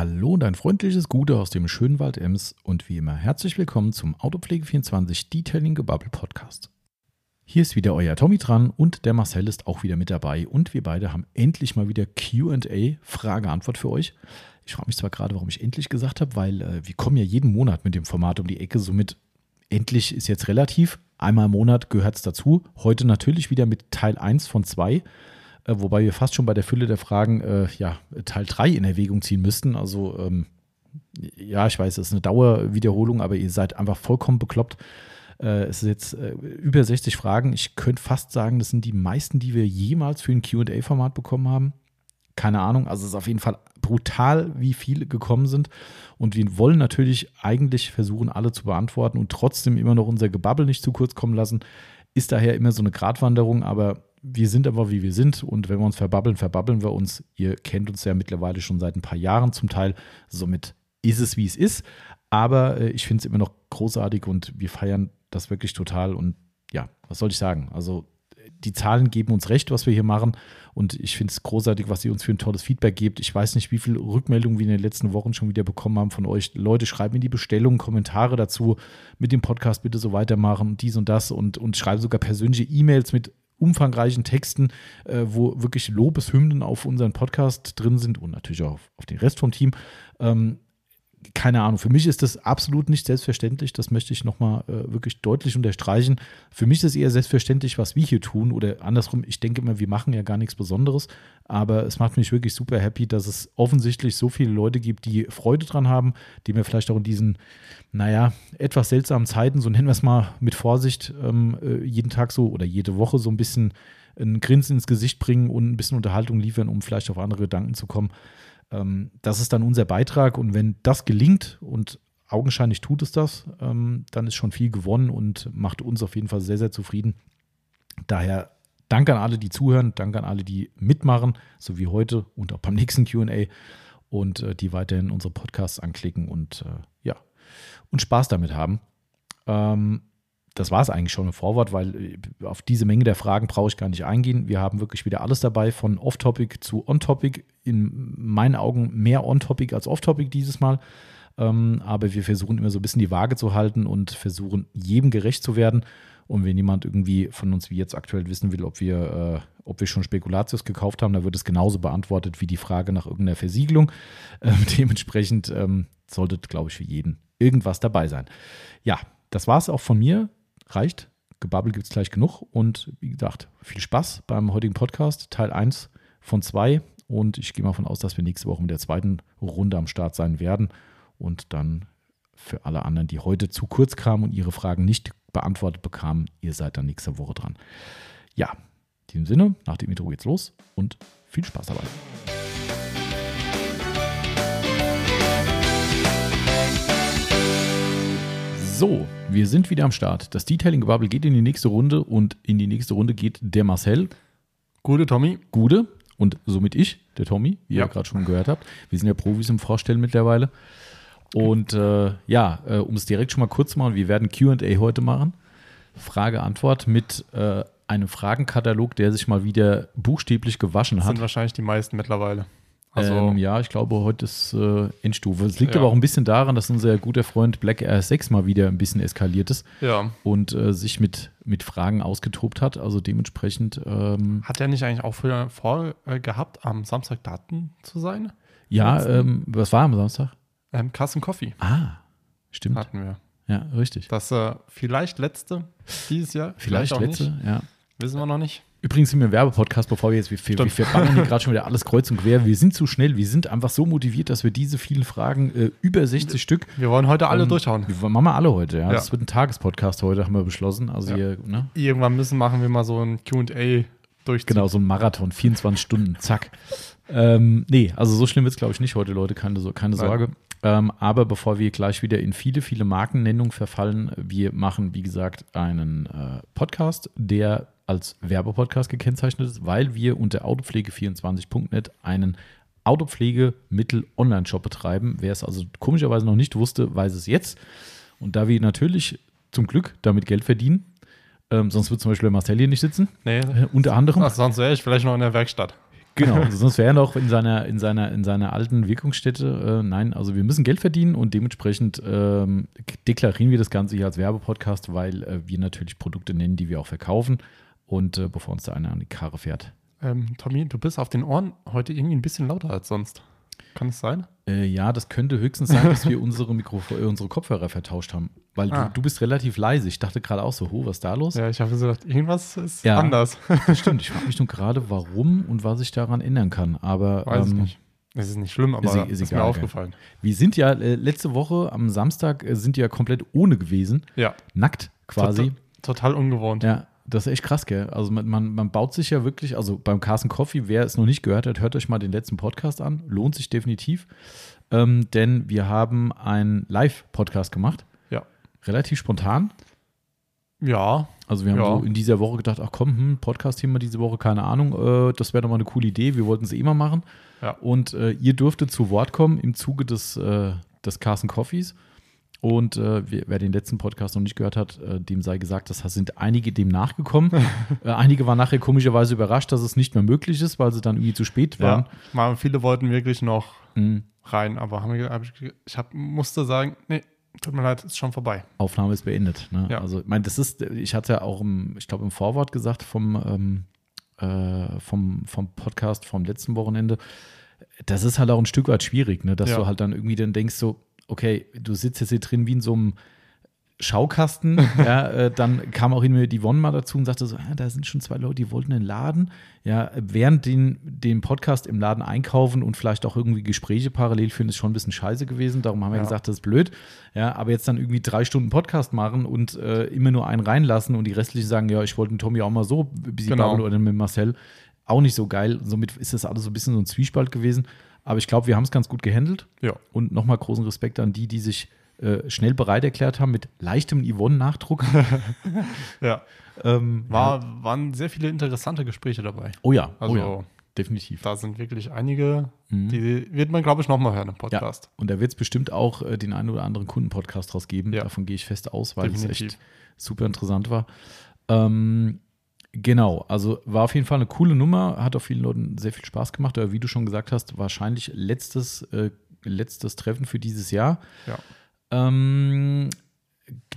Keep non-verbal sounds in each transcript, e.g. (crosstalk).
Hallo und ein freundliches Gute aus dem schönen Wald Ems und wie immer herzlich willkommen zum Autopflege24 Detailing Gebubble Podcast. Hier ist wieder euer Tommy dran und der Marcel ist auch wieder mit dabei und wir beide haben endlich mal wieder QA, Frage-Antwort für euch. Ich frage mich zwar gerade, warum ich endlich gesagt habe, weil äh, wir kommen ja jeden Monat mit dem Format um die Ecke, somit endlich ist jetzt relativ. Einmal im Monat gehört es dazu. Heute natürlich wieder mit Teil 1 von 2. Äh, wobei wir fast schon bei der Fülle der Fragen äh, ja, Teil 3 in Erwägung ziehen müssten. Also ähm, ja, ich weiß, es ist eine Dauerwiederholung, aber ihr seid einfach vollkommen bekloppt. Äh, es ist jetzt äh, über 60 Fragen. Ich könnte fast sagen, das sind die meisten, die wir jemals für ein QA-Format bekommen haben. Keine Ahnung, also es ist auf jeden Fall brutal, wie viele gekommen sind. Und wir wollen natürlich eigentlich versuchen, alle zu beantworten und trotzdem immer noch unser Gebabbel nicht zu kurz kommen lassen. Ist daher immer so eine Gratwanderung, aber wir sind aber, wie wir sind. Und wenn wir uns verbabbeln, verbabbeln wir uns. Ihr kennt uns ja mittlerweile schon seit ein paar Jahren zum Teil. Somit ist es, wie es ist. Aber äh, ich finde es immer noch großartig und wir feiern das wirklich total. Und ja, was soll ich sagen? Also die Zahlen geben uns recht, was wir hier machen. Und ich finde es großartig, was ihr uns für ein tolles Feedback gebt. Ich weiß nicht, wie viele Rückmeldungen wir in den letzten Wochen schon wieder bekommen haben von euch. Leute, schreiben in die Bestellung Kommentare dazu, mit dem Podcast bitte so weitermachen dies und das und, und schreiben sogar persönliche E-Mails mit umfangreichen Texten, äh, wo wirklich Lobeshymnen auf unseren Podcast drin sind und natürlich auch auf, auf den Rest vom Team. Ähm, keine Ahnung, für mich ist das absolut nicht selbstverständlich. Das möchte ich nochmal äh, wirklich deutlich unterstreichen. Für mich ist es eher selbstverständlich, was wir hier tun. Oder andersrum, ich denke immer, wir machen ja gar nichts Besonderes. Aber es macht mich wirklich super happy, dass es offensichtlich so viele Leute gibt, die Freude dran haben, die mir vielleicht auch in diesen, naja, etwas seltsamen Zeiten, so nennen wir es mal mit Vorsicht, ähm, äh, jeden Tag so oder jede Woche so ein bisschen ein Grinsen ins Gesicht bringen und ein bisschen Unterhaltung liefern, um vielleicht auf andere Gedanken zu kommen. Ähm, das ist dann unser Beitrag und wenn das gelingt und augenscheinlich tut es das, ähm, dann ist schon viel gewonnen und macht uns auf jeden Fall sehr, sehr zufrieden. Daher danke an alle, die zuhören, danke an alle, die mitmachen, so wie heute und auch beim (laughs) nächsten QA und äh, die weiterhin unsere Podcasts anklicken und äh, ja, und Spaß damit haben. Ähm, das war es eigentlich schon im Vorwort, weil äh, auf diese Menge der Fragen brauche ich gar nicht eingehen. Wir haben wirklich wieder alles dabei, von Off-Topic zu On-Topic. In meinen Augen mehr On-Topic als Off-Topic dieses Mal. Ähm, aber wir versuchen immer so ein bisschen die Waage zu halten und versuchen, jedem gerecht zu werden. Und wenn jemand irgendwie von uns wie jetzt aktuell wissen will, ob wir, äh, ob wir schon Spekulatius gekauft haben, dann wird es genauso beantwortet wie die Frage nach irgendeiner Versiegelung. (laughs) Ähm, dementsprechend ähm, sollte, glaube ich, für jeden irgendwas dabei sein. Ja, das war es auch von mir reicht. Gebabbel gibt es gleich genug. Und wie gesagt, viel Spaß beim heutigen Podcast, Teil 1 von 2. Und ich gehe mal davon aus, dass wir nächste Woche mit der zweiten Runde am Start sein werden. Und dann für alle anderen, die heute zu kurz kamen und ihre Fragen nicht beantwortet bekamen, ihr seid dann nächste Woche dran. Ja, in diesem Sinne, nach dem Intro geht's los und viel Spaß dabei. So, wir sind wieder am Start. Das Detailing-Gebubble geht in die nächste Runde und in die nächste Runde geht der Marcel. Gute Tommy. Gute und somit ich, der Tommy, wie Ja. ihr gerade schon gehört habt. Wir sind ja Profis im Vorstellen mittlerweile. Und äh, ja, äh, um es direkt schon mal kurz zu machen, wir werden QA heute machen. Frage-Antwort mit äh, einem Fragenkatalog, der sich mal wieder buchstäblich gewaschen Das hat. sind wahrscheinlich die meisten mittlerweile. Also, ähm, ja, ich glaube, heute ist äh, Endstufe. Es liegt Ja. aber auch ein bisschen daran, dass unser guter Freund Black Air 6 mal wieder ein bisschen eskaliert ist ja. und äh, sich mit, mit Fragen ausgetobt hat. Also dementsprechend, ähm, Hat er nicht eigentlich auch früher vor äh, gehabt, am Samstag Daten zu sein? ja, ähm, was war am Samstag? Ähm, Custom Coffee Ah, stimmt. hatten wir. Ja, richtig. Das äh, vielleicht letzte dieses Jahr. Vielleicht, auch letzte, Nicht. ja. Wissen wir noch nicht. Übrigens sind wir im Werbepodcast, bevor wir jetzt, wir, wir, wir Stimmt. ballern hier gerade schon wieder alles kreuz und quer. Wir sind zu schnell, wir sind einfach so motiviert, dass wir diese vielen Fragen, äh, über 60 Stück, Wir wollen heute alle ähm, durchhauen. Wir machen wir alle heute, ja. Ja. Das wird ein Tagespodcast heute, haben wir beschlossen. Also Ja. hier, ne? Irgendwann müssen machen wir mal so ein QA durch. Genau, so ein Marathon, 24 Stunden, zack. Ähm, nee, also so schlimm wird es, glaube ich, nicht heute, Leute, keine, keine Nein. Sorge. Ähm, aber bevor wir gleich wieder in viele, viele Markennennungen verfallen, wir machen, wie gesagt, einen äh, Podcast, der als Werbepodcast gekennzeichnet ist, weil wir unter autopflege24.net einen Autopflegemittel-Online-Shop betreiben. Wer es also komischerweise noch nicht wusste, weiß es jetzt. Und da wir natürlich zum Glück damit Geld verdienen, ähm, sonst wird zum Beispiel Marcel hier nicht sitzen, Nee, äh, unter anderem. ach, sonst wäre ich vielleicht noch in der Werkstatt. Genau, also (laughs) sonst wäre er noch in seiner, in, seiner, in seiner alten Wirkungsstätte. Äh, nein, also wir müssen Geld verdienen und dementsprechend ähm, deklarieren wir das Ganze hier als Werbepodcast, weil äh, wir natürlich Produkte nennen, die wir auch verkaufen. Und äh, bevor uns da einer an die Karre fährt. Ähm, Tommy, du bist auf den Ohren heute irgendwie ein bisschen lauter als sonst. Kann es sein? Äh, ja, das könnte höchstens sein, dass wir (laughs) unsere, Mikrofo äh, unsere Kopfhörer vertauscht haben. Weil Ah. du, du bist relativ leise. Ich dachte gerade auch so, oh, was ist da los? Ja, ich habe so gedacht, irgendwas ist Ja. anders. (laughs) Stimmt. (laughs) Ich frage mich nur gerade, warum und was ich daran ändern kann. Aber Weiß ich ähm, nicht. Es ist nicht schlimm, aber ist ist, e- ist ist mir aufgefallen. wir sind ja äh, letzte Woche am Samstag äh, sind ja komplett ohne gewesen. Ja, Nackt quasi. total, total ungewohnt. Ja, das ist echt krass, gell? Also man, man, man baut sich ja wirklich, also beim Carson Coffee, wer es noch nicht gehört hat, hört euch mal den letzten Podcast an. Lohnt sich definitiv. Ähm, denn wir haben einen Live-Podcast gemacht. Ja. Relativ spontan. Ja, Also wir haben Ja. so in dieser Woche gedacht, ach komm, hm, Podcast-Thema diese Woche, keine Ahnung, äh, das wäre doch mal eine coole Idee. Wir wollten es eh mal machen. Ja. Und äh, ihr dürftet zu Wort kommen im Zuge des, äh, des Carson Coffees. Und äh, wer, den letzten Podcast noch nicht gehört hat, äh, dem sei gesagt, das sind einige dem nachgekommen. (laughs) äh, einige waren nachher komischerweise überrascht, dass es nicht mehr möglich ist, weil sie dann irgendwie zu spät waren. ja. Viele wollten wirklich noch Mhm. rein, aber haben wir, ich hab, musste sagen, nee, tut mir leid, ist schon vorbei. Aufnahme ist beendet. Ne? Ja. Also, ich meine, das ist, ich hatte ja auch im, ich glaube, im Vorwort gesagt vom, ähm, äh, vom, vom Podcast vom letzten Wochenende, das ist halt auch ein Stück weit schwierig, ne? dass Ja. du halt dann irgendwie dann denkst, so, okay, du sitzt jetzt hier drin wie in so einem Schaukasten. (laughs) ja, äh, dann kam auch irgendwie die Yvonne mal dazu und sagte so, ah, da sind schon zwei Leute, die wollten den Laden. Ja, während den, den Podcast im Laden einkaufen und vielleicht auch irgendwie Gespräche parallel führen, ist schon ein bisschen scheiße gewesen. Darum haben wir Ja. gesagt, das ist blöd. Ja, aber jetzt dann irgendwie drei Stunden Podcast machen und äh, immer nur einen reinlassen und die restlichen sagen, ja, ich wollte den Tommy auch mal so bisschen Genau. oder mit Marcel. Auch nicht so geil. Somit ist das alles so ein bisschen so ein Zwiespalt gewesen. Aber ich glaube, wir haben es ganz gut gehandelt. Ja. Und nochmal großen Respekt an die, die sich äh, schnell bereit erklärt haben mit leichtem Yvonne-Nachdruck. (laughs) Ja. ähm, ja. War, waren sehr viele interessante Gespräche dabei. Oh ja, Also oh ja, definitiv. da sind wirklich einige, Mhm. die wird man, glaube ich, nochmal hören im Podcast. Und da wird es bestimmt auch äh, den einen oder anderen Kundenpodcast draus geben. Ja. Davon gehe ich fest aus, weil es echt super interessant war. Ähm, genau, also war auf jeden Fall eine coole Nummer, hat auf vielen Leuten sehr viel Spaß gemacht. Aber wie du schon gesagt hast, wahrscheinlich letztes, äh, letztes Treffen für dieses Jahr. Ja. Ähm,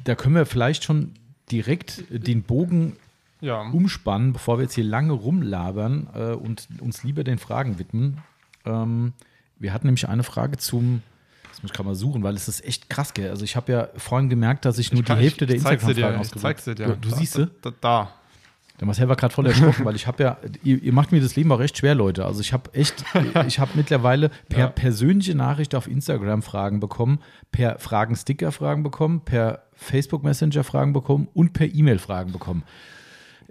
da können wir vielleicht schon direkt den Bogen Ja. umspannen, bevor wir jetzt hier lange rumlabern äh, und uns lieber den Fragen widmen. Ähm, wir hatten nämlich eine Frage zum, das muss ich gerade mal suchen, weil es ist echt krass, gell? Also ich habe ja vorhin gemerkt, dass ich nur die Hälfte der ich dir Instagram-Fragen Ich dir dir. Du, du Da- siehst sie? Da, da. Der Marcel war gerade voll erschrocken, weil ich habe ja, ihr, ihr macht mir das Leben auch recht schwer, Leute. Also ich habe echt, (laughs) ich habe mittlerweile per Ja. persönliche Nachricht auf Instagram Fragen bekommen, per Fragen-Sticker Fragen bekommen, per Facebook Messenger Fragen bekommen und per E-Mail Fragen bekommen.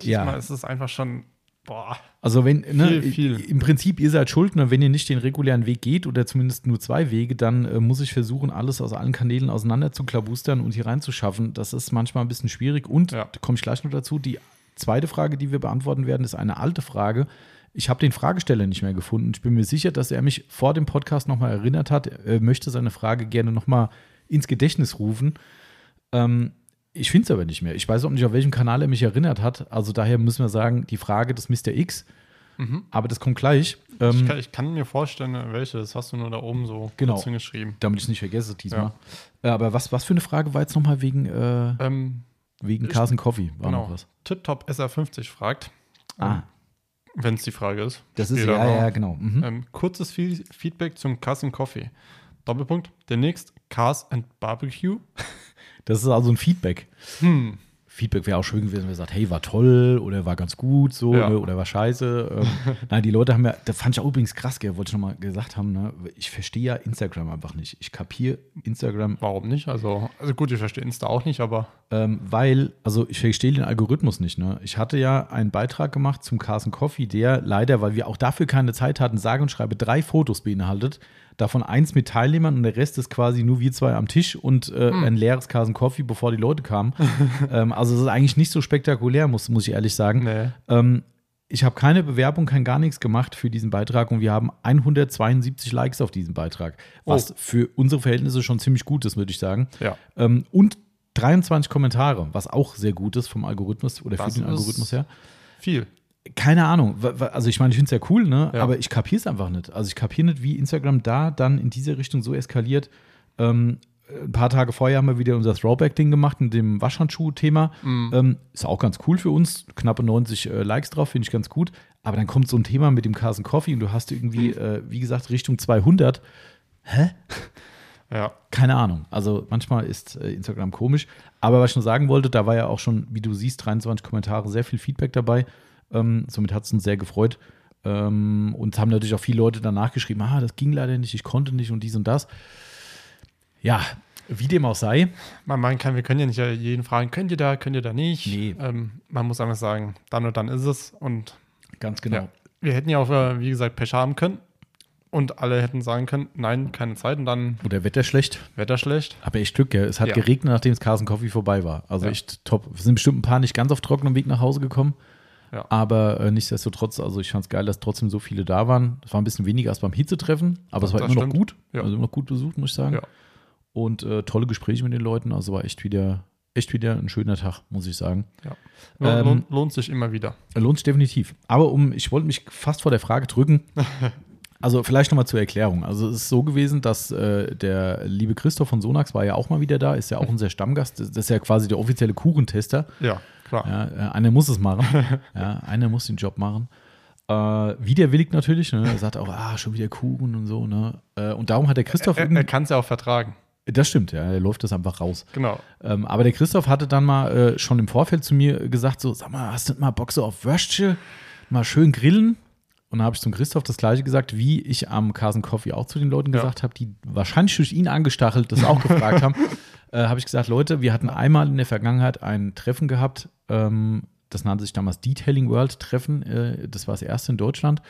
Diesmal ist es einfach schon, boah. Also wenn, ne, Viel, viel. im Prinzip, ihr seid schuld, ne, wenn ihr nicht den regulären Weg geht oder zumindest nur zwei Wege, dann äh, muss ich versuchen, alles aus allen Kanälen auseinander zu klabustern und hier reinzuschaffen. Das ist manchmal ein bisschen schwierig. Und, Ja. da komme ich gleich noch dazu, die zweite Frage, die wir beantworten werden, ist eine alte Frage. Ich habe den Fragesteller nicht mehr gefunden. Ich bin mir sicher, dass er mich vor dem Podcast nochmal erinnert hat. Er möchte seine Frage gerne nochmal ins Gedächtnis rufen. Ähm, ich finde es aber nicht mehr. Ich weiß auch nicht, auf welchem Kanal er mich erinnert hat. Also daher müssen wir sagen, die Frage des Mr. X. Mhm. Aber das kommt gleich. Ähm, Ich kann, ich kann mir vorstellen, welche. Das hast du nur da oben so Genau. kurz hingeschrieben. damit ich es nicht vergesse diesmal. Äh, aber was, was für eine Frage war jetzt nochmal wegen, äh, Ähm, wegen Carson Coffee? War genau. noch was. TipTop SR50 fragt, Ah, wenn es die Frage ist. das ist ja, ja, genau. Mhm. Ähm, kurzes Fe- Feedback zum Cars and Coffee. Doppelpunkt. Demnächst Cars and Barbecue. Das ist also ein Feedback. Hm. Feedback wäre auch schön gewesen, wenn man sagt, hey, war toll oder war ganz gut so Ja. ne, oder war scheiße. Ähm, (laughs) nein, die Leute haben ja, das fand ich auch übrigens krass, gell, wollte ich nochmal gesagt haben, ne, ich verstehe ja Instagram einfach nicht. Ich kapiere Instagram, Warum nicht? Also, also gut, ich verstehe Insta auch nicht, aber ähm, weil, also ich verstehe den Algorithmus nicht. Ne? Ich hatte ja einen Beitrag gemacht zum Carson Coffee, der leider, weil wir auch dafür keine Zeit hatten, sage und schreibe drei Fotos beinhaltet. Davon eins mit Teilnehmern und der Rest ist quasi nur wir zwei am Tisch und äh, Hm. ein leeres Carson Coffee, bevor die Leute kamen. (laughs) ähm, also es ist eigentlich nicht so spektakulär, muss, muss ich ehrlich sagen. nee. Ähm, ich habe keine Bewerbung, kein gar nichts gemacht für diesen Beitrag und wir haben 172 Likes auf diesen Beitrag, was Oh. für unsere Verhältnisse schon ziemlich gut ist, würde ich sagen. Ja. Ähm, und 23 Kommentare, was auch sehr gut ist vom Algorithmus oder Das für den Algorithmus her. Viel. Keine Ahnung. Also ich meine, ich finde es ja cool, ne? Ja. Aber ich kapiere es einfach nicht. Also ich kapiere nicht, wie Instagram da dann in diese Richtung so eskaliert. Ähm, ein paar Tage vorher haben wir wieder unser Throwback-Ding gemacht mit dem Waschhandschuh-Thema. Ähm, ist auch ganz cool für uns. Knappe 90 äh, Likes drauf, finde ich ganz gut. Aber dann kommt so ein Thema mit dem Carson Coffee und du hast irgendwie, äh, wie gesagt, Richtung 200. Ja. Keine Ahnung. Also manchmal ist äh, Instagram komisch. Aber was ich nur sagen wollte, da war ja auch schon, wie du siehst, 23 Kommentare, sehr viel Feedback dabei. Ähm, somit hat es uns sehr gefreut. Ähm, und es haben natürlich auch viele Leute danach geschrieben, ah, das ging leider nicht, ich konnte nicht und dies und das. Ja, wie dem auch sei. Man, man kann, wir können ja nicht jeden fragen, könnt ihr da, könnt ihr da nicht? Nee. Ähm, man muss einfach sagen, dann und dann ist es. Und Ganz genau. ja, wir hätten ja auch, äh, wie gesagt, Pech haben können. Und alle hätten sagen können, nein, keine Zeit. Und dann Oder Wetter schlecht. Wetter schlecht. Aber echt Glück, ja. Es hat Ja. geregnet, nachdem es Carson Coffee vorbei war. Also Ja. echt top. Wir sind bestimmt ein paar nicht ganz auf trockenem Weg nach Hause gekommen. Ja. Aber äh, nichtsdestotrotz, also ich fand es geil, dass trotzdem so viele da waren. Es war ein bisschen weniger als beim Hitzetreffen, aber es war Das immer noch stimmt. gut. Ja. Also immer noch gut besucht, muss ich sagen. Ja. Und äh, tolle Gespräche mit den Leuten. Also war echt wieder, echt wieder ein schöner Tag, muss ich sagen. Ja. Ähm, lohnt, lohnt sich immer wieder. Lohnt sich definitiv. Aber um, ich wollte mich fast vor der Frage drücken. (laughs) Also vielleicht nochmal zur Erklärung. Also es ist so gewesen, dass äh, der liebe Christoph von Sonax war ja auch mal wieder da, ist ja auch (laughs) unser Stammgast. Das ist ja quasi der offizielle Kuchentester. Ja, klar. Ja, äh, einer muss es machen. (laughs) ja, einer muss den Job machen. Äh, widerwillig natürlich. Ne? Er sagt auch, ah, schon wieder Kuchen und so. Ne? Äh, und darum hat der Christoph Er, er irgendwie. kann es ja auch vertragen. Das stimmt, ja, er läuft das einfach raus. Genau. Ähm, aber der Christoph hatte dann mal äh, schon im Vorfeld zu mir gesagt: so, sag mal, hast du mal Bock so auf Würstchen? Mal schön grillen? Und dann habe ich zum Christoph das gleiche gesagt, wie ich am Carson Coffee auch zu den Leuten Ja. gesagt habe, die wahrscheinlich durch ihn angestachelt das auch gefragt haben. (laughs) Äh, habe ich gesagt, Leute, wir hatten einmal in der Vergangenheit ein Treffen gehabt, ähm, das nannte sich damals Detailing World Treffen. Äh, das war das erste in Deutschland.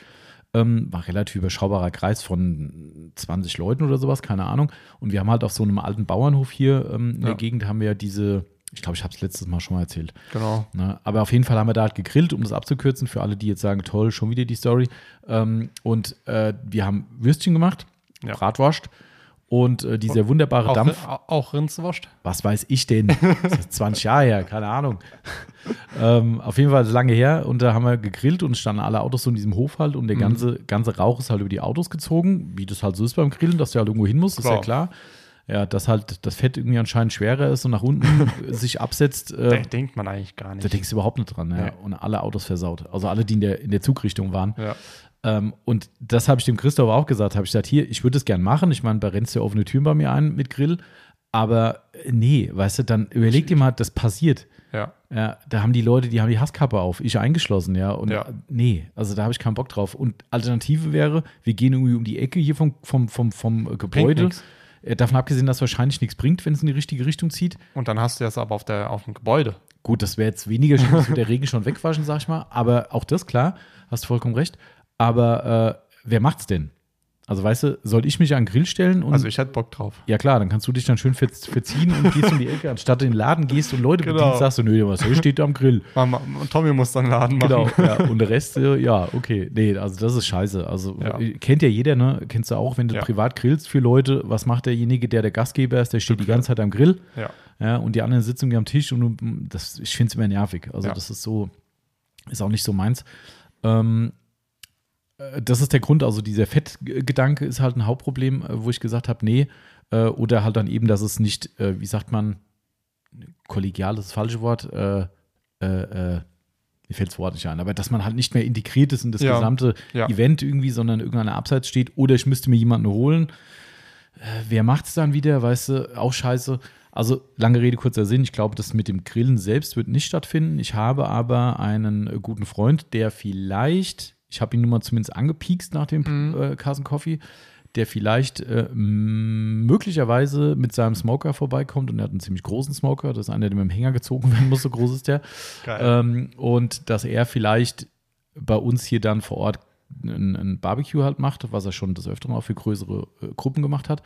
Ähm, war relativ überschaubarer Kreis von 20 Leuten oder sowas, keine Ahnung. Und wir haben halt auf so einem alten Bauernhof hier ähm, in der Ja. Gegend haben wir ja diese, ich glaube, ich habe es letztes Mal schon mal erzählt. Genau. Ne? Aber auf jeden Fall haben wir da halt gegrillt, um das abzukürzen, für alle, die jetzt sagen, toll, schon wieder die Story. Ähm, und äh, wir haben Würstchen gemacht, Ja. Bratwurst und äh, dieser wunderbare Auch, Dampf. Rin- auch Rindswurst. Was weiß ich denn? Das ist 20 Jahre her, keine Ahnung. ähm, auf jeden Fall lange her und da haben wir gegrillt und standen alle Autos so in diesem Hof halt und der ganze, ganze Rauch ist halt über die Autos gezogen, wie das halt so ist beim Grillen, dass der halt irgendwo hin muss, ist ja Klar. klar. Ja, dass halt das Fett irgendwie anscheinend schwerer ist und nach unten (laughs) sich absetzt. Da Äh, denkt man eigentlich gar da nicht. denkst du überhaupt nicht dran. Ja. Nee. Und alle Autos versaut. Also alle, die in der, in der Zugrichtung waren. Ja. Ähm, und das habe ich dem Christoph auch gesagt. Habe ich gesagt, hier, ich würde es gern machen. Ich meine, da rennst du ja offene Türen bei mir ein mit Grill. Aber äh, nee, weißt du, dann überleg dir mal, das passiert. Ja. Ja, da haben die Leute, die haben die Hasskappe auf, ich eingeschlossen, ja. Und Ja. äh, nee, also da habe ich keinen Bock drauf. Und Alternative wäre, wir gehen irgendwie um die Ecke hier vom, vom, vom, vom äh, Gebäude. Davon abgesehen, dass wahrscheinlich nichts bringt, wenn es in die richtige Richtung zieht. Und dann hast du das aber auf, der, auf dem Gebäude. Gut, das wäre jetzt weniger schlimm, das wird der Regen schon wegwaschen, sag ich mal. Aber auch das, klar, hast du vollkommen recht. Aber äh, wer macht's denn? Also, weißt du, soll ich mich an den Grill stellen und. Also ich hätte Bock drauf. ja, klar, dann kannst du dich dann schön ver verziehen und gehst um die Ecke. Anstatt in den Laden gehst und Leute Genau. bedienst, sagst du, nö, was hier steht am Grill. Mama, Tommy muss dann Laden machen. Genau, ja. (laughs) Und der Rest, äh, ja, okay. Nee, also das ist scheiße. Also Ja. äh, kennt ja jeder, ne? Kennst du auch, wenn du Ja. privat grillst für Leute, was macht derjenige, der der Gastgeber ist, der steht die ganze Zeit am Grill. Ja. Ja, und die anderen sitzen am Tisch und du, das, ich finde es immer nervig. Also, das ist so, ist auch nicht so meins. Ähm, äh, das ist der Grund, also dieser Fettgedanke ist halt ein Hauptproblem, äh, wo ich gesagt habe, nee. Äh, oder halt dann eben, dass es nicht, äh, wie sagt man, kollegial ist das falsche Wort, äh, äh, äh, mir fällt das Wort nicht ein, aber dass man halt nicht mehr integriert ist in das Ja. gesamte Ja. Event irgendwie, sondern irgendeiner Abseits steht oder ich müsste mir jemanden holen. Äh, wer macht es dann wieder, weißt du, auch scheiße. Also lange Rede, kurzer Sinn. Ich glaube, das mit dem Grillen selbst wird nicht stattfinden. Ich habe aber einen äh, guten Freund, der vielleicht, ich habe ihn nun mal zumindest angepiekst nach dem Mhm. äh, Carson Coffee, der vielleicht äh, möglicherweise mit seinem Smoker vorbeikommt und er hat einen ziemlich großen Smoker. Das ist einer, der mit dem Hänger gezogen werden muss, so groß ist der. Ähm, und dass er vielleicht bei uns hier dann vor Ort ein, ein Barbecue halt macht, was er schon des Öfteren auch für größere äh, Gruppen gemacht hat.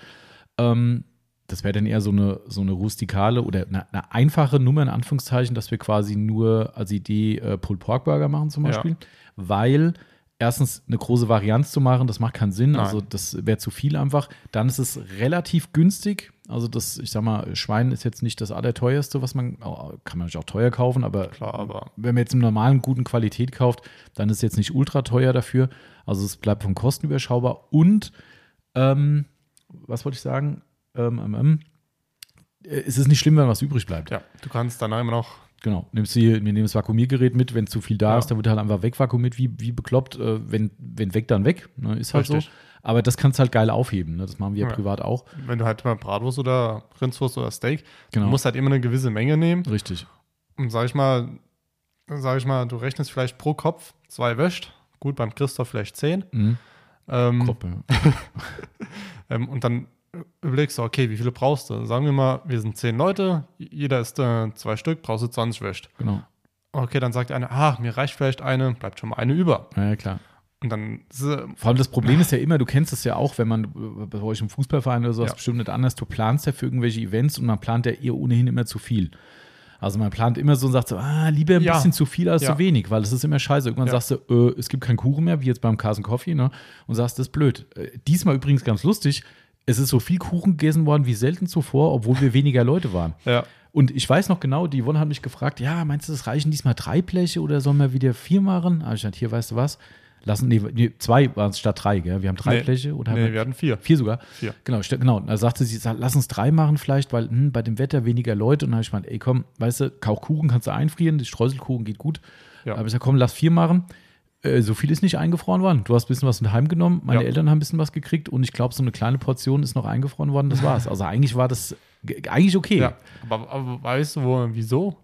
Ähm, das wäre dann eher so eine, so eine rustikale oder eine, eine einfache Nummer in Anführungszeichen, dass wir quasi nur als Idee äh, Pulled Pork Burger machen zum Ja. Beispiel, weil erstens eine große Varianz zu machen, das macht keinen Sinn. Nein. Also das wäre zu viel einfach. Dann ist es relativ günstig. Also das, ich sag mal, Schwein ist jetzt nicht das allerteuerste, was man, kann man natürlich auch teuer kaufen, aber, Klar, aber- wenn man jetzt im normalen guten Qualität kauft, dann ist es jetzt nicht ultra teuer dafür. Also es bleibt von Kosten überschaubar und ähm, was wollte ich sagen? Ähm, ähm, ähm, äh, es ist nicht schlimm, wenn was übrig bleibt. Ja, du kannst danach immer noch. Genau. Nimmst du, wir nehmen das Vakuumiergerät mit, wenn zu viel da Ja. ist, dann wird halt einfach wegvakuumiert, wie, wie bekloppt. Äh, wenn, wenn weg, dann weg. Ne? Ist halt Richtig. so. Aber das kannst du halt geil aufheben. Ne? Das machen wir Ja. privat auch. Wenn du halt mal Bratwurst oder Rindswurst oder Steak, Genau. du musst halt immer eine gewisse Menge nehmen. Richtig. Und sag ich mal, sag ich mal, du rechnest vielleicht pro Kopf zwei wäscht. Gut, beim Christoph vielleicht zehn. Mhm. Ähm, Gruppe. (laughs) ähm, und dann überlegst du, okay, wie viele brauchst du? Sagen wir mal, wir sind zehn Leute, jeder isst äh, zwei Stück, brauchst du 20 wäscht. Genau. Okay, dann sagt einer, ah, mir reicht vielleicht eine, bleibt schon mal eine über. Ja, klar. Und dann ist, Vor allem das Problem ist ja immer, du kennst es ja auch, wenn man bei euch im Fußballverein oder sowas Ja. bestimmt nicht anders, du planst ja für irgendwelche Events und man plant ja eher ohnehin immer zu viel. Also man plant immer so und sagt so, ah, lieber ein Ja. bisschen zu viel als Ja. zu wenig, weil es ist immer scheiße. Irgendwann Ja. sagst du, äh, es gibt keinen Kuchen mehr, wie jetzt beim Carson Coffee, ne? Und sagst, das ist blöd. Äh, diesmal übrigens ganz lustig, es ist so viel Kuchen gegessen worden wie selten zuvor, obwohl wir weniger Leute waren. (laughs) ja, Und ich weiß noch genau, die Yvonne hat mich gefragt, ja, meinst du, das reichen diesmal drei Bleche oder sollen wir wieder vier machen? Ah, ich dachte, hier, weißt du was? Lassen, nee, nee zwei waren es statt drei, gell? Wir haben drei Nee. Bleche oder haben nee, wir, wir hatten vier. vier sogar? Vier. Genau, genau. Da sagte sie, lass uns drei machen vielleicht, weil hm, bei dem Wetter weniger Leute. Und dann habe ich gemeint, ey, komm, weißt du, Kauchkuchen kannst du einfrieren, die Streuselkuchen geht gut. Ja. Aber ich sag, komm, lass vier machen. Äh, so viel ist nicht eingefroren worden. Du hast ein bisschen was mit heimgenommen, meine Ja. Eltern haben ein bisschen was gekriegt und ich glaube, so eine kleine Portion ist noch eingefroren worden, das war's. Also eigentlich war das eigentlich okay, Ja, aber, aber weißt du, wo, wieso?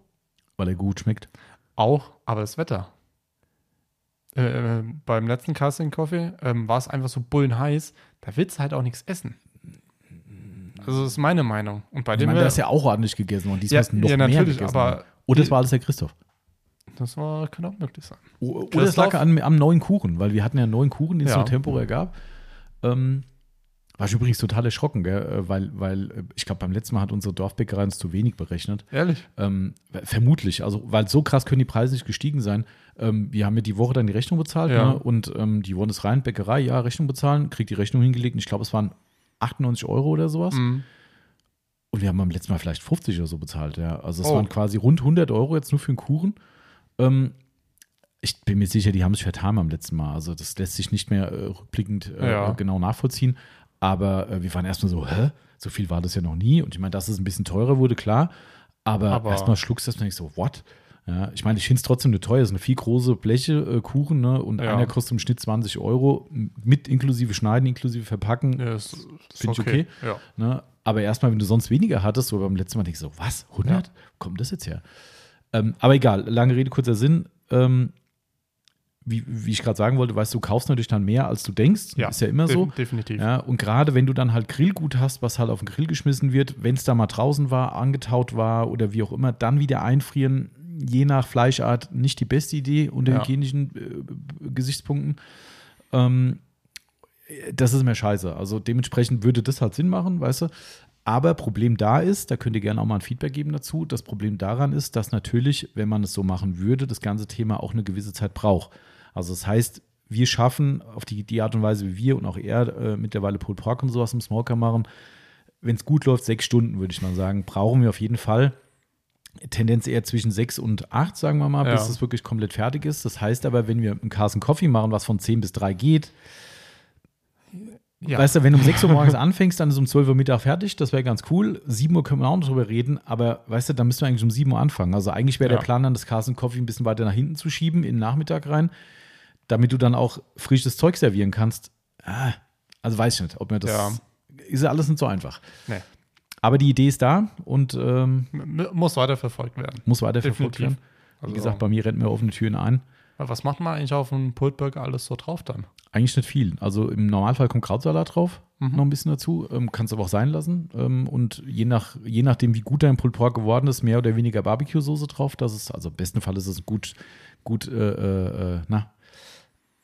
weil er gut schmeckt. Auch, aber das Wetter. Äh, beim letzten Casting Coffee ähm, war es einfach so bullenheiß, da willst du halt auch nichts essen. Also das ist meine Meinung. Und bei Ich dem meine, da ist ja auch ordentlich gegessen und diesmal Ja, ist noch ja, mehr gegessen. aber-. Oder das war alles der Christoph. Das war, kann auch möglich sein. O- Oder es lag an, am neuen Kuchen, weil wir hatten ja einen neuen Kuchen, den es Ja. nur temporär gab. Ähm, war ich übrigens total erschrocken, gell? äh, weil, weil äh, ich glaube, beim letzten Mal hat unsere Dorfbäckerei uns zu wenig berechnet. Ehrlich? Ähm, vermutlich, also weil so krass können die Preise nicht gestiegen sein. Ähm, wir haben ja die Woche dann die Rechnung bezahlt Ja. ne? und ähm, die wollen es rein, Bäckerei, ja, Rechnung bezahlen, kriegt die Rechnung hingelegt und ich glaube, es waren 98 Euro oder sowas. Mhm. Und wir haben beim letzten Mal vielleicht 50 oder so bezahlt, ja. Also es Oh. waren quasi rund 100 Euro jetzt nur für einen Kuchen. Ähm, ich bin mir sicher, die haben sich vertan beim letzten Mal. Also das lässt sich nicht mehr äh, rückblickend äh, Ja. genau nachvollziehen. Aber äh, wir waren erstmal so, hä? So viel war das ja noch nie. Und ich meine, dass es ein bisschen teurer wurde, klar. Aber, Aber- erstmal schluckst du das und denkst so, what? Ja, ich meine, ich finde es trotzdem eine teuer. Es sind vier große Bleche äh, Kuchen, ne? Und Ja. einer kostet im Schnitt 20 Euro. Mit inklusive Schneiden, inklusive Verpacken. Ja, ist, ist Find ich okay. Ja. Ne? Aber erstmal, wenn du sonst weniger hattest, so beim letzten Mal denkst du so, was? 100? Wo kommt das jetzt her? Ähm, aber egal, lange Rede, kurzer Sinn. Ähm, wie, wie ich gerade sagen wollte, weißt du, du kaufst natürlich dann mehr, als du denkst. Ja, Ist ja immer so. Definitiv. Ja, und gerade wenn du dann halt Grillgut hast, was halt auf den Grill geschmissen wird, wenn es da mal draußen war, angetaut war oder wie auch immer, dann wieder einfrieren, je nach Fleischart nicht die beste Idee unter Ja. hygienischen äh, Gesichtspunkten. Ähm, das ist immer scheiße. Also dementsprechend würde das halt Sinn machen, weißt du. Aber Problem da ist, da könnt ihr gerne auch mal ein Feedback geben dazu. Das Problem daran ist, dass natürlich, wenn man es so machen würde, das ganze Thema auch eine gewisse Zeit braucht. Also das heißt, wir schaffen auf die, die Art und Weise, wie wir und auch er äh, mittlerweile Pulled Pork und sowas im Smoker machen, wenn es gut läuft, sechs Stunden, würde ich mal sagen, brauchen wir auf jeden Fall. Tendenz eher zwischen sechs und acht, sagen wir mal, bis Ja. es wirklich komplett fertig ist. Das heißt aber, wenn wir einen Carson Coffee machen, was von zehn bis drei geht, Ja. Weißt du, wenn du um 6 Uhr morgens anfängst, dann ist um 12 Uhr Mittag fertig, das wäre ganz cool. 7 Uhr können wir auch noch drüber reden, aber weißt du, dann müssten wir eigentlich um 7 Uhr anfangen. Also eigentlich wäre Ja. der Plan dann, das Carson Coffee ein bisschen weiter nach hinten zu schieben, in den Nachmittag rein, damit du dann auch frisches Zeug servieren kannst. Ah, also weiß ich nicht, ob mir das. Ja. Ist ja alles nicht so einfach. Nee. Aber die Idee ist da und ähm, Muss weiterverfolgt werden. muss weiterverfolgt werden. Wie Also- gesagt, bei mir rennt mir offene Türen ein. Was macht man eigentlich auf einem Pultburger alles so drauf dann? Eigentlich nicht viel. Also im Normalfall kommt Krautsalat drauf, Mhm. noch ein bisschen dazu. Ähm, kannst aber auch sein lassen. Ähm, und je, nach, je nachdem, wie gut dein Pulled Pork geworden ist, mehr oder weniger Barbecue-Soße drauf. Das ist, also im besten Fall ist es gut, gut, äh, äh, äh, na,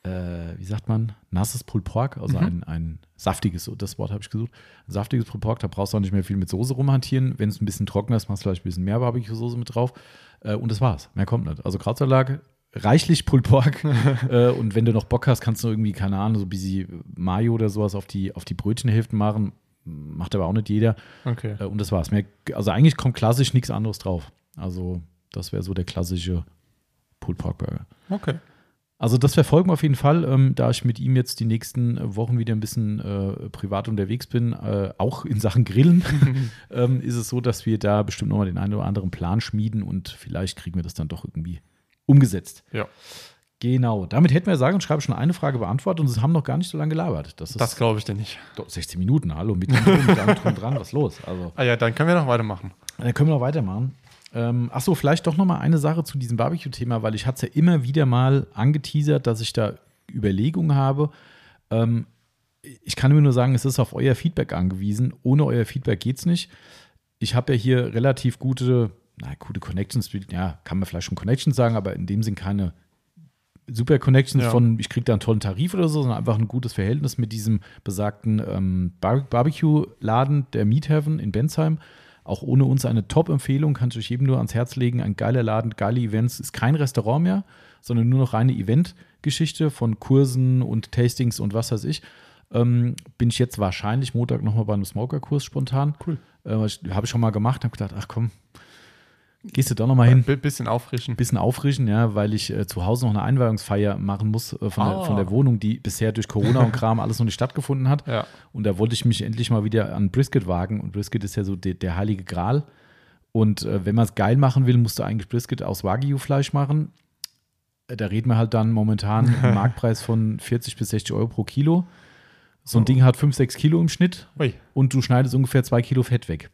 äh, wie sagt man, nasses Pulled Pork, also Mhm. ein, ein saftiges, das Wort habe ich gesucht, ein saftiges Pulled Pork, da brauchst du auch nicht mehr viel mit Soße rumhantieren. Wenn es ein bisschen trockener ist, machst du vielleicht ein bisschen mehr Barbecue-Soße mit drauf. Äh, und das war's. Mehr kommt nicht. Also Krautsalat, reichlich Pulled Pork. (laughs) äh, und wenn du noch Bock hast, kannst du irgendwie, keine Ahnung, so ein bisschen Mayo oder sowas auf die, auf die Brötchenhälften machen. Macht aber auch nicht jeder. Okay. Äh, und das war's. Mehr, also eigentlich kommt klassisch nichts anderes drauf. Also, das wäre so der klassische Pulled Pork Burger. Okay. Also das verfolgen wir auf jeden Fall, ähm, da ich mit ihm jetzt die nächsten Wochen wieder ein bisschen äh, privat unterwegs bin, äh, auch in Sachen Grillen, (laughs) ähm, ist es so, dass wir da bestimmt nochmal den einen oder anderen Plan schmieden und vielleicht kriegen wir das dann doch irgendwie umgesetzt. Ja. Genau, damit hätten wir sagen und schreibe schon eine Frage beantwortet und es haben noch gar nicht so lange gelabert. Das ist Das glaube ich dir nicht. doch 16 Minuten, hallo, mit drum dran, was ist los? Also Ah ja, dann können wir noch weitermachen. dann können wir noch weitermachen. Ähm, Achso, vielleicht doch noch mal eine Sache zu diesem Barbecue-Thema, weil ich hatte es ja immer wieder mal angeteasert, dass ich da Überlegungen habe. Ähm, ich kann nur sagen, es ist auf euer Feedback angewiesen. Ohne euer Feedback geht es nicht. Ich habe ja hier relativ gute, na, gute Connections, ja, kann man vielleicht schon Connections sagen, aber in dem Sinn keine super Connections Ja. von, ich kriege da einen tollen Tarif oder so, sondern einfach ein gutes Verhältnis mit diesem besagten ähm, Bar Barbecue-Laden der Meat Heaven in Bensheim. Auch ohne uns eine Top-Empfehlung, kann ich euch jedem nur ans Herz legen. Ein geiler Laden, geile Events. Ist kein Restaurant mehr, sondern nur noch reine Event-Geschichte von Kursen und Tastings und was weiß ich. Ähm, bin ich jetzt wahrscheinlich Montag nochmal bei einem Smoker-Kurs spontan. Cool. Äh, habe ich schon mal gemacht, habe gedacht, ach komm, gehst du da nochmal hin. Ein bisschen auffrischen. Bisschen auffrischen, ja, weil ich äh, zu Hause noch eine Einweihungsfeier machen muss äh, von, Ah. der, von der Wohnung, die bisher durch Corona und Kram alles noch nicht stattgefunden hat. Ja. Und da wollte ich mich endlich mal wieder an Brisket wagen. Und Brisket ist ja so der, der heilige Gral. Und äh, wenn man es geil machen will, musst du eigentlich Brisket aus Wagyu-Fleisch machen. Äh, Da reden wir halt dann momentan einen (laughs) Marktpreis von 40 bis 60 Euro pro Kilo. So ein Oh. Ding hat 5, 6 Kilo im Schnitt Ui. und du schneidest ungefähr 2 Kilo Fett weg.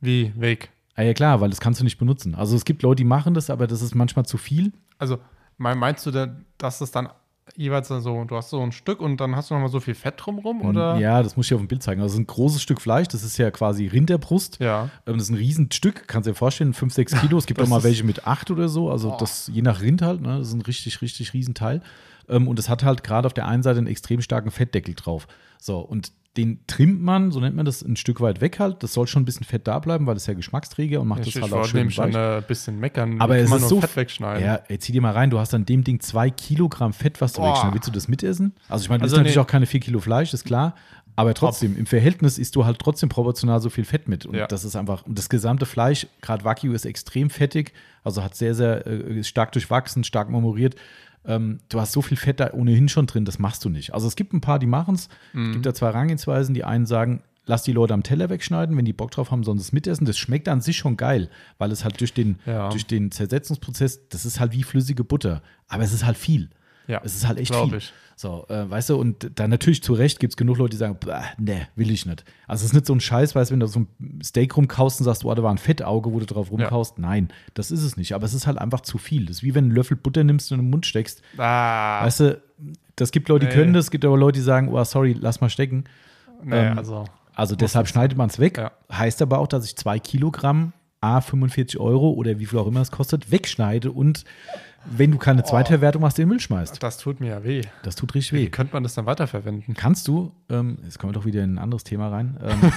Wie, weg. Ah ja klar, weil das kannst du nicht benutzen. Also es gibt Leute, die machen das, aber das ist manchmal zu viel. Also, mein- meinst du, denn, dass das dann jeweils so, du hast so ein Stück und dann hast du nochmal so viel Fett drumrum? Oder? Ja, das muss ich auf dem Bild zeigen. Also es ist ein großes Stück Fleisch, das ist ja quasi Rinderbrust. Ja. Ähm, Das ist ein Riesenstück, kannst du dir vorstellen, 5, 6 Kilo. Es gibt auch mal welche mit 8 oder so. Also Boah. das je nach Rind halt, ne? Das ist ein richtig, richtig Riesenteil. Ähm, Und es hat halt gerade auf der einen Seite einen extrem starken Fettdeckel drauf. So, und den trimmt man, so nennt man das, ein Stück weit weg halt. Das soll schon ein bisschen Fett da bleiben, weil das ist ja Geschmacksträger und macht Ich, das halt auch schön schon ein bisschen meckern. Aber es ist so Fett wegschneiden. Ja, ey, zieh dir mal rein, du hast an dem Ding zwei Kilogramm Fett, was du Boah. wegschneidest. Willst du das mitessen? Also ich meine, du Also isst natürlich nee. auch keine vier Kilo Fleisch, ist klar. Aber trotzdem, im Verhältnis isst du halt trotzdem proportional so viel Fett mit. Und Ja. das ist einfach, und das gesamte Fleisch, gerade Wagyu, ist extrem fettig, also hat sehr, sehr äh, stark durchwachsen, stark marmoriert. Ähm, du hast so viel Fett da ohnehin schon drin, das machst du nicht. Also es gibt ein paar, die machen es. Mhm. Es gibt da zwei Herangehensweisen. Die einen sagen, lass die Leute am Teller wegschneiden, wenn die Bock drauf haben, sollen sie es mitessen. Das schmeckt an sich schon geil, weil es halt durch den, Ja. durch den Zersetzungsprozess, das ist halt wie flüssige Butter. Aber es ist halt viel. Ja, Es ist halt echt viel. ich. So, äh, weißt du, und dann natürlich zu Recht gibt es genug Leute, die sagen, "Bäh, nee, will ich nicht. Also es ist nicht so ein Scheiß, weißt du, wenn du so ein Steak rumkaust und sagst, oh, da war ein Fettauge, wo du drauf rumkaust. Nein, das ist es nicht. Aber es ist halt einfach zu viel. Das ist wie wenn du einen Löffel Butter nimmst und in den Mund steckst. Ah, Weißt du, das gibt Leute, die Nee. können das, es gibt aber Leute, die sagen, oh, sorry, lass mal stecken. nee, ähm, also. Also deshalb schneidet man es weg. Ja. Heißt aber auch, dass ich zwei Kilogramm, A, 45 Euro oder wie viel auch immer es kostet, wegschneide und wenn du keine Zweitverwertung machst, den Müll schmeißt. Das tut mir ja weh. Das tut richtig Wie weh. könnte man das dann weiterverwenden? Kannst du, ähm, jetzt kommen wir doch wieder in ein anderes Thema rein. Ähm,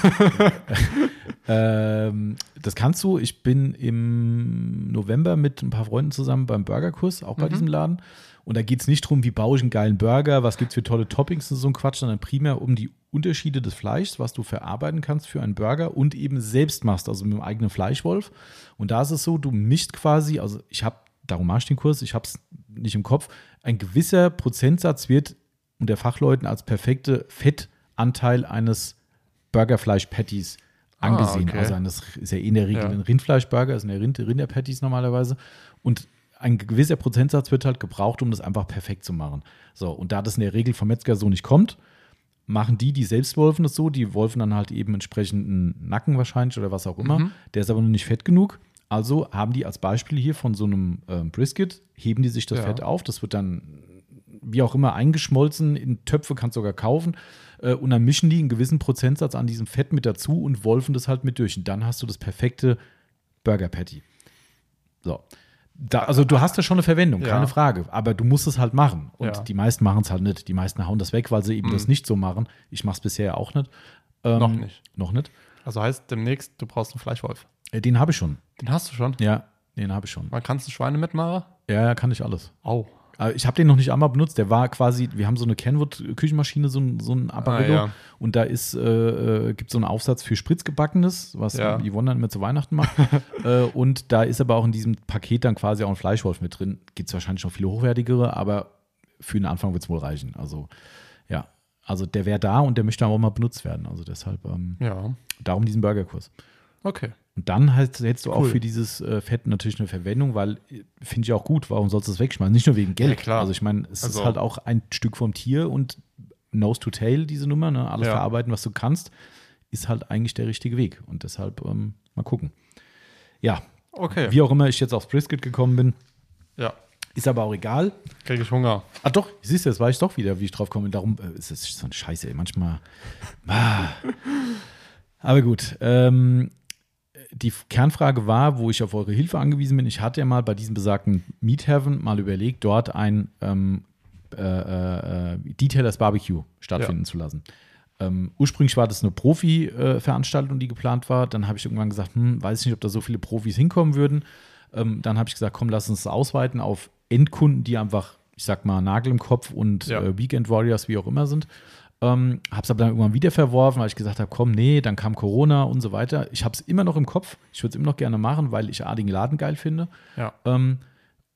(laughs) ähm, das kannst du. Ich bin im November mit ein paar Freunden zusammen beim Burgerkurs, auch bei diesem Laden. Und da geht es nicht darum, wie baue ich einen geilen Burger, was gibt es für tolle Toppings und so ein Quatsch, sondern primär um die Unterschiede des Fleischs, was du verarbeiten kannst für einen Burger und eben selbst machst, also mit dem eigenen Fleischwolf. Und da ist es so, du mischst quasi, also ich habe, darum mache ich den Kurs, ich habe es nicht im Kopf, ein gewisser Prozentsatz wird unter Fachleuten als perfekte Fettanteil eines Burgerfleisch-Patties angesehen. Ah, okay. Also eines ist ja eh in der Regel Ja. ein Rindfleischburger, ist eine Rind Rinderpatties normalerweise. Und ein gewisser Prozentsatz wird halt gebraucht, um das einfach perfekt zu machen. So, und da das in der Regel vom Metzger so nicht kommt, machen die, die selbst wolfen, das so. Die wolfen dann halt eben entsprechend einen Nacken wahrscheinlich oder was auch immer. Der ist aber noch nicht fett genug. Also haben die als Beispiel hier von so einem ähm, Brisket, heben die sich das Ja. Fett auf. Das wird dann wie auch immer eingeschmolzen in Töpfe, kannst sogar kaufen. Äh, und dann mischen die einen gewissen Prozentsatz an diesem Fett mit dazu und wolfen das halt mit durch. Und dann hast du das perfekte Burger Patty. So. Da, also du hast da schon eine Verwendung, Ja. keine Frage. Aber du musst es halt machen. Und Ja. die meisten machen es halt nicht. Die meisten hauen das weg, weil sie eben das nicht so machen. Ich mache es bisher auch nicht. Ähm, Noch nicht. Noch nicht. Also heißt demnächst, du brauchst einen Fleischwolf. Äh, Den habe ich schon. Den hast du schon? Ja. Den habe ich schon. Man kannst du Schweine mitmachen? Ja, ja, kann ich alles. Au. Ich habe den noch nicht einmal benutzt. Der war quasi, wir haben so eine Kenwood-Küchenmaschine, so ein, so ein Apparillo. Ah, ja. Und da ist, äh, äh, gibt so einen Aufsatz für Spritzgebackenes, was Ja. Yvonne dann immer zu Weihnachten macht. (laughs) äh, und da ist aber auch in diesem Paket dann quasi auch ein Fleischwolf mit drin. Gibt es wahrscheinlich noch viele hochwertigere, aber für den Anfang wird es wohl reichen. Also, ja. Also der wäre da und der möchte aber auch mal benutzt werden. Also deshalb, ähm, Ja. darum diesen Burgerkurs. Okay. Und dann halt, hättest du auch Cool. für dieses äh, Fett natürlich eine Verwendung, weil äh, finde ich auch gut, warum sollst du es wegschmeißen? Nicht nur wegen Geld. Ja, klar. Also ich meine, es Also- ist halt auch ein Stück vom Tier und Nose to Tail, diese Nummer, ne? alles Ja. verarbeiten, was du kannst, ist halt eigentlich der richtige Weg. Und deshalb ähm, mal gucken. Ja, Okay. wie auch immer ich jetzt aufs Brisket gekommen bin, ja. ist aber auch egal. Kriege ich Hunger. Ah doch, siehst du, jetzt weiß ich doch wieder, wie ich drauf komme. Darum äh, ist es so ein Scheiße, ey. Manchmal. Ah. Aber gut. Ähm, die Kernfrage war, wo ich auf eure Hilfe angewiesen bin. Ich hatte ja mal bei diesem besagten Meat Heaven mal überlegt, dort ein ähm, äh, äh, Detailers Barbecue stattfinden Ja. zu lassen. Ähm, ursprünglich war das eine Profi-Veranstaltung, die geplant war. Dann habe ich irgendwann gesagt, hm, weiß nicht, ob da so viele Profis hinkommen würden. Ähm, dann habe ich gesagt, komm, lass uns das ausweiten auf Endkunden, die einfach, ich sag mal, Nagel im Kopf und Ja. äh, Weekend Warriors, wie auch immer sind. Ähm, habe es aber dann irgendwann wieder verworfen, weil ich gesagt habe, komm, nee, dann kam Corona und so weiter. Ich habe es immer noch im Kopf. Ich würde es immer noch gerne machen, weil ich A, den Laden geil finde. Ja. Ähm,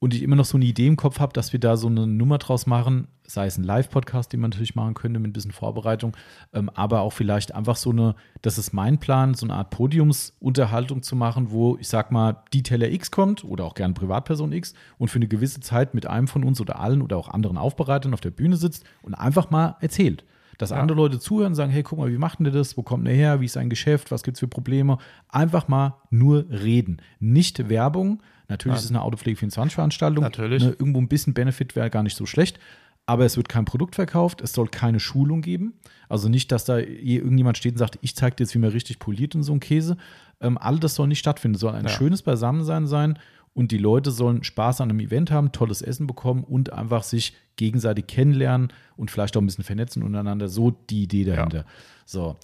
und ich immer noch so eine Idee im Kopf habe, dass wir da so eine Nummer draus machen, sei es ein Live-Podcast, den man natürlich machen könnte mit ein bisschen Vorbereitung, ähm, aber auch vielleicht einfach so eine, das ist mein Plan, so eine Art Podiumsunterhaltung zu machen, wo ich sag mal, Detailer X kommt oder auch gerne Privatperson X und für eine gewisse Zeit mit einem von uns oder allen oder auch anderen Aufbereitern auf der Bühne sitzt und einfach mal erzählt. Dass andere Leute zuhören und sagen, hey, guck mal, wie macht denn das? Wo kommt der her? Wie ist sein Geschäft? Was gibt es für Probleme? Einfach mal nur reden. Nicht Werbung. Natürlich ist es eine Autopflege 24-Veranstaltung. Natürlich. Ne, irgendwo ein bisschen Benefit wäre gar nicht so schlecht. Aber es wird kein Produkt verkauft. Es soll keine Schulung geben. Also nicht, dass da irgendjemand steht und sagt, ich zeige dir jetzt, wie man richtig poliert und so ein Käse. Ähm, all das soll nicht stattfinden. Es soll ein Ja. schönes Beisammensein sein. Und die Leute sollen Spaß an einem Event haben, tolles Essen bekommen und einfach sich gegenseitig kennenlernen und vielleicht auch ein bisschen vernetzen untereinander. So die Idee dahinter. So.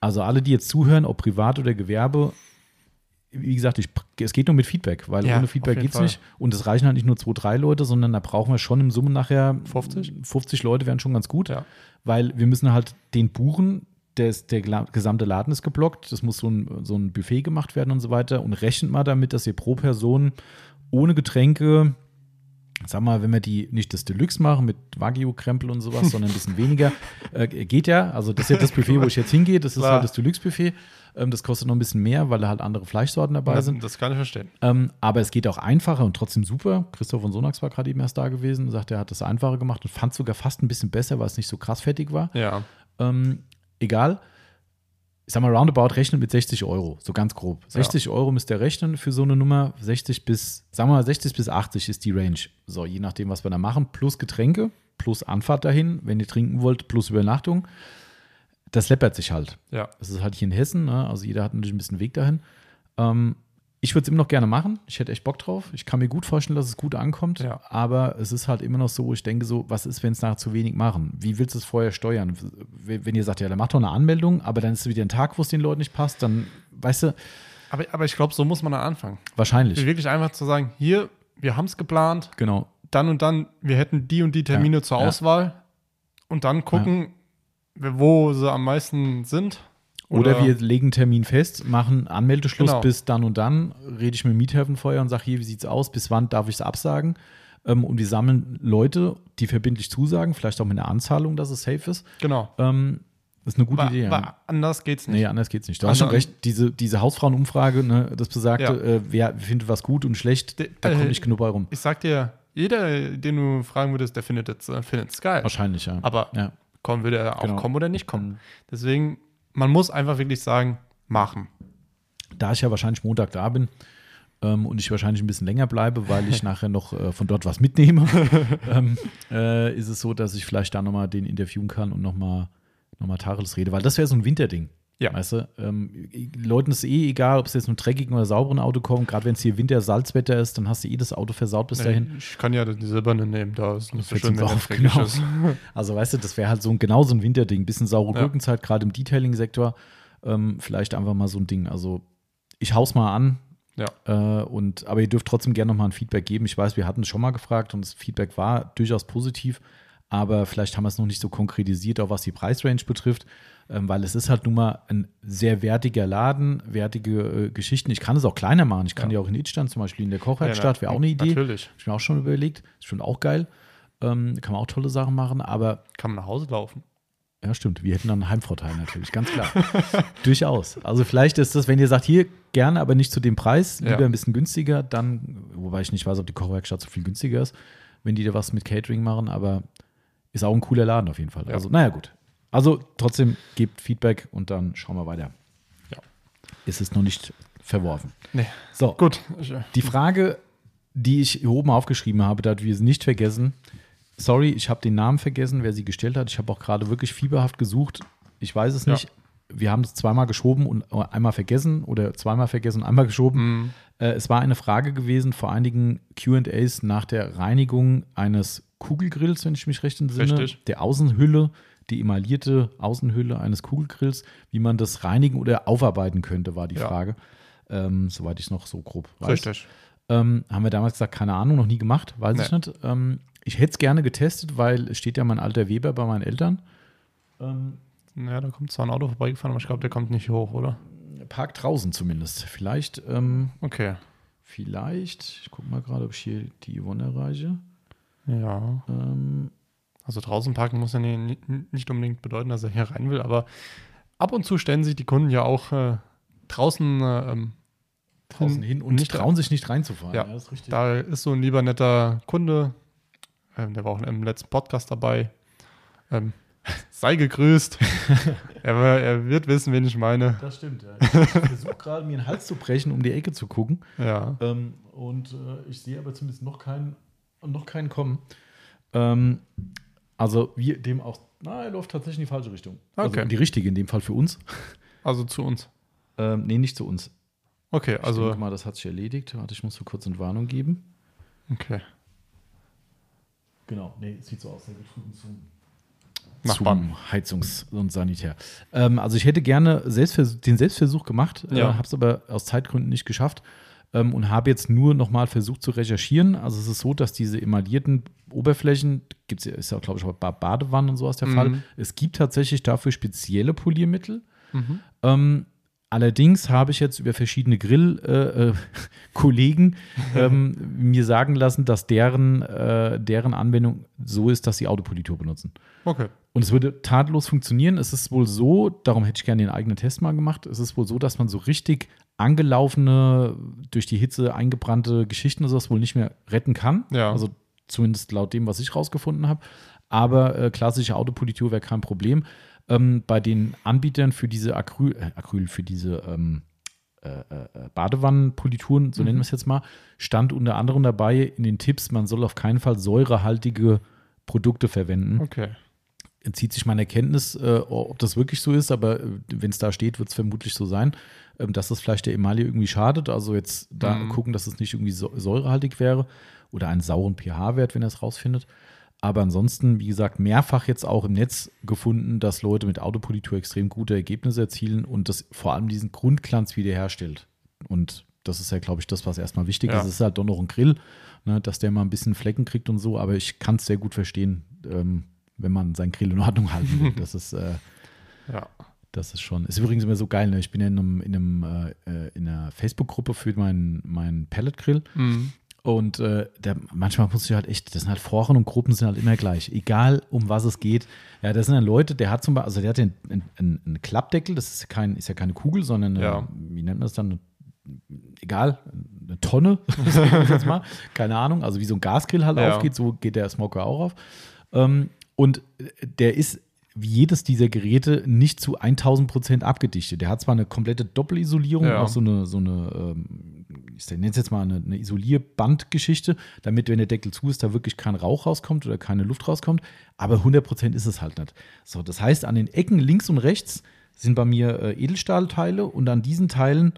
Also alle, die jetzt zuhören, ob privat oder Gewerbe, wie gesagt, ich, es geht nur mit Feedback, weil Ja, ohne Feedback geht es nicht. Und es reichen halt nicht nur zwei, drei Leute, sondern da brauchen wir schon im Summe nachher 50? 50 Leute wären schon ganz gut, Ja. weil wir müssen halt den buchen. Der, ist, der gesamte Laden ist geblockt. Das muss so ein, so ein Buffet gemacht werden und so weiter. Und rechnet mal damit, dass ihr pro Person ohne Getränke, sag mal, wenn wir die nicht das Deluxe machen mit Wagyu-Krempel und sowas, sondern ein bisschen (laughs) weniger, äh, geht ja. Also das ist ja das Buffet, wo ich jetzt hingehe. Das ist Klar. halt das Deluxe-Buffet. Ähm, das kostet noch ein bisschen mehr, weil da halt andere Fleischsorten dabei Das, sind. das kann ich verstehen. Ähm, aber es geht auch einfacher und trotzdem super. Christoph von Sonax war gerade eben erst da gewesen, sagt, er hat das einfacher gemacht und fand es sogar fast ein bisschen besser, weil es nicht so krass fettig war. Ja. Ähm, egal. Ich sag mal, roundabout rechnet mit 60 Euro, so ganz grob. 60 Euro müsst ihr rechnen für so eine Nummer. 60 bis, sagen wir mal, 60 bis 80 ist die Range. So, je nachdem, was wir da machen. Plus Getränke, plus Anfahrt dahin, wenn ihr trinken wollt, plus Übernachtung. Das läppert sich halt. Ja. Das ist halt hier in Hessen, ne? also jeder hat natürlich ein bisschen Weg dahin. Ähm, ich würde es immer noch gerne machen. Ich hätte echt Bock drauf. Ich kann mir gut vorstellen, dass es gut ankommt. Ja. Aber es ist halt immer noch so, wo ich denke so, was ist, wenn es nachher zu wenig machen? Wie willst du es vorher steuern? Wenn ihr sagt, ja, dann macht doch eine Anmeldung, aber dann ist es wieder ein Tag, wo es den Leuten nicht passt, dann, weißt du, Aber, aber ich glaube, so muss man dann anfangen. wahrscheinlich. Wirklich einfach zu sagen, hier, wir haben es geplant, Genau. dann und dann, wir hätten die und die Termine Ja, zur ja. Auswahl und dann gucken, wo sie am meisten sind. Oder, wir legen einen Termin fest, machen Anmeldeschluss Genau. bis dann und dann, rede ich mit Miethafen vorher und sage, hier, wie sieht's aus, bis wann darf ich es absagen? Ähm, und wir sammeln Leute, die verbindlich zusagen, vielleicht auch mit einer Anzahlung, dass es safe ist. Genau. Ähm, das ist eine gute Aber, Idee. Ja. aber anders geht's nicht. Nee, anders geht's nicht. Du hast schon Andere- recht, diese, diese Hausfrauenumfrage, ne, das besagte, Ja. äh, wer findet was gut und schlecht, De- da kommt äh, nicht genug bei rum. Ich sag dir, jeder, den du fragen würdest, der findet es äh, geil. Wahrscheinlich, ja. Aber ja. kommen würde er auch Genau. kommen oder nicht kommen. Deswegen, man muss einfach wirklich sagen, machen. Da ich ja wahrscheinlich Montag da bin ähm, und ich wahrscheinlich ein bisschen länger bleibe, weil ich (laughs) nachher noch äh, von dort was mitnehme, (laughs) ähm, äh, ist es so, dass ich vielleicht da nochmal den interviewen kann und nochmal noch mal Tacheles rede, weil das wäre so ein Winterding. Ja. Weißt du, ähm, Leuten ist eh egal, ob es jetzt mit einem dreckigen oder sauberen Auto kommt. Gerade wenn es hier Winter, Salzwetter ist, dann hast du eh das Auto versaut bis dahin. Ich kann ja die silberne nehmen, da ist nicht so schön, uns wenn auf, es dreckig genau. ist. (laughs) Also weißt du, das wäre halt so ein, genau so ein Winterding. Bisschen saure Ja. Gurkenzeit, gerade im Detailing-Sektor. Ähm, vielleicht einfach mal so ein Ding. Also ich hau's mal an. Ja. Äh, und, aber ihr dürft trotzdem gerne nochmal ein Feedback geben. Ich weiß, wir hatten es schon mal gefragt und das Feedback war durchaus positiv, aber vielleicht haben wir es noch nicht so konkretisiert, auch was die Preisrange betrifft, weil es ist halt nun mal ein sehr wertiger Laden, wertige äh, Geschichten. Ich kann es auch kleiner machen. Ich kann Ja. die auch in Idstein, zum Beispiel in der Kochwerkstatt, wäre auch eine Idee. Natürlich. Hab ich mir auch schon überlegt. Ist schon auch geil. Ähm, kann man auch tolle Sachen machen, aber Kann man nach Hause laufen. ja, stimmt. Wir hätten dann einen Heimvorteil natürlich, ganz klar. (laughs) Durchaus. Also vielleicht ist das, wenn ihr sagt, hier gerne, aber nicht zu dem Preis, lieber Ja. ein bisschen günstiger, dann, wobei ich nicht weiß, ob die Kochwerkstatt so viel günstiger ist, wenn die da was mit Catering machen, aber ist auch ein cooler Laden auf jeden Fall. Ja. Also, naja, gut. Also trotzdem gebt Feedback und dann schauen wir weiter. Ja. Ist es noch nicht verworfen. Nee. So, Gut. Äh, die Frage, die ich hier oben aufgeschrieben habe, da wir sie nicht vergessen. Sorry, ich habe den Namen vergessen, wer sie gestellt hat. Ich habe auch gerade wirklich fieberhaft gesucht. Ich weiß es Ja. nicht. Wir haben es zweimal geschoben und äh, einmal vergessen oder zweimal vergessen und einmal geschoben. Mhm. Äh, es war eine Frage gewesen vor einigen QAs nach der Reinigung eines Kugelgrills, wenn ich mich recht entsinne. Richtig. Der Außenhülle, die emaillierte Außenhülle eines Kugelgrills, wie man das reinigen oder aufarbeiten könnte, war die Ja. Frage. Ähm, soweit ich es noch so grob weiß. Richtig. Ähm, haben wir damals gesagt, keine Ahnung, noch nie gemacht, weiß ich Nee. nicht. Ähm, ich hätte es gerne getestet, weil es steht ja mein alter Weber bei meinen Eltern. Ähm, Ja, da kommt zwar ein Auto vorbeigefahren, aber ich glaube, der kommt nicht hoch, oder? parkt draußen zumindest. Vielleicht, ähm, Okay. vielleicht, ich gucke mal gerade, ob ich hier die Yvonne erreiche. Ja. Ähm, Also draußen parken muss ja nicht unbedingt bedeuten, dass er hier rein will, aber ab und zu stellen sich die Kunden ja auch äh, draußen äh, ähm, draußen hin und nicht trauen sich nicht reinzufahren. Ja, das ist richtig. Da ist so ein lieber netter Kunde, ähm, der war auch im letzten Podcast dabei. Ähm, sei gegrüßt. (laughs) er, er wird wissen, wen ich meine. Das stimmt, ja. Ich versuche gerade, mir den Hals zu brechen, um die Ecke zu gucken. Ja. Ähm, und äh, ich sehe aber zumindest noch keinen, noch keinen kommen. Ähm, also, wie dem auch. Na, er läuft tatsächlich in die falsche Richtung. Also Okay. in die richtige, in dem Fall für uns. Also zu uns. Ähm, nee, nicht zu uns. Okay, Ich also. denke mal, das hat sich erledigt. Warte, ich muss so kurz eine Warnung geben. Okay. Genau, nee, es sieht so aus. Der geht zum, Nachbarn. zum Heizungs- und Sanitär. Ähm, also ich hätte gerne Selbstversuch, den Selbstversuch gemacht, äh, Ja. habe es aber aus Zeitgründen nicht geschafft ähm, und habe jetzt nur nochmal versucht zu recherchieren. Also es ist so, dass diese emaillierten Oberflächen, gibt's ja, ist ja glaube ich auch bei Badewannen und sowas der Mhm. Fall. Es gibt tatsächlich dafür spezielle Poliermittel. Mhm. Ähm, allerdings habe ich jetzt über verschiedene Grill-Kollegen äh, (laughs) Kollegen, ähm, mir sagen lassen, dass deren, äh, deren Anwendung so ist, dass sie Autopolitur benutzen. Okay. Und es würde tadellos funktionieren. Es ist wohl so, darum hätte ich gerne den eigenen Test mal gemacht. Es ist wohl so, dass man so richtig angelaufene, durch die Hitze eingebrannte Geschichten und sowas wohl nicht mehr retten kann. Ja. Also zumindest laut dem, was ich rausgefunden habe. Aber äh, klassische Autopolitur wäre kein Problem. Ähm, bei den Anbietern für diese Acryl, äh, Acryl für diese ähm, äh, äh, Badewannenpolituren, so nennen wir es jetzt mal, stand unter anderem dabei in den Tipps, man soll auf keinen Fall säurehaltige Produkte verwenden Okay. entzieht sich meiner Kenntnis, äh, ob das wirklich so ist, aber äh, wenn es da steht, wird es vermutlich so sein, ähm, dass das vielleicht der Emaille irgendwie schadet. Also jetzt da Mhm. gucken, dass es nicht irgendwie säurehaltig wäre oder einen sauren pH-Wert, wenn er es rausfindet. Aber ansonsten, wie gesagt, mehrfach jetzt auch im Netz gefunden, dass Leute mit Autopolitur extrem gute Ergebnisse erzielen und das vor allem diesen Grundglanz wiederherstellt. Und das ist ja, glaube ich, das, was erstmal wichtig Ja. ist. Es ist halt doch noch ein Grill, ne, dass der mal ein bisschen Flecken kriegt und so, aber ich kann es sehr gut verstehen, ähm, wenn man seinen Grill in Ordnung halten will. (laughs) Das ist, äh, Ja. das ist schon. Ist übrigens immer so geil. Ne? Ich bin ja in, einem, in, einem, äh, äh, in einer Facebook-Gruppe für meinen, meinen Pellet-Grill. Mhm. Und äh, der, manchmal muss ich halt echt, das sind halt Foren und Gruppen sind halt immer gleich. Egal um was es geht. Ja, das sind dann Leute, der hat zum Beispiel, also der hat einen, einen, einen Klappdeckel, das ist, kein, ist ja keine Kugel, sondern eine, Ja. wie nennt man das dann? Egal, eine Tonne, (laughs) jetzt mal. Keine Ahnung, also wie so ein Gasgrill halt Ja. aufgeht, so geht der Smoker auch auf. Ähm, und der ist wie jedes dieser Geräte nicht zu 1000 Prozent abgedichtet. Der hat zwar eine komplette Doppelisolierung, Ja. auch so eine, so eine ähm, ich nenne es jetzt mal eine, eine Isolierbandgeschichte, damit, wenn der Deckel zu ist, da wirklich kein Rauch rauskommt oder keine Luft rauskommt. Aber 100 Prozent ist es halt nicht. So, das heißt, an den Ecken links und rechts sind bei mir äh, Edelstahlteile und an diesen Teilen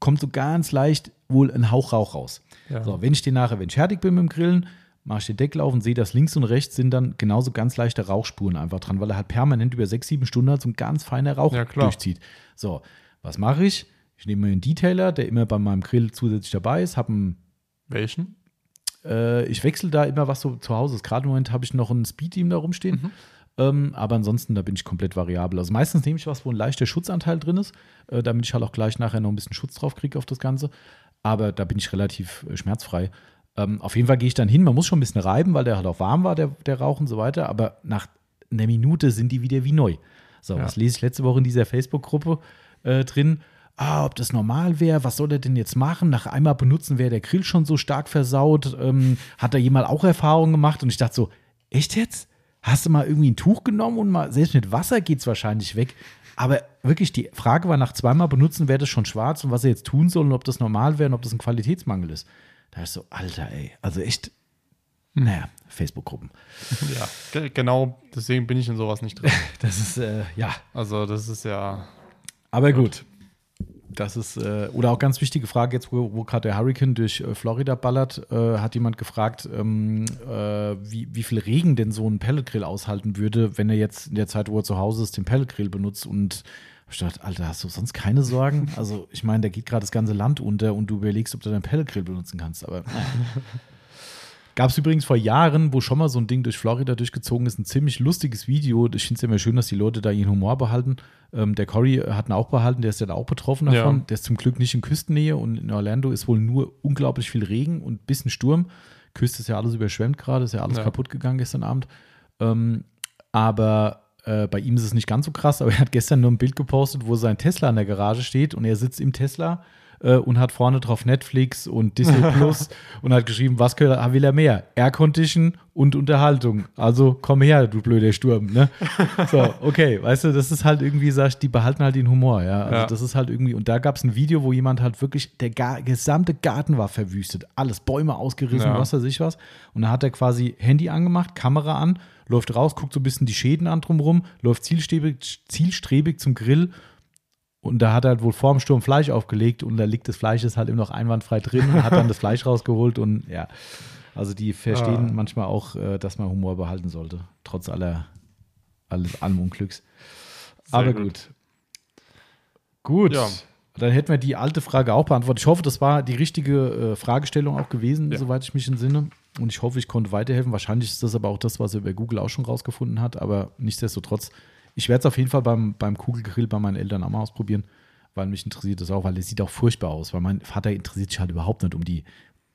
kommt so ganz leicht wohl ein Hauch Rauch raus. Ja. So, wenn ich den nachher, wenn ich fertig bin mit dem Grillen, mache ich den Deckel auf und sehe, dass links und rechts sind dann genauso ganz leichte Rauchspuren einfach dran, weil er halt permanent über sechs, sieben Stunden halt so ein ganz feiner Rauch Ja, durchzieht. So, was mache ich? Ich nehme mir einen Detailer, der immer bei meinem Grill zusätzlich dabei ist, habe einen Welchen? Äh, ich wechsle da immer, was so zu Hause ist. Gerade im Moment habe ich noch ein Speed-Team da rumstehen. Mhm. Ähm, aber ansonsten, da bin ich komplett variabel. Also meistens nehme ich was, wo ein leichter Schutzanteil drin ist, äh, damit ich halt auch gleich nachher noch ein bisschen Schutz drauf kriege auf das Ganze. Aber da bin ich relativ äh, schmerzfrei. Ähm, auf jeden Fall gehe ich dann hin. Man muss schon ein bisschen reiben, weil der halt auch warm war, der, der Rauch und so weiter. Aber nach einer Minute sind die wieder wie neu. So, Ja. was lese ich letzte Woche in dieser Facebook-Gruppe äh, drin? Ah, ob das normal wäre, was soll er denn jetzt machen? Nach einmal benutzen wäre der Grill schon so stark versaut. Ähm, hat da jemand auch Erfahrungen gemacht? Und ich dachte so, echt jetzt? Hast du mal irgendwie ein Tuch genommen und mal, selbst mit Wasser geht es wahrscheinlich weg. Aber wirklich, die Frage war nach zweimal benutzen, wäre das schon schwarz und was er jetzt tun soll und ob das normal wäre und ob das ein Qualitätsmangel ist. Da ist so, Alter, ey, also echt, naja, Facebook-Gruppen. Ja, ge genau deswegen bin ich in sowas nicht drin. (laughs) Das ist, äh, ja, Also, das ist ja. Aber gut. Das ist, äh, oder auch ganz wichtige Frage, jetzt, wo, wo gerade der Hurricane durch äh, Florida ballert, äh, hat jemand gefragt, ähm, äh, wie, wie viel Regen denn so ein Pelletgrill aushalten würde, wenn er jetzt in der Zeit, wo er zu Hause ist, den Pelletgrill benutzt. Und ich dachte, Alter, hast du sonst keine Sorgen? Also, ich meine, da geht gerade das ganze Land unter und du überlegst, ob du deinen Pelletgrill benutzen kannst. Aber. (laughs) Gab es übrigens vor Jahren, wo schon mal so ein Ding durch Florida durchgezogen ist, ein ziemlich lustiges Video. Ich finde es immer schön, dass die Leute da ihren Humor behalten. Ähm, der Cory hat ihn auch behalten, der ist ja da auch betroffen davon. Ja. Der ist zum Glück nicht in Küstennähe und in Orlando ist wohl nur unglaublich viel Regen und ein bisschen Sturm. Küste ist ja alles überschwemmt gerade, ist ja alles Ja. kaputt gegangen gestern Abend. Ähm, aber äh, bei ihm ist es nicht ganz so krass, aber er hat gestern nur ein Bild gepostet, wo sein Tesla in der Garage steht und er sitzt im Tesla äh, und hat vorne drauf Netflix und Disney (laughs) Plus und hat geschrieben, was will er, will er mehr? Aircondition und Unterhaltung. Also komm her, du blöder Sturm. Ne? (laughs) So, okay, weißt du, das ist halt irgendwie, sag ich, die behalten halt den Humor, ja. Also Ja. das ist halt irgendwie, und da gab es ein Video, wo jemand halt wirklich, der Ga gesamte Garten war verwüstet, alles, Bäume ausgerissen, Ja. was weiß ich was. Und da hat er quasi Handy angemacht, Kamera an, läuft raus, guckt so ein bisschen die Schäden an drumrum, läuft zielstrebig, zielstrebig zum Grill und da hat er halt wohl vorm Sturm Fleisch aufgelegt und da liegt das Fleisch ist halt immer noch einwandfrei drin und hat dann das Fleisch rausgeholt und ja. Also die verstehen Ah. manchmal auch, äh, dass man Humor behalten sollte, trotz aller alles allem Unglücks. Sehr Aber gut. gut. Gut. Ja. Dann hätten wir die alte Frage auch beantwortet. Ich hoffe, das war die richtige äh, Fragestellung auch gewesen, Ja. soweit ich mich entsinne. Und ich hoffe, ich konnte weiterhelfen. Wahrscheinlich ist das aber auch das, was er über Google auch schon rausgefunden hat. Aber nichtsdestotrotz, ich werde es auf jeden Fall beim, beim Kugelgrill bei meinen Eltern auch mal ausprobieren, weil mich interessiert das auch, weil es sieht auch furchtbar aus, weil mein Vater interessiert sich halt überhaupt nicht um die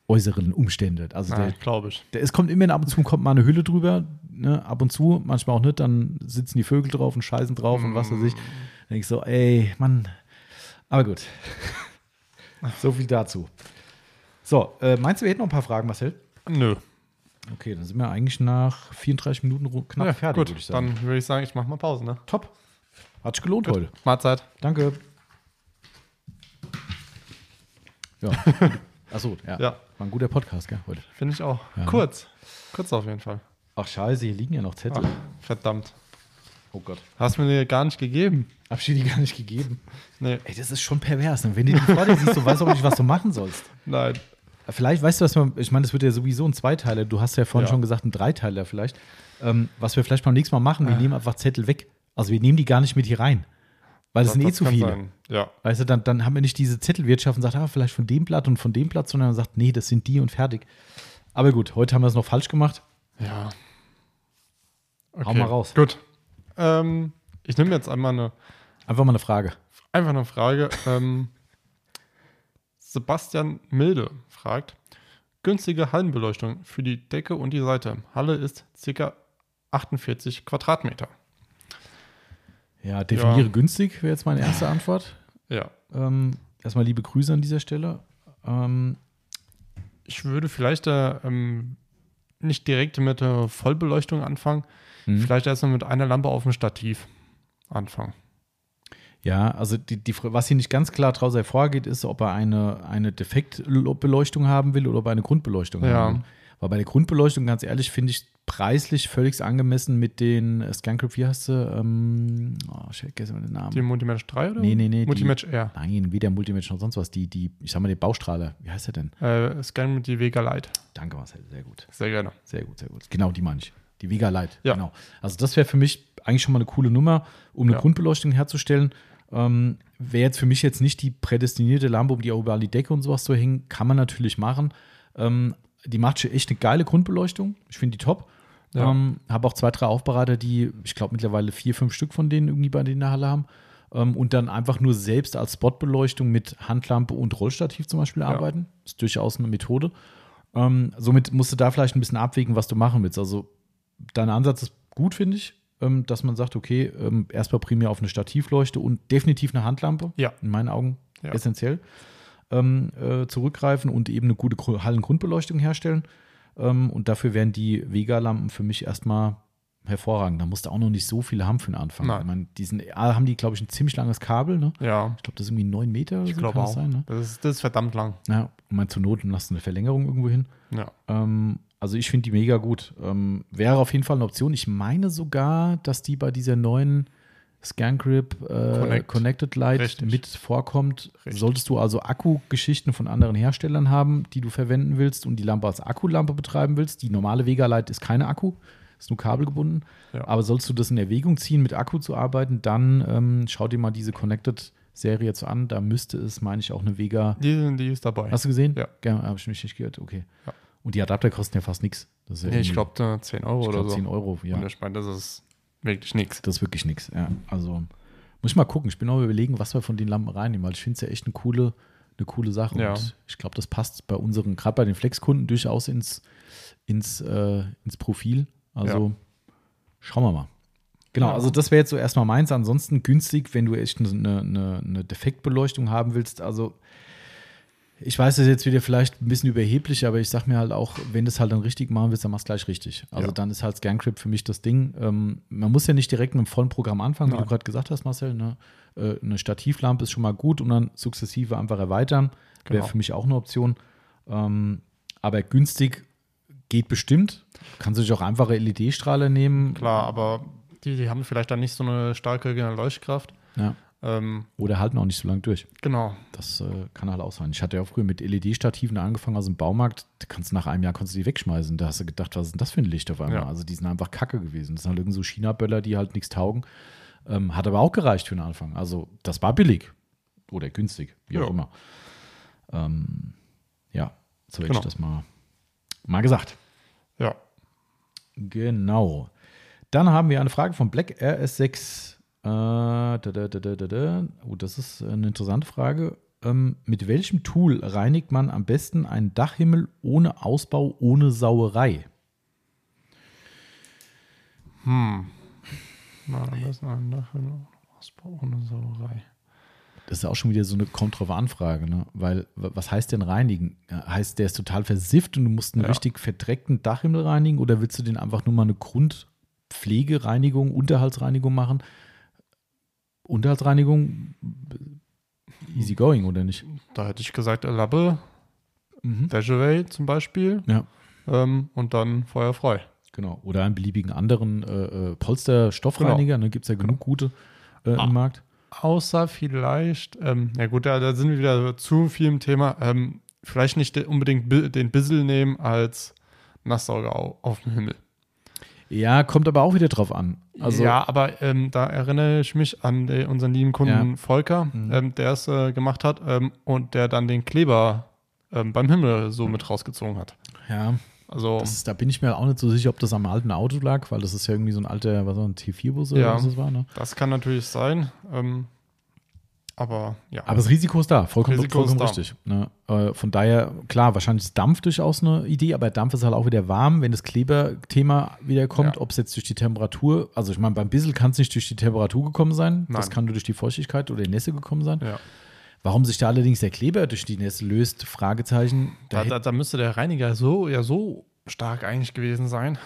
äußeren Umstände. Also Ja, glaube ich. der, es kommt immer ab und zu kommt mal eine Hülle drüber, ne, ab und zu, manchmal auch nicht, dann sitzen die Vögel drauf und scheißen drauf und was weiß ich. Dann denke ich so, ey, Mann. Aber gut. (laughs) so viel dazu. So, äh, meinst du, wir hätten noch ein paar Fragen, Marcel? Nö. Okay, dann sind wir eigentlich nach 34 Minuten knapp Ja, fertig, gut, würde ich sagen. dann würde ich sagen, ich mache mal Pause, ne? Top. Hat sich gelohnt heute. Mahlzeit. Danke. Ja. (laughs) Achso, ja. Ja. War ein guter Podcast, gell, heute. Finde ich auch. Ja. Kurz. Kurz auf jeden Fall. Ach, scheiße, hier liegen ja noch Zettel. Ach, verdammt. Oh Gott. Hast mir die gar nicht gegeben. Hab ich dir die gar nicht gegeben. Nee. Ey, das ist schon pervers. Ne? Wenn du die vor dir siehst, du weißt auch nicht, was du machen sollst. Nein. Vielleicht weißt du, was man, ich meine, das wird ja sowieso ein Zweiteiler. Du hast ja vorhin Ja. schon gesagt, ein Dreiteiler vielleicht. Ähm, was wir vielleicht beim nächsten Mal machen, wir nehmen einfach Zettel weg. Also wir nehmen die gar nicht mit hier rein. Weil das, sind eh zu viele. sein. Ja. Weißt du, dann, dann haben wir nicht diese Zettelwirtschaft und sagt, ah, vielleicht von dem Blatt und von dem Blatt, sondern man sagt, nee, das sind die und fertig. Aber gut, heute haben wir es noch falsch gemacht. Ja. Hau mal raus. Gut. Ähm, ich nehme jetzt einmal eine, Einfach mal eine Frage. einfach eine Frage. ähm, Sebastian Milde fragt: Günstige Hallenbeleuchtung für die Decke und die Seite. Halle ist ca. 48 Quadratmeter. Ja, definiere Ja. günstig, wäre jetzt meine erste Antwort. Ja. Ähm, erstmal liebe Grüße an dieser Stelle. Ähm, Ich würde vielleicht äh, ähm, nicht direkt mit der Vollbeleuchtung anfangen. Mhm. Vielleicht erstmal mit einer Lampe auf dem Stativ anfangen. Ja, also die, die, was hier nicht ganz klar draus hervorgeht, ist, ob er eine, eine Defektbeleuchtung haben will oder ob er eine Grundbeleuchtung Ja. haben will. Weil bei der Grundbeleuchtung, ganz ehrlich, finde ich preislich völlig angemessen mit den äh, Scangrip, wie heißt sie? Ähm, oh, ich vergesse mal den Namen. Die Multimatch 3 oder? Nee, nee, nee, die- Multimatch R. Nein, weder Multimatch noch sonst was. Die, die, ich sag mal, der Baustrahler. Wie heißt der denn? Äh, Scan mit die Vega Lite. Danke, Marcel. Sehr gut. Sehr gerne. Sehr gut, sehr gut. Genau, die meine ich. Die Vega Light. Ja. Genau. Also, das wäre für mich eigentlich schon mal eine coole Nummer, um eine Ja. Grundbeleuchtung herzustellen. Ähm, Wäre jetzt für mich jetzt nicht die prädestinierte Lampe, um die auch überall die Decke und sowas zu hängen, kann man natürlich machen. Ähm, die macht schon echt eine geile Grundbeleuchtung. Ich finde die top. Ja. Ähm, habe auch zwei, drei Aufbereiter, die, ich glaube, mittlerweile vier, fünf Stück von denen irgendwie bei denen in der Halle haben. Ähm, und dann einfach nur selbst als Spotbeleuchtung mit Handlampe und Rollstativ zum Beispiel arbeiten. Ist durchaus eine Methode. Ähm, somit musst du da vielleicht ein bisschen abwägen, was du machen willst. Also dein Ansatz ist gut, finde ich, ähm, dass man sagt, okay, ähm, erstmal primär auf eine Stativleuchte und definitiv eine Handlampe. Ja. In meinen Augen Ja. essentiell. Ähm, äh, zurückgreifen und eben eine gute Gru- Hallengrundbeleuchtung herstellen. Ähm, und dafür wären die Vega-Lampen für mich erstmal hervorragend. Da musst du auch noch nicht so viele haben für den Anfang. Nein. Ich meine, die sind, A, haben die, glaube ich, ein ziemlich langes Kabel. Ne? Ja, Ich glaube, das ist irgendwie neun Meter ich so, glaube auch. das sein. Ne? das, ist, das ist verdammt lang. Ja, und mein zur Not lass eine Verlängerung irgendwo hin. Ja. Ähm, also ich finde die mega gut. Ähm, wäre auf jeden Fall eine Option. Ich meine sogar, dass die bei dieser neuen ScanGrip äh, Connect. Connected Light Richtig. mit vorkommt. Richtig. Solltest du also Akkugeschichten von anderen Herstellern haben, die du verwenden willst und die Lampe als Akkulampe betreiben willst. Die normale Vega Light ist keine Akku, ist nur kabelgebunden. Ja. Aber sollst du das in Erwägung ziehen, mit Akku zu arbeiten, dann ähm, schau dir mal diese Connected Serie jetzt an. Da müsste es, meine ich, auch eine Vega Die, die ist dabei. Hast du gesehen? Ja. ja habe ich mich nicht gehört. Okay. Ja. Und die Adapter kosten ja fast nichts. Ja nee, ich glaube 10 Euro ich oder glaub so. 10 Euro. Ja, Und ich meine, das ist wirklich nichts. das ist wirklich nichts. Ja, also muss ich mal gucken. Ich bin auch überlegen, was wir von den Lampen reinnehmen, weil ich finde es ja echt eine coole, eine coole Sache. Ja. Und ich glaube, das passt bei unseren, gerade bei den Flex-Kunden durchaus ins, ins, äh, ins Profil. Also schauen wir mal. Genau, Ja. also das wäre jetzt so erstmal meins. Ansonsten günstig, wenn du echt eine, eine, eine Defektbeleuchtung haben willst. Also ich weiß, das ist jetzt wieder vielleicht ein bisschen überheblich, aber ich sag mir halt auch, wenn du es halt dann richtig machen willst, dann machst du gleich richtig. Also Ja. dann ist halt ScanCrypt für mich das Ding. Ähm, man muss ja nicht direkt mit dem vollen Programm anfangen, wie Nein. du gerade gesagt hast, Marcel. Ne? Äh, eine Stativlampe ist schon mal gut und dann sukzessive einfach erweitern. Wäre Genau. für mich auch eine Option. Ähm, aber günstig geht bestimmt. Kannst du dich auch einfache LED-Strahler nehmen. Klar, aber die, die haben vielleicht dann nicht so eine starke Leuchtkraft. Ja. Ähm, Oder halten auch nicht so lange durch. genau. Das äh, kann halt auch sein. Ich hatte ja auch früher mit LED-Stativen angefangen aus dem Baumarkt. Da kannst nach einem Jahr konntest du die wegschmeißen. Da hast du gedacht, was ist denn das für ein Licht auf einmal? Ja. Also die sind einfach kacke gewesen. Das sind halt irgend so China-Böller, die halt nichts taugen. Ähm, hat aber auch gereicht für den Anfang. Also das war billig. Oder günstig, wie Ja. auch immer. Ähm, ja, so hätte Genau. ich das mal, mal gesagt. Ja. Genau. Dann haben wir eine Frage von Black RS6. Äh, da, da, da, da, da. Oh, das ist eine interessante Frage. Ähm, mit welchem Tool reinigt man am besten einen Dachhimmel ohne Ausbau, ohne Sauerei? Hm. Na, das ist ein Nachhinein. Ausbau ohne Sauerei. Das ist auch schon wieder so eine kommt drauf Anfrage, ne? Weil, was heißt denn reinigen? Heißt, der ist total versifft und du musst einen Ja. richtig verdreckten Dachhimmel reinigen oder willst du den einfach nur mal eine Grundpflegereinigung, Unterhaltsreinigung machen? Unterhaltsreinigung, easy going, oder nicht? Da hätte ich gesagt, Labbe, Mhm. Vegeway zum Beispiel. Ja. Ähm, und dann feuerfrei. Genau. Oder einen beliebigen anderen äh, äh, Polster-Stoffreiniger. Ne? Gibt es ja genug gute äh, Ah. im Markt. Außer vielleicht, ähm, ja gut, da, da sind wir wieder zu viel im Thema. Ähm, vielleicht nicht unbedingt den Bissel nehmen als Nasssauger au auf dem Himmel. Ja, kommt aber auch wieder drauf an. Also, ja, aber ähm, da erinnere ich mich an den, unseren lieben Kunden Ja. Volker, Mhm. ähm, der es äh, gemacht hat ähm, und der dann den Kleber ähm, beim Himmel so mit rausgezogen hat. ja Also, ist, da bin ich mir auch nicht so sicher, ob das am alten Auto lag, weil das ist ja irgendwie so ein alter, was war ein T4-Bus oder Ja. was das war. Ne? das kann natürlich sein. Ähm, aber ja. Aber das Risiko ist da, vollkommen, Risiko vollkommen richtig. Ne? Äh, von daher, klar, wahrscheinlich ist Dampf durchaus eine Idee, aber Dampf ist halt auch wieder warm, wenn das Kleberthema wieder kommt, Ja. ob es jetzt durch die Temperatur, also ich meine, beim Bissel kann es nicht durch die Temperatur gekommen sein, das Nein. kann nur durch die Feuchtigkeit oder die Nässe gekommen sein. ja. Warum sich da allerdings der Kleber durch die Nässe löst, Fragezeichen. Da Da, da, müsste der Reiniger so ja so stark eigentlich gewesen sein.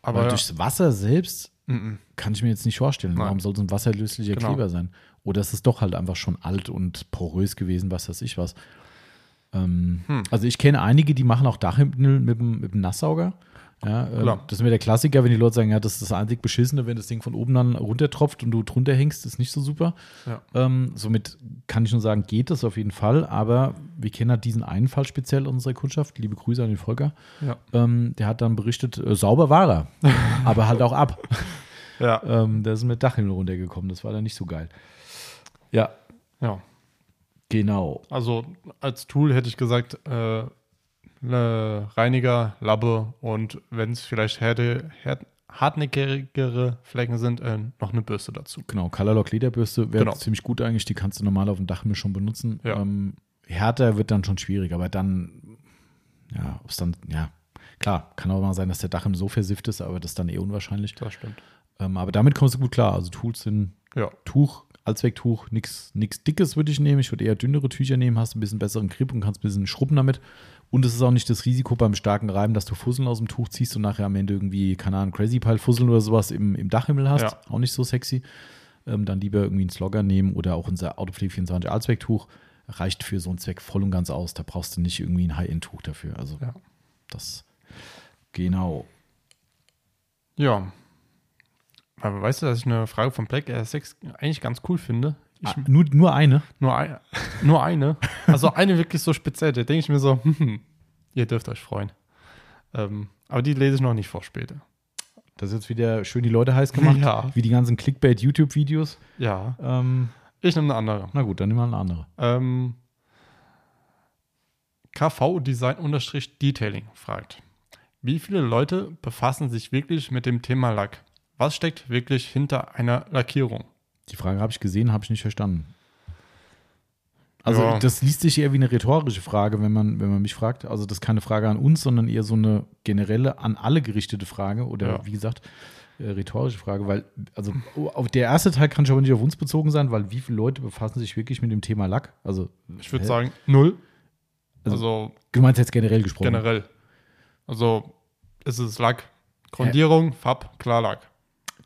aber Aber durchs Wasser selbst Mhm. kann ich mir jetzt nicht vorstellen. Nein. Warum soll es ein wasserlöslicher Genau. Kleber sein? Oder ist es doch halt einfach schon alt und porös gewesen, was weiß ich was. Ähm, Hm. Also ich kenne einige, die machen auch Dachhimmel mit dem, mit dem Nasssauger. Ja, Klar. das ist mir der Klassiker, wenn die Leute sagen, ja, das ist das einzig Beschissene, wenn das Ding von oben dann runtertropft und du drunter hängst, ist nicht so super. Ja. Ähm, somit kann ich nur sagen, geht das auf jeden Fall, aber wir kennen halt diesen einen Fall speziell unserer Kundschaft. Liebe Grüße an den Volker. Ja. Ähm, der hat dann berichtet, äh, sauber war er, (laughs) aber halt auch ab. Ja. Ähm, da ist mit Dachhimmel runtergekommen. Das war dann nicht so geil. Ja, Ja. genau. Also als Tool hätte ich gesagt, äh, ne Reiniger, Labbe und wenn es vielleicht härte, hart, hartnäckigere Flecken sind, äh, noch eine Bürste dazu. Genau, Colorlock Lederbürste wäre Genau. ziemlich gut eigentlich. Die kannst du normal auf dem Dach mir schon benutzen. Ja. Ähm, härter wird dann schon schwierig, aber dann, ja, ob es dann, ja, klar, kann auch mal sein, dass der Dach im so versifft ist, aber das ist dann eh unwahrscheinlich. Das stimmt. Ähm, aber damit kommst du gut klar. Also Tools sind Ja. Tuch, Allzwecktuch, nichts Dickes würde ich nehmen. Ich würde eher dünnere Tücher nehmen, hast ein bisschen besseren Grip und kannst ein bisschen schrubben damit. Und es ist auch nicht das Risiko beim starken Reiben, dass du Fusseln aus dem Tuch ziehst und nachher am Ende irgendwie, keine Ahnung, Crazy Pile Fusseln oder sowas im, im Dachhimmel hast. Ja. Auch nicht so sexy. Ähm, dann lieber irgendwie einen Slogger nehmen oder auch unser Autopflege 24 Allzwecktuch. Reicht für so einen Zweck voll und ganz aus. Da brauchst du nicht irgendwie ein High-End-Tuch dafür. Also Ja. das genau. Ja. Aber weißt du, dass ich eine Frage von Black Air 6 eigentlich ganz cool finde? Ich, Ah, nur, nur eine. nur, ein, (laughs) nur eine. Also eine wirklich so speziell. Da denke ich mir so, hm, ihr dürft euch freuen. Ähm, aber die lese ich noch nicht vor später. Das ist jetzt wieder schön die Leute heiß gemacht. (laughs) Ja. Wie die ganzen Clickbait-YouTube-Videos. Ja. Ähm, Ich nehme eine andere. na gut, dann nehmen wir eine andere. Ähm, KV Design-Detailing fragt, wie viele Leute befassen sich wirklich mit dem Thema Lack? Was steckt wirklich hinter einer Lackierung? Die Frage habe ich gesehen, habe ich nicht verstanden. Also Ja. das liest sich eher wie eine rhetorische Frage, wenn man, wenn man mich fragt. Also das ist keine Frage an uns, sondern eher so eine generelle, an alle gerichtete Frage oder Ja. wie gesagt, äh, rhetorische Frage, weil, also auf der erste Teil kann schon nicht auf uns bezogen sein, weil wie viele Leute befassen sich wirklich mit dem Thema Lack? Also Ich würde hä? sagen null. Also- Also, du meinst jetzt generell gesprochen. generell. Also ist es Lack. Grundierung, Farb, Klarlack.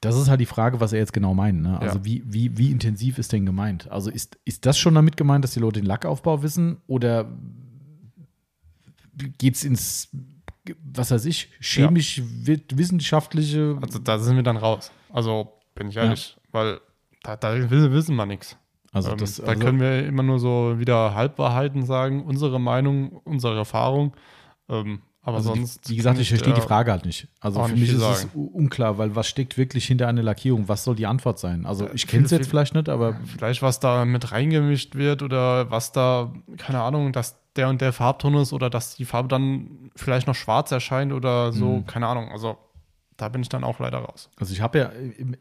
Das ist halt die Frage, was er jetzt genau meint. Ne? Also Ja. wie, wie, wie intensiv ist denn gemeint? Also ist, ist das schon damit gemeint, dass die Leute den Lackaufbau wissen oder geht es ins, was weiß ich, chemisch, wit- wissenschaftliche? Also da sind wir dann raus. Also bin ich ehrlich, weil da, da wissen, wir nichts. Also Ähm, das, da also, können wir immer nur so wieder Halbwahrheiten sagen, unsere Meinung, unsere Erfahrung. Ähm, aber also sonst. wie gesagt, ich verstehe die Frage halt nicht. Also für mich ist es sagen. u- unklar, weil was steckt wirklich hinter einer Lackierung? Was soll die Antwort sein? Also ich kenne es jetzt vielleicht nicht, aber Vielleicht, was da mit reingemischt wird oder was da, keine Ahnung, dass der und der Farbton ist oder dass die Farbe dann vielleicht noch schwarz erscheint oder so, Mhm. keine Ahnung. Also da bin ich dann auch leider raus. Also ich habe ja,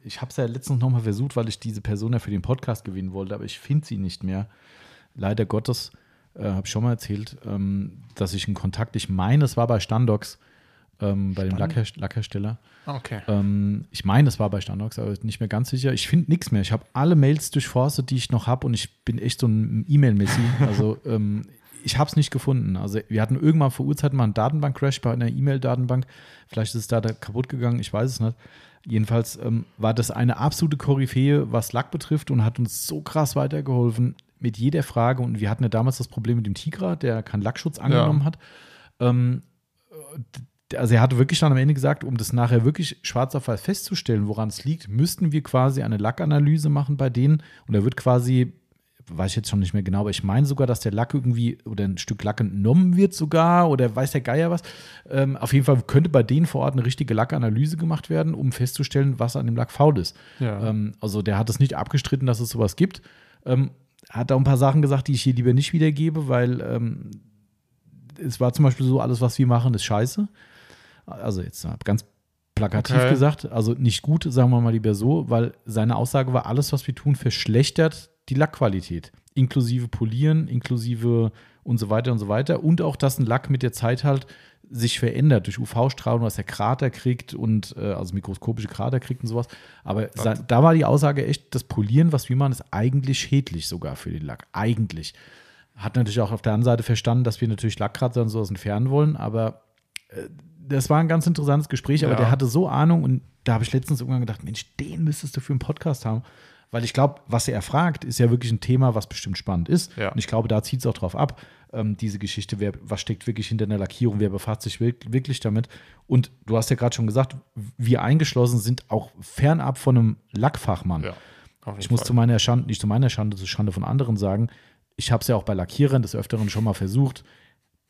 ich habe es ja letztens nochmal versucht, weil ich diese Person ja für den Podcast gewinnen wollte, aber ich finde sie nicht mehr. Leider Gottes, äh, habe ich schon mal erzählt, ähm, dass ich einen Kontakt, ich meine, es war bei Standox, ähm, bei dem Lackher, Lackhersteller. Okay. Ähm, ich meine, es war bei Standox, aber nicht mehr ganz sicher. Ich finde nichts mehr. Ich habe alle Mails durchforstet, die ich noch habe und ich bin echt so ein E-Mail-Messi. (laughs) Also ähm, ich habe es nicht gefunden. Also wir hatten irgendwann vor Urzeiten mal einen Datenbank-Crash bei einer E-Mail-Datenbank. Vielleicht ist es da, da kaputt gegangen, ich weiß es nicht. Jedenfalls ähm, war das eine absolute Koryphäe, was Lack betrifft und hat uns so krass weitergeholfen mit jeder Frage. Und wir hatten ja damals das Problem mit dem Tigra, der keinen Lackschutz angenommen hat. Ähm, also er hatte wirklich dann am Ende gesagt, um das nachher wirklich schwarz auf weiß festzustellen, woran es liegt, müssten wir quasi eine Lackanalyse machen bei denen. Und er wird quasi, weiß ich jetzt schon nicht mehr genau, aber ich meine sogar, dass der Lack irgendwie oder ein Stück Lack entnommen wird sogar oder weiß der Geier was. Ähm, auf jeden Fall könnte bei denen vor Ort eine richtige Lackanalyse gemacht werden, um festzustellen, was an dem Lack faul ist. Ja. Ähm, also der hat es nicht abgestritten, dass es sowas gibt. Ähm, hat auch ein paar Sachen gesagt, die ich hier lieber nicht wiedergebe, weil ähm, es war zum Beispiel so, alles, was wir machen, ist scheiße. Also jetzt ganz plakativ Okay. gesagt, also nicht gut, sagen wir mal lieber so, weil seine Aussage war, alles, was wir tun, verschlechtert die Lackqualität. Inklusive Polieren, inklusive und so weiter und so weiter. Und auch, dass ein Lack mit der Zeit halt sich verändert durch UV-Strahlung, dass er Krater kriegt und äh, also mikroskopische Krater kriegt und sowas. Aber sein, da war die Aussage echt, das Polieren, was wir machen, ist eigentlich schädlich sogar für den Lack. Eigentlich. Hat natürlich auch auf der anderen Seite verstanden, dass wir natürlich Lackkratzer und sowas entfernen wollen, aber äh, das war ein ganz interessantes Gespräch, aber Ja. der hatte so Ahnung und da habe ich letztens irgendwann gedacht, Mensch, den müsstest du für einen Podcast haben. Weil ich glaube, was er fragt, ist ja wirklich ein Thema, was bestimmt spannend ist. Ja. Und ich glaube, da zieht es auch drauf ab, ähm, diese Geschichte, wer, was steckt wirklich hinter einer Lackierung, wer befasst sich wirk- wirklich damit. Und du hast ja gerade schon gesagt, wir eingeschlossen sind auch fernab von einem Lackfachmann. ja. Ich muss Fall. zu meiner Schande, nicht zu meiner Schande, zu Schande von anderen sagen, ich habe es ja auch bei Lackierern des Öfteren schon mal versucht,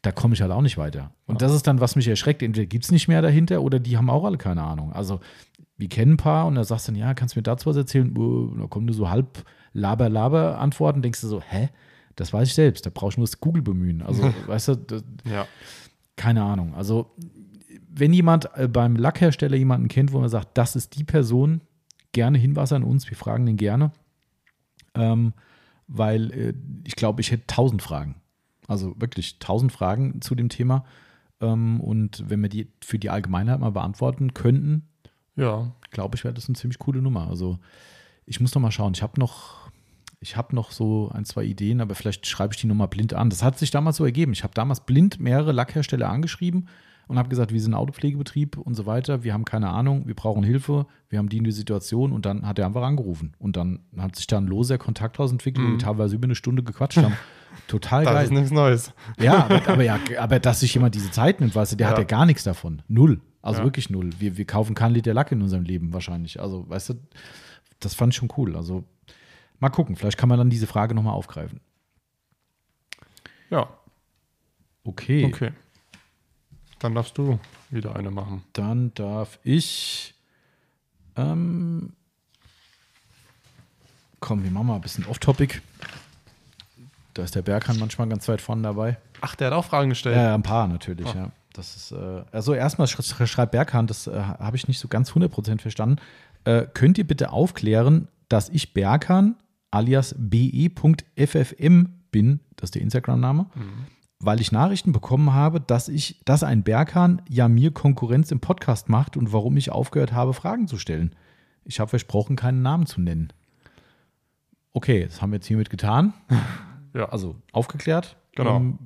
da komme ich halt auch nicht weiter. Und das ist dann, was mich erschreckt. Entweder gibt es nicht mehr dahinter oder die haben auch alle keine Ahnung. Also, wir kennen ein paar und da sagst du dann, ja, kannst du mir dazu was erzählen? Uh, Da kommen nur so halb Laber, Laber antworten, denkst du so, hä? Das weiß ich selbst, da brauche ich nur das Google bemühen. Also, (laughs) weißt du, das, Ja. keine Ahnung. Also, wenn jemand äh, beim Lackhersteller jemanden kennt, wo man sagt, das ist die Person, gerne Hinweis an uns, wir fragen den gerne. Ähm, weil äh, ich glaube, ich hätte tausend Fragen. Also wirklich tausend Fragen zu dem Thema. Ähm, und wenn wir die für die Allgemeinheit mal beantworten könnten, Ja. glaube ich, wäre das eine ziemlich coole Nummer. Also ich muss noch mal schauen. Ich habe noch, ich habe noch so ein, zwei Ideen, aber vielleicht schreibe ich die Nummer blind an. Das hat sich damals so ergeben. Ich habe damals blind mehrere Lackhersteller angeschrieben und habe gesagt, wir sind ein Autopflegebetrieb und so weiter. Wir haben keine Ahnung, wir brauchen Hilfe, wir haben die in die Situation und dann hat er einfach angerufen. Und dann hat sich da ein loser Kontakt daraus entwickelt, wo wir teilweise über eine Stunde gequatscht haben. (laughs) Total Das geil. ist nichts Neues. Ja, aber, aber ja, aber dass sich jemand diese Zeit nimmt, weißt du, der hat Ja. ja gar nichts davon. Null. Also Ja. wirklich null. Wir, wir kaufen keinen Liter Lack in unserem Leben wahrscheinlich. Also, weißt du, das fand ich schon cool. Also, mal gucken. Vielleicht kann man dann diese Frage nochmal aufgreifen. Ja. Okay. Okay. Dann darfst du wieder eine machen. Dann darf ich. Ähm, komm, wir machen mal ein bisschen off-topic. Da ist der Berghahn manchmal ganz weit vorne dabei. Ach, der hat auch Fragen gestellt. Ja, ja, ein paar natürlich, ja. Das ist, äh, also erstmal sch schreibt Berghahn, das äh, habe ich nicht so ganz 100% verstanden. Äh, könnt ihr bitte aufklären, dass ich Berghahn alias be.ffm bin, das ist der Instagram-Name, weil ich Nachrichten bekommen habe, dass ich, dass ein Berghahn ja mir Konkurrenz im Podcast macht und warum ich aufgehört habe, Fragen zu stellen. Ich habe versprochen, keinen Namen zu nennen. Okay, das haben wir jetzt hiermit getan. (laughs) Ja. Also aufgeklärt. Genau. Ähm,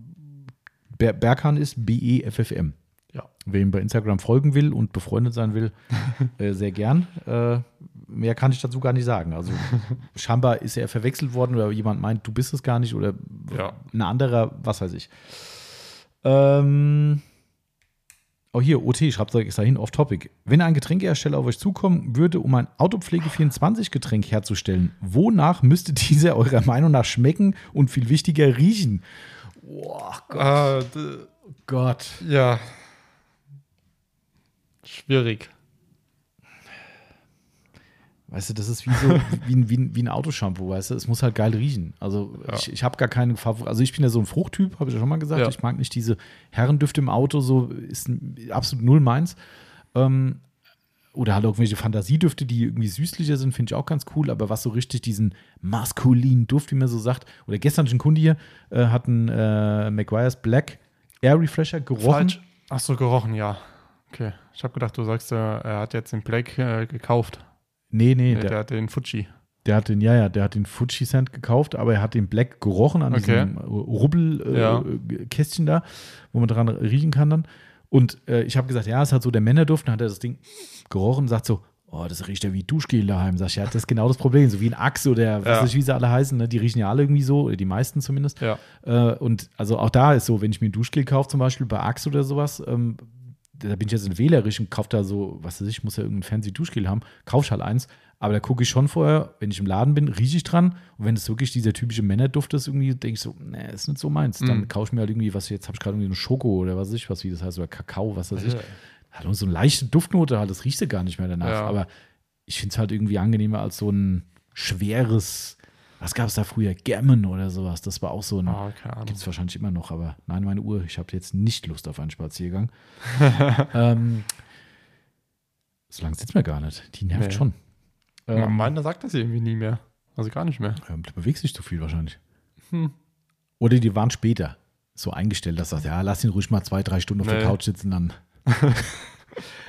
Ber Berghahn ist BEFFM. Ja. Wer ihm bei Instagram folgen will und befreundet sein will, (laughs) äh, sehr gern. Äh, mehr kann ich dazu gar nicht sagen. Also (laughs) scheinbar ist er verwechselt worden oder jemand meint, du bist es gar nicht oder Ja. ein anderer, was weiß ich. Ähm, oh, hier, OT, schreibt es extra hin, off topic. Wenn ein Getränkehersteller auf euch zukommen würde, um ein Autopflege-24-Getränk herzustellen, wonach müsste (laughs) dieser eurer Meinung nach schmecken und viel wichtiger riechen? Boah, Ah, d- Gott. ja. Schwierig. Weißt du, das ist wie so (laughs) wie ein, wie ein, wie ein Autoshampoo, weißt du? Es muss halt geil riechen. Also Ja. ich, ich habe gar keine Favorit. Also ich bin ja so ein Fruchttyp, habe ich ja schon mal gesagt. Ja. Ich mag nicht diese Herrendüfte im Auto, so ist absolut null meins. Ähm, oder halt irgendwelche Fantasiedüfte, die irgendwie süßlicher sind, finde ich auch ganz cool. Aber was so richtig diesen maskulinen Duft, wie man so sagt. Oder gestern ich einen Kunde hier, äh, hat einen äh, McGuire's Black Air Refresher gerochen. Falsch. Ach so, gerochen, ja. Okay. Ich habe gedacht, du sagst, äh, er hat jetzt den Black äh, gekauft. Nee, nee, Nee, der, der hat den Fuji. Der hat den, ja, ja, der hat den Fuji Scent gekauft, aber er hat den Black gerochen an Okay. diesem Ja. Rubbelkästchen da, wo man dran riechen kann dann. Und äh, ich habe gesagt, ja, es hat so der Männerduft. Dann hat er das Ding gerochen und sagt so, oh, das riecht ja wie Duschgel daheim. Sag ich, ja, das ist genau das Problem. So wie ein Axe oder was Ja. weiß ich, wie sie alle heißen. Ne? Die riechen ja alle irgendwie so, oder die meisten zumindest. Ja. Äh, und also auch da ist so, wenn ich mir ein Duschgel kaufe, zum Beispiel bei Axe oder sowas, ähm, da bin ich jetzt in wählerisch und kaufe da so, was weiß ich, muss ja irgendein fancy Duschgel haben, kaufe ich halt eins. Aber da gucke ich schon vorher, wenn ich im Laden bin, rieche ich dran. Und wenn es wirklich dieser typische Männerduft ist, irgendwie denke ich so, nee, ist nicht so meins. Dann Mhm. kaufe ich mir halt irgendwie, was jetzt habe ich gerade irgendwie eine Schoko oder was weiß ich, was wie das heißt, oder Kakao, was weiß ich. Ja. Hat so eine leichte Duftnote, halt, das riechst du gar nicht mehr danach. Ja. Aber ich finde es halt irgendwie angenehmer als so ein schweres, was gab es da früher? Gammon oder sowas. Das war auch so ein. Ahnung. Gibt es wahrscheinlich immer noch, aber nein, meine Uhr, ich habe jetzt nicht Lust auf einen Spaziergang. (laughs) ähm, so lange sitzt mir gar nicht. Die nervt Nee. schon. Ja, Ähm, Meiner sagt das irgendwie nie mehr. Also gar nicht mehr. ähm, du bewegst dich zu viel wahrscheinlich. Hm. Oder die waren später so eingestellt, dass sagst, ja, lass ihn ruhig mal zwei, drei Stunden auf der Nee. Couch sitzen, dann. (laughs)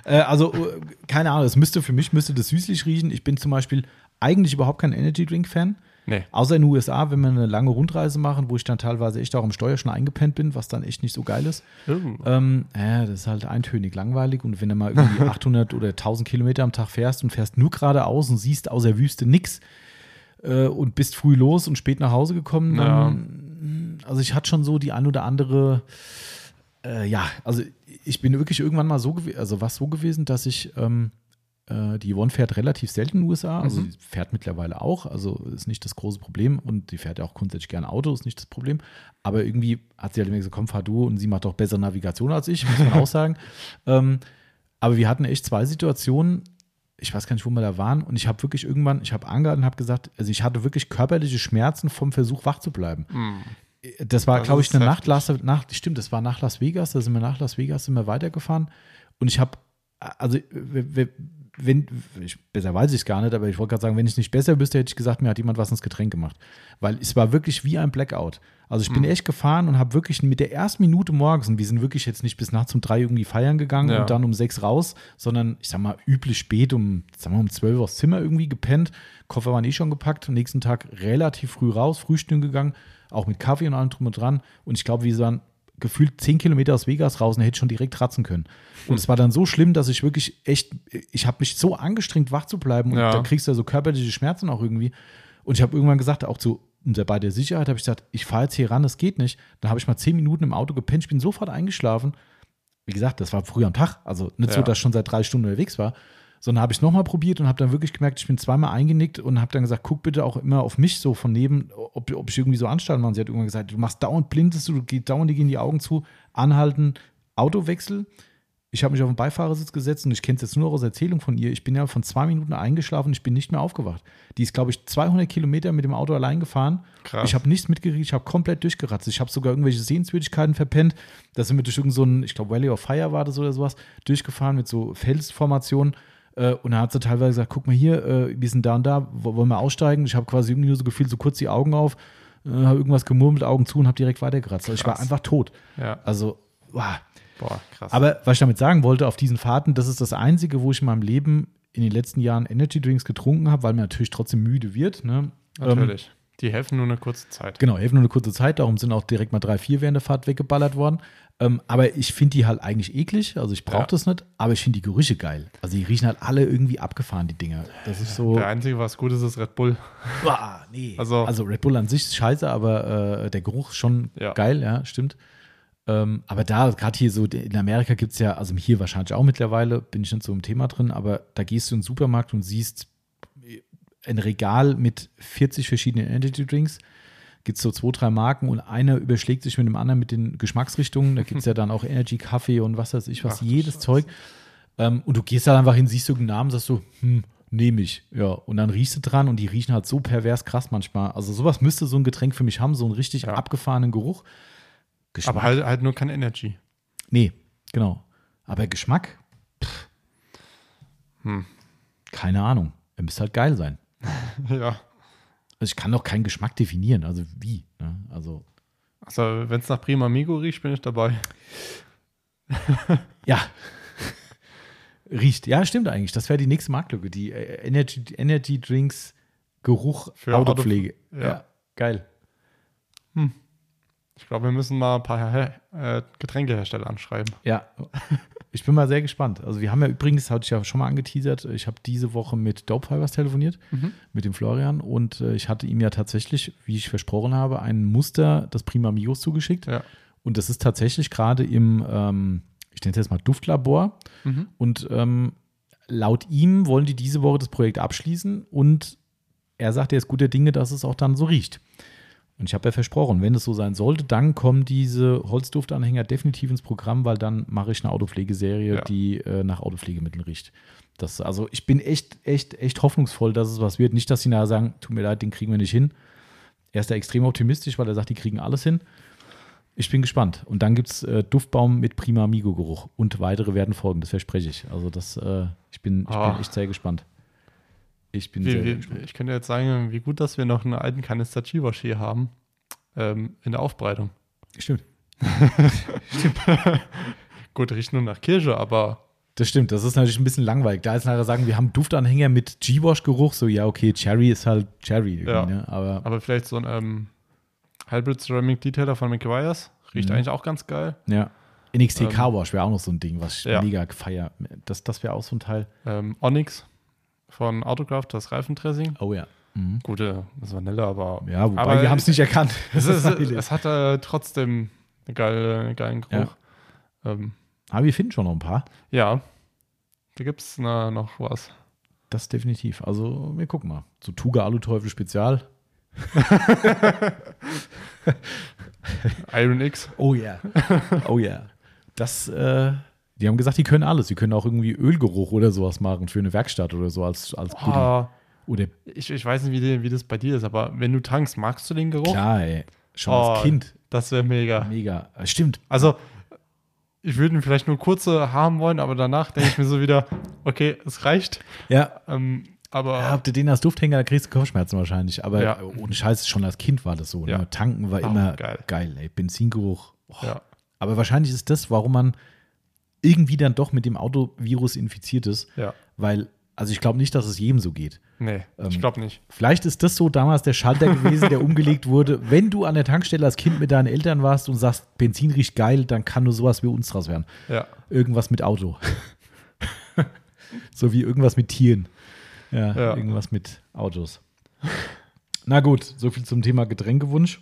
äh, also, äh, keine Ahnung, es müsste für mich müsste das süßlich riechen. Ich bin zum Beispiel eigentlich überhaupt kein Energy Drink-Fan. Nee. Außer in den USA, wenn wir eine lange Rundreise machen, wo ich dann teilweise echt auch am Steuer schon eingepennt bin, was dann echt nicht so geil ist. Oh. Ähm, ja, das ist halt eintönig langweilig. Und wenn du mal irgendwie (laughs) 800 oder 1000 Kilometer am Tag fährst und fährst nur geradeaus und siehst außer Wüste nix äh, und bist früh los und spät nach Hause gekommen, dann, also ich hatte schon so die ein oder andere, äh, ja, also ich bin wirklich irgendwann mal so gewesen, also was so gewesen, dass ich, ähm, äh, die Yvonne fährt relativ selten in den USA, also Mhm. sie fährt mittlerweile auch, also ist nicht das große Problem und die fährt ja auch grundsätzlich gerne Auto, ist nicht das Problem, aber irgendwie hat sie halt immer gesagt, komm, fahr du und sie macht doch bessere Navigation als ich, muss man auch sagen. (laughs) Ähm, aber wir hatten echt zwei Situationen, ich weiß gar nicht, wo wir da waren. Und ich habe wirklich irgendwann, ich habe angehalten und habe gesagt, also ich hatte wirklich körperliche Schmerzen vom Versuch, wach zu bleiben. Das war, glaube ich, eine. Nacht, Las- nach, stimmt, das war nach Las Vegas, da sind wir nach Las Vegas, sind wir weitergefahren. Und ich habe, also, wenn, ich, besser weiß ich es gar nicht, aber ich wollte gerade sagen, wenn ich es nicht besser wüsste, hätte ich gesagt, mir hat jemand was ins Getränk gemacht. Weil es war wirklich wie ein Blackout. Also ich bin echt gefahren und habe wirklich mit der ersten Minute morgens, und wir sind wirklich jetzt nicht bis nachts um drei irgendwie feiern gegangen Ja. und dann um sechs raus, sondern ich sag mal üblich spät um, sagen wir, um zwölf aufs Zimmer irgendwie gepennt. Koffer waren eh schon gepackt. Am nächsten Tag relativ früh raus, frühstücken gegangen, auch mit Kaffee und allem drum und dran. Und ich glaube, wir waren gefühlt zehn Kilometer aus Vegas raus und hätte schon direkt ratzen können. Und es war dann so schlimm, dass ich wirklich echt, ich habe mich so angestrengt, wach zu bleiben und Ja. dann kriegst du ja so körperliche Schmerzen auch irgendwie. Und ich habe irgendwann gesagt, auch zu unser bei der Sicherheit, habe ich gesagt, ich fahre jetzt hier ran, das geht nicht. Dann habe ich mal zehn Minuten im Auto gepennt, ich bin sofort eingeschlafen. Wie gesagt, das war früh am Tag, also nicht so, Ja. dass ich schon seit drei Stunden unterwegs war, sondern habe ich nochmal probiert und habe dann wirklich gemerkt, ich bin zweimal eingenickt und habe dann gesagt, guck bitte auch immer auf mich so von neben, ob, ob ich irgendwie so Anstand mache. Und sie hat irgendwann gesagt, du machst dauernd blindest du, geht dauernd dir gehen die Augen zu, anhalten, Autowechsel. Ich habe mich auf den Beifahrersitz gesetzt und ich kenne es jetzt nur noch aus Erzählung von ihr. Ich bin ja von zwei Minuten eingeschlafen, ich bin nicht mehr aufgewacht. Die ist, glaube ich, 200 Kilometer mit dem Auto allein gefahren. Krass. Ich habe nichts mitgekriegt, ich habe komplett durchgeratzt. Ich habe sogar irgendwelche Sehenswürdigkeiten verpennt. Da sind wir durch irgendeinen, so ich glaube, Valley of Fire war das oder sowas, durchgefahren mit so Felsformationen. Äh, und da hat sie teilweise gesagt: Guck mal hier, äh, wir sind da und da, wo- wollen wir aussteigen? Ich habe quasi irgendwie nur so gefühlt so kurz die Augen auf, äh, habe irgendwas gemurmelt, Augen zu und habe direkt weitergeratzt. Also ich war Krass. einfach tot. Ja. Also, wow. Boah, krass. Aber was ich damit sagen wollte, auf diesen Fahrten, das ist das Einzige, wo ich in meinem Leben in den letzten Jahren Energy Drinks getrunken habe, weil man natürlich trotzdem müde wird. Ne? Ähm, Natürlich. Die helfen nur eine kurze Zeit. genau, helfen nur eine kurze Zeit, darum sind auch direkt mal drei, vier während der Fahrt weggeballert worden. Ähm, aber ich finde die halt eigentlich eklig, also ich brauche Ja. das nicht, aber ich finde die Gerüche geil. Also die riechen halt alle irgendwie abgefahren, die Dinger. Das ist so, Der einzige, was gut ist, ist Red Bull. (laughs) Boah, nee. Also- Also, Red Bull an sich ist scheiße, aber äh, der Geruch ist schon Ja. geil, ja, stimmt. Ähm, aber da, gerade hier so, in Amerika gibt es ja, also hier wahrscheinlich auch mittlerweile, bin ich nicht so im Thema drin, aber da gehst du in den Supermarkt und siehst ein Regal mit 40 verschiedenen Energy Drinks. Gibt es so zwei, drei Marken und einer überschlägt sich mit dem anderen mit den Geschmacksrichtungen. Da gibt es ja dann auch Energy Kaffee und was weiß ich was, Ach du jedes Scheiße. Zeug. Ähm, und du gehst da einfach hin, siehst du einen Namen, sagst so, hm, nehme ich. Ja, und dann riechst du dran und die riechen halt so pervers krass manchmal. Also sowas müsste so ein Getränk für mich haben, so einen richtig Ja. abgefahrenen Geruch. Geschmack. Aber halt, halt nur kein Energy. Nee, genau. Aber Geschmack? Hm. Keine Ahnung. Er müsste halt geil sein. (laughs) ja. Also ich kann doch keinen Geschmack definieren. Also wie? Ne? Also Also, wenn es nach Prima Amigo riecht, bin ich dabei. ja. (laughs) Riecht. Ja, stimmt eigentlich. Das wäre die nächste Marktlücke. Die äh, Energy, Energy Drinks Geruch Für Autopflege. Auto- ja. ja. geil. Ich glaube, wir müssen mal ein paar äh, Getränkehersteller anschreiben. Ja, (laughs) ich bin mal sehr gespannt. Also wir haben ja übrigens, hatte ich ja schon mal angeteasert, ich habe diese Woche mit Dope Fibers telefoniert, mit dem Florian und äh, ich hatte ihm ja tatsächlich, wie ich versprochen habe, ein Muster des Prima Amigos zugeschickt Ja. und das ist tatsächlich gerade im, ähm, ich nenne es jetzt mal Duftlabor Mhm. und ähm, laut ihm wollen die diese Woche das Projekt abschließen und er sagt, er ist guter Dinge, dass es auch dann so riecht. Und ich habe ja versprochen, wenn es so sein sollte, dann kommen diese Holzduftanhänger definitiv ins Programm, weil dann mache ich eine Autopflegeserie, Ja. die äh, nach Autopflegemitteln riecht. Das, also ich bin echt, echt, echt hoffnungsvoll, dass es was wird. Nicht, dass sie nachher sagen, tut mir leid, den kriegen wir nicht hin. Er ist da extrem optimistisch, weil er sagt, die kriegen alles hin. Ich bin gespannt. Und dann gibt es äh, Duftbaum mit Prima Amigo-Geruch. Und weitere werden folgen, das verspreche ich. Also das, äh, ich, bin, ich Ah. bin echt sehr gespannt. Ich bin sehr, Wie, sehr wie, gespannt. ich könnte jetzt sagen, wie gut, dass wir noch einen alten Kanister Chivash hier haben. Ähm, in der Aufbereitung. Stimmt. (laughs) Gut, riecht nur nach Kirsche, aber Das stimmt, das ist natürlich ein bisschen langweilig. Da ist nachher sagen, wir haben Duftanhänger mit G-Wash-Geruch, so ja, okay, Cherry ist halt Cherry. Ja. Ne? Aber Aber vielleicht so ein ähm, Hybrid Ceramic Detailer von McGuire's. Riecht Mhm. eigentlich auch ganz geil. ja. NXT Ähm, Car Wash wäre auch noch so ein Ding, was ich ja. mega feier. Das, das wäre auch so ein Teil. Ähm, Onyx von Autocraft, das Reifendressing. Oh ja. Mhm. Gute, das Vanille, aber. Ja, wobei aber wir haben es nicht erkannt. (laughs) Es, ist, (laughs) es hat äh, trotzdem einen geile, einen geilen Geruch. Ja, ähm, Aber wir finden schon noch ein paar. ja. da gibt es noch was. Das definitiv. Also, wir gucken mal. So Tuga Aluteufel Spezial. (laughs) Iron X. Oh ja. oh ja. Das, äh, Die haben gesagt, die können alles. Die können auch irgendwie Ölgeruch oder sowas machen für eine Werkstatt oder so als, als. Oh, Oder ich, ich weiß nicht, wie, die, wie das bei dir ist, aber wenn du tankst, magst du den Geruch? klar, ey. Schon Oh, als Kind. Das wäre mega. Mega. Äh, Stimmt. Also, ich würde ihn vielleicht nur kurze haben wollen, aber danach denke ich mir so wieder, okay, es reicht. Ja. Ähm, aber Ja, habt ihr den als Dufthänger, da kriegst du Kopfschmerzen wahrscheinlich. Aber Ja. ohne Scheiß, schon als Kind war das so. Ja. Ne? Tanken war Oh, immer geil. geil. ey. Benzingeruch. Oh. ja, Aber wahrscheinlich ist das, warum man irgendwie dann doch mit dem Autovirus infiziert ist. ja. Weil, also ich glaube nicht, dass es jedem so geht. Nee, Ähm, ich glaube nicht. Vielleicht ist das so damals der Schalter (laughs) gewesen, der umgelegt wurde. Wenn du an der Tankstelle als Kind mit deinen Eltern warst und sagst, Benzin riecht geil, dann kann nur sowas wie uns draus werden. Ja. Irgendwas mit Auto. (laughs) so wie irgendwas mit Tieren. Ja, Ja. irgendwas mit Autos. Na gut, so viel zum Thema Getränkewunsch.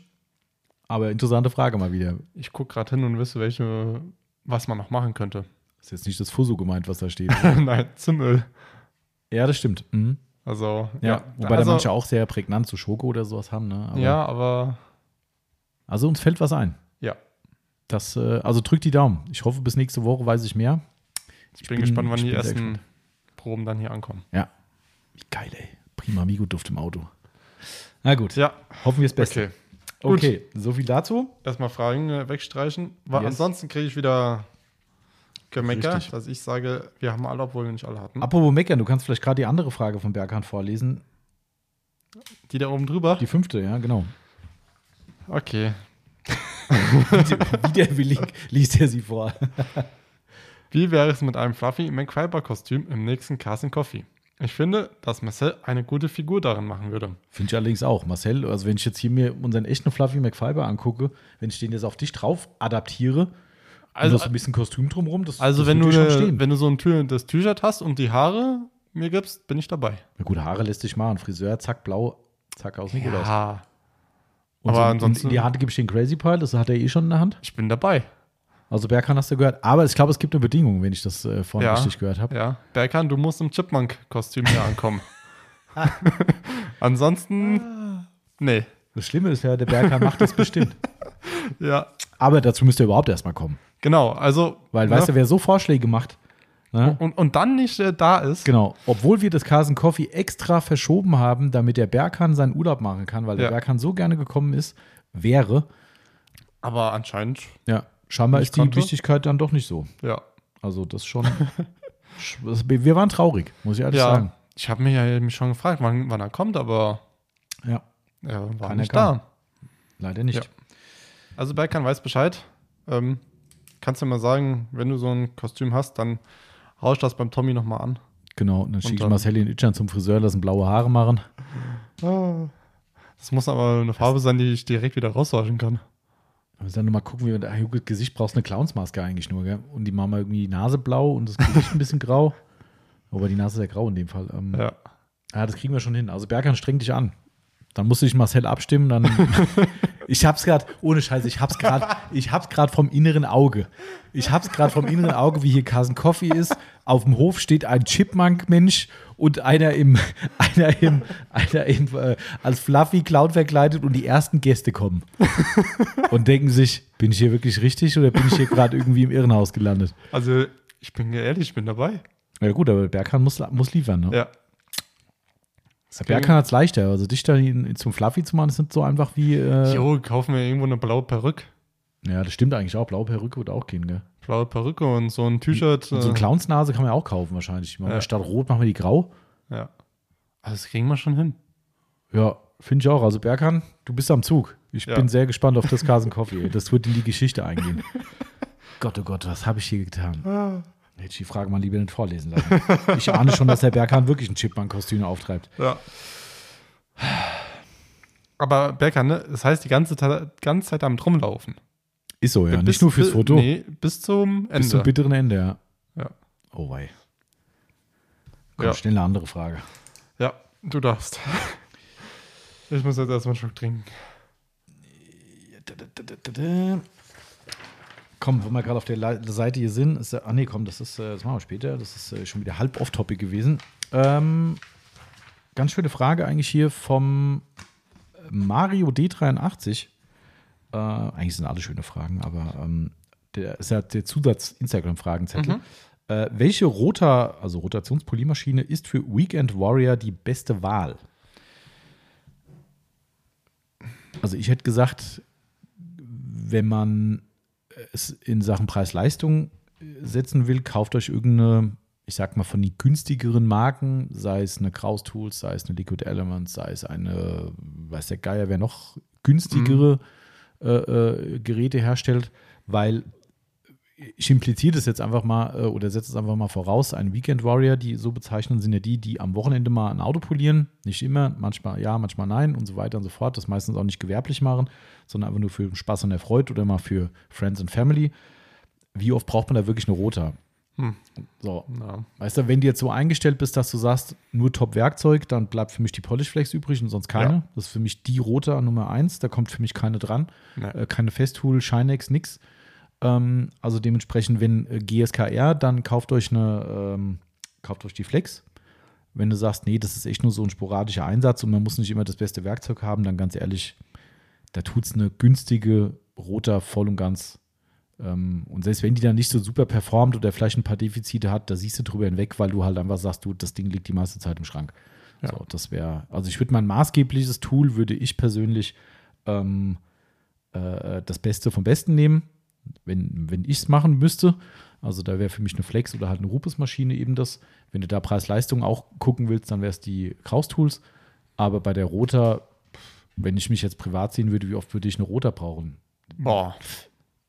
Aber interessante Frage mal wieder. Ich gucke gerade hin und wüsste, welche, was man noch machen könnte. Ist jetzt nicht das Fuso gemeint, was da steht. (laughs) Nein, zum Öl. ja, das stimmt. Mhm. Also, Ja, ja. wobei also, da manche auch sehr prägnant zu Schoko oder sowas haben. Ne? Aber- ja, aber Also uns fällt was ein. ja. Das, äh, also drückt die Daumen. Ich hoffe, bis nächste Woche weiß ich mehr. Ich, bin, bin- gespannt, wann ich die ersten Proben dann hier ankommen. Ja. Wie geil, ey. Prima Amigo-Duft im Auto. Na gut, Ja, hoffen wir das Beste. okay. Okay, so viel dazu. Erstmal Fragen äh, wegstreichen. Weil Yes. Ansonsten kriege ich wieder Gemecker, dass ich sage, wir haben alle, obwohl wir nicht alle hatten. Apropos meckern, du kannst vielleicht gerade die andere Frage von Berghahn vorlesen. Die da oben drüber? Die fünfte, ja, genau. Okay. (laughs) Widerwillig liest er sie vor. Wie wäre es mit einem Fluffy McFiber-Kostüm im nächsten Carson Coffee? Ich finde, dass Marcel eine gute Figur darin machen würde. Finde ich allerdings auch. Marcel, also wenn ich jetzt hier mir unseren echten Fluffy McFiber angucke, wenn ich den jetzt auf dich drauf adaptiere, also und das ein bisschen Kostüm drumrum, das also das wenn, du wenn du so ein Tür, das T-Shirt hast und die Haare mir gibst, bin ich dabei. Na gut, Haare lässt sich machen. Friseur, zack, blau, zack, aus Nikolaus. Ja, Und, aber so, ansonsten- und in die Hand gebe ich den Crazy Pile, das hat er eh schon in der Hand. ich bin dabei. Also Berghahn hast du gehört. Aber ich glaube, es gibt eine Bedingung, wenn ich das äh, vorhin Ja. richtig gehört habe. Ja, Berkan, du musst im Chipmunk-Kostüm hier ankommen. (laughs) Ansonsten, nee. Das Schlimme ist ja, der Berghahn macht das bestimmt. (laughs) Ja, Aber dazu müsste er überhaupt erstmal kommen. genau. Also, Weil, ne? weißt du, wer so Vorschläge macht, ne? und, und dann nicht äh, da ist. Genau, obwohl wir das Carson Coffee extra verschoben haben, damit der Berghahn seinen Urlaub machen kann, weil der Ja. Berghahn so gerne gekommen ist, wäre, Aber anscheinend, ja, scheinbar ist die konnte. Wichtigkeit dann doch nicht so. ja. Also das schon, (laughs) sch- wir waren traurig, muss ich ehrlich Ja, sagen. ich habe mich ja mich schon gefragt, wann, wann er kommt, aber Ja, er war Keiner nicht kam. da. leider nicht. Ja. Also Berkan weiß Bescheid. Ähm, kannst du mal sagen, wenn du so ein Kostüm hast, dann rausch das beim Tommy nochmal an. Genau, und dann schicke ich dann- Marcel den Itchern zum Friseur, lassen blaue Haare machen. Das muss aber eine Farbe sein, die ich direkt wieder rauswaschen kann. Wir müssen dann nochmal gucken, wie wir da Jucke, Gesicht brauchst eine Clownsmaske eigentlich nur, gell? Und die machen wir irgendwie die Nase blau und das Gesicht ein bisschen grau. (laughs) Aber die Nase ist ja grau in dem Fall. Ähm, ja. Ja. das kriegen wir schon hin. Also Berkan, streng dich an. Dann musste ich Marcel abstimmen, dann. (laughs) ich hab's gerade, ohne Scheiß, ich hab's gerade, ich hab's gerade vom inneren Auge. Ich hab's gerade vom inneren Auge, wie hier Carson Coffee ist. Auf dem Hof steht ein Chipmunk-Mensch und einer im, (laughs) einer im, einer im, äh, als Fluffy Cloud verkleidet und die ersten Gäste kommen. und denken sich, bin ich hier wirklich richtig oder bin ich hier gerade irgendwie im Irrenhaus gelandet? Also, ich bin ehrlich, ich bin dabei. Ja gut, aber Berkan muss, muss liefern, ne? Ja. Berkan hat's leichter. Also dich da zum Fluffy zu machen, ist nicht so einfach wie. Äh, Jo, kaufen wir irgendwo eine blaue Perücke. ja, das stimmt eigentlich auch. Blaue Perücke würde auch gehen, gell? Blaue Perücke und so ein T-Shirt. Und so eine äh, Clownsnase kann man ja auch kaufen wahrscheinlich. Ja. Statt rot machen wir die grau. ja. Also, das kriegen wir schon hin. Ja, finde ich auch. Also Berkan, du bist am Zug. Ich Ja. bin sehr gespannt auf das Carson Coffee. Das wird in die Geschichte eingehen. (laughs) Gott, oh Gott, was habe ich hier getan? Hätte ich die Frage mal lieber nicht vorlesen lassen. Ich ahne schon, dass der Berkan wirklich ein Chipmunk-Kostüm auftreibt. Ja. Aber Berkan, ne? Das heißt, die ganze, Ta- ganze Zeit am Rumlaufen. Ist so, ja. Bis- Nicht nur fürs Foto, Nee, bis zum Ende. bis zum bitteren Ende, ja. Ja. Oh wei. Komm, Ja. schnell eine andere Frage. ja, du darfst. Ich muss jetzt erstmal einen Schluck trinken. Komm, wo wir gerade auf der Seite hier sind, ist, ah nee, komm, das ist, äh, das machen wir später, das ist äh, schon wieder halb off-topic gewesen. Ähm, ganz schöne Frage eigentlich hier vom Mario D83. Äh, eigentlich sind alle schöne Fragen, aber ähm, der ist ja der Zusatz-Instagram-Fragenzettel. Mhm. Äh, welche Rota, also Rotationspolymaschine, ist für Weekend Warrior die beste Wahl? Also ich hätte gesagt, wenn man es in Sachen Preis-Leistung äh, setzen will, kauft euch irgendeine, ich sag mal, von den günstigeren Marken, sei es eine Kraus Tools, sei es eine Liquid Elements, sei es eine, weiß der Geier, wer noch günstigere äh, äh, Geräte herstellt, weil ich impliziere das jetzt einfach mal äh, oder setze es einfach mal voraus. Ein Weekend Warrior, die so bezeichnen, sind ja die, die am Wochenende mal ein Auto polieren. Nicht immer, manchmal ja, manchmal nein und so weiter und so fort. Das meistens auch nicht gewerblich machen, sondern einfach nur für Spaß und Erfreut oder mal für Friends and Family. Wie oft braucht man da wirklich eine Rota? Hm. So, Ja. weißt du, wenn du jetzt so eingestellt bist, dass du sagst, nur Top-Werkzeug, dann bleibt für mich die Polishflex übrig und sonst keine. Ja. Das ist für mich die Rota Nummer eins. Da kommt für mich keine dran. Nee. Äh, keine Festool, Shinex, nix. Ähm, also dementsprechend, wenn äh, GSKR, dann kauft euch eine, ähm, kauft euch die Flex. Wenn du sagst, nee, das ist echt nur so ein sporadischer Einsatz und man muss nicht immer das beste Werkzeug haben, dann ganz ehrlich, da tut es eine günstige Roter voll und ganz. Ähm, und selbst wenn die dann nicht so super performt oder vielleicht ein paar Defizite hat, da siehst du drüber hinweg, weil du halt einfach sagst, du, das Ding liegt die meiste Zeit im Schrank. Ja. So, das wäre, also ich würde mein maßgebliches Tool, würde ich persönlich ähm, äh, das Beste vom Besten nehmen, wenn, wenn ich es machen müsste. Also da wäre für mich eine Flex oder halt eine Rupes-Maschine eben das. Wenn du da Preis-Leistung auch gucken willst, dann wäre es die Kraus-Tools. Aber bei der Roter, wenn ich mich jetzt privat sehen würde, wie oft würde ich eine Roter brauchen? Boah.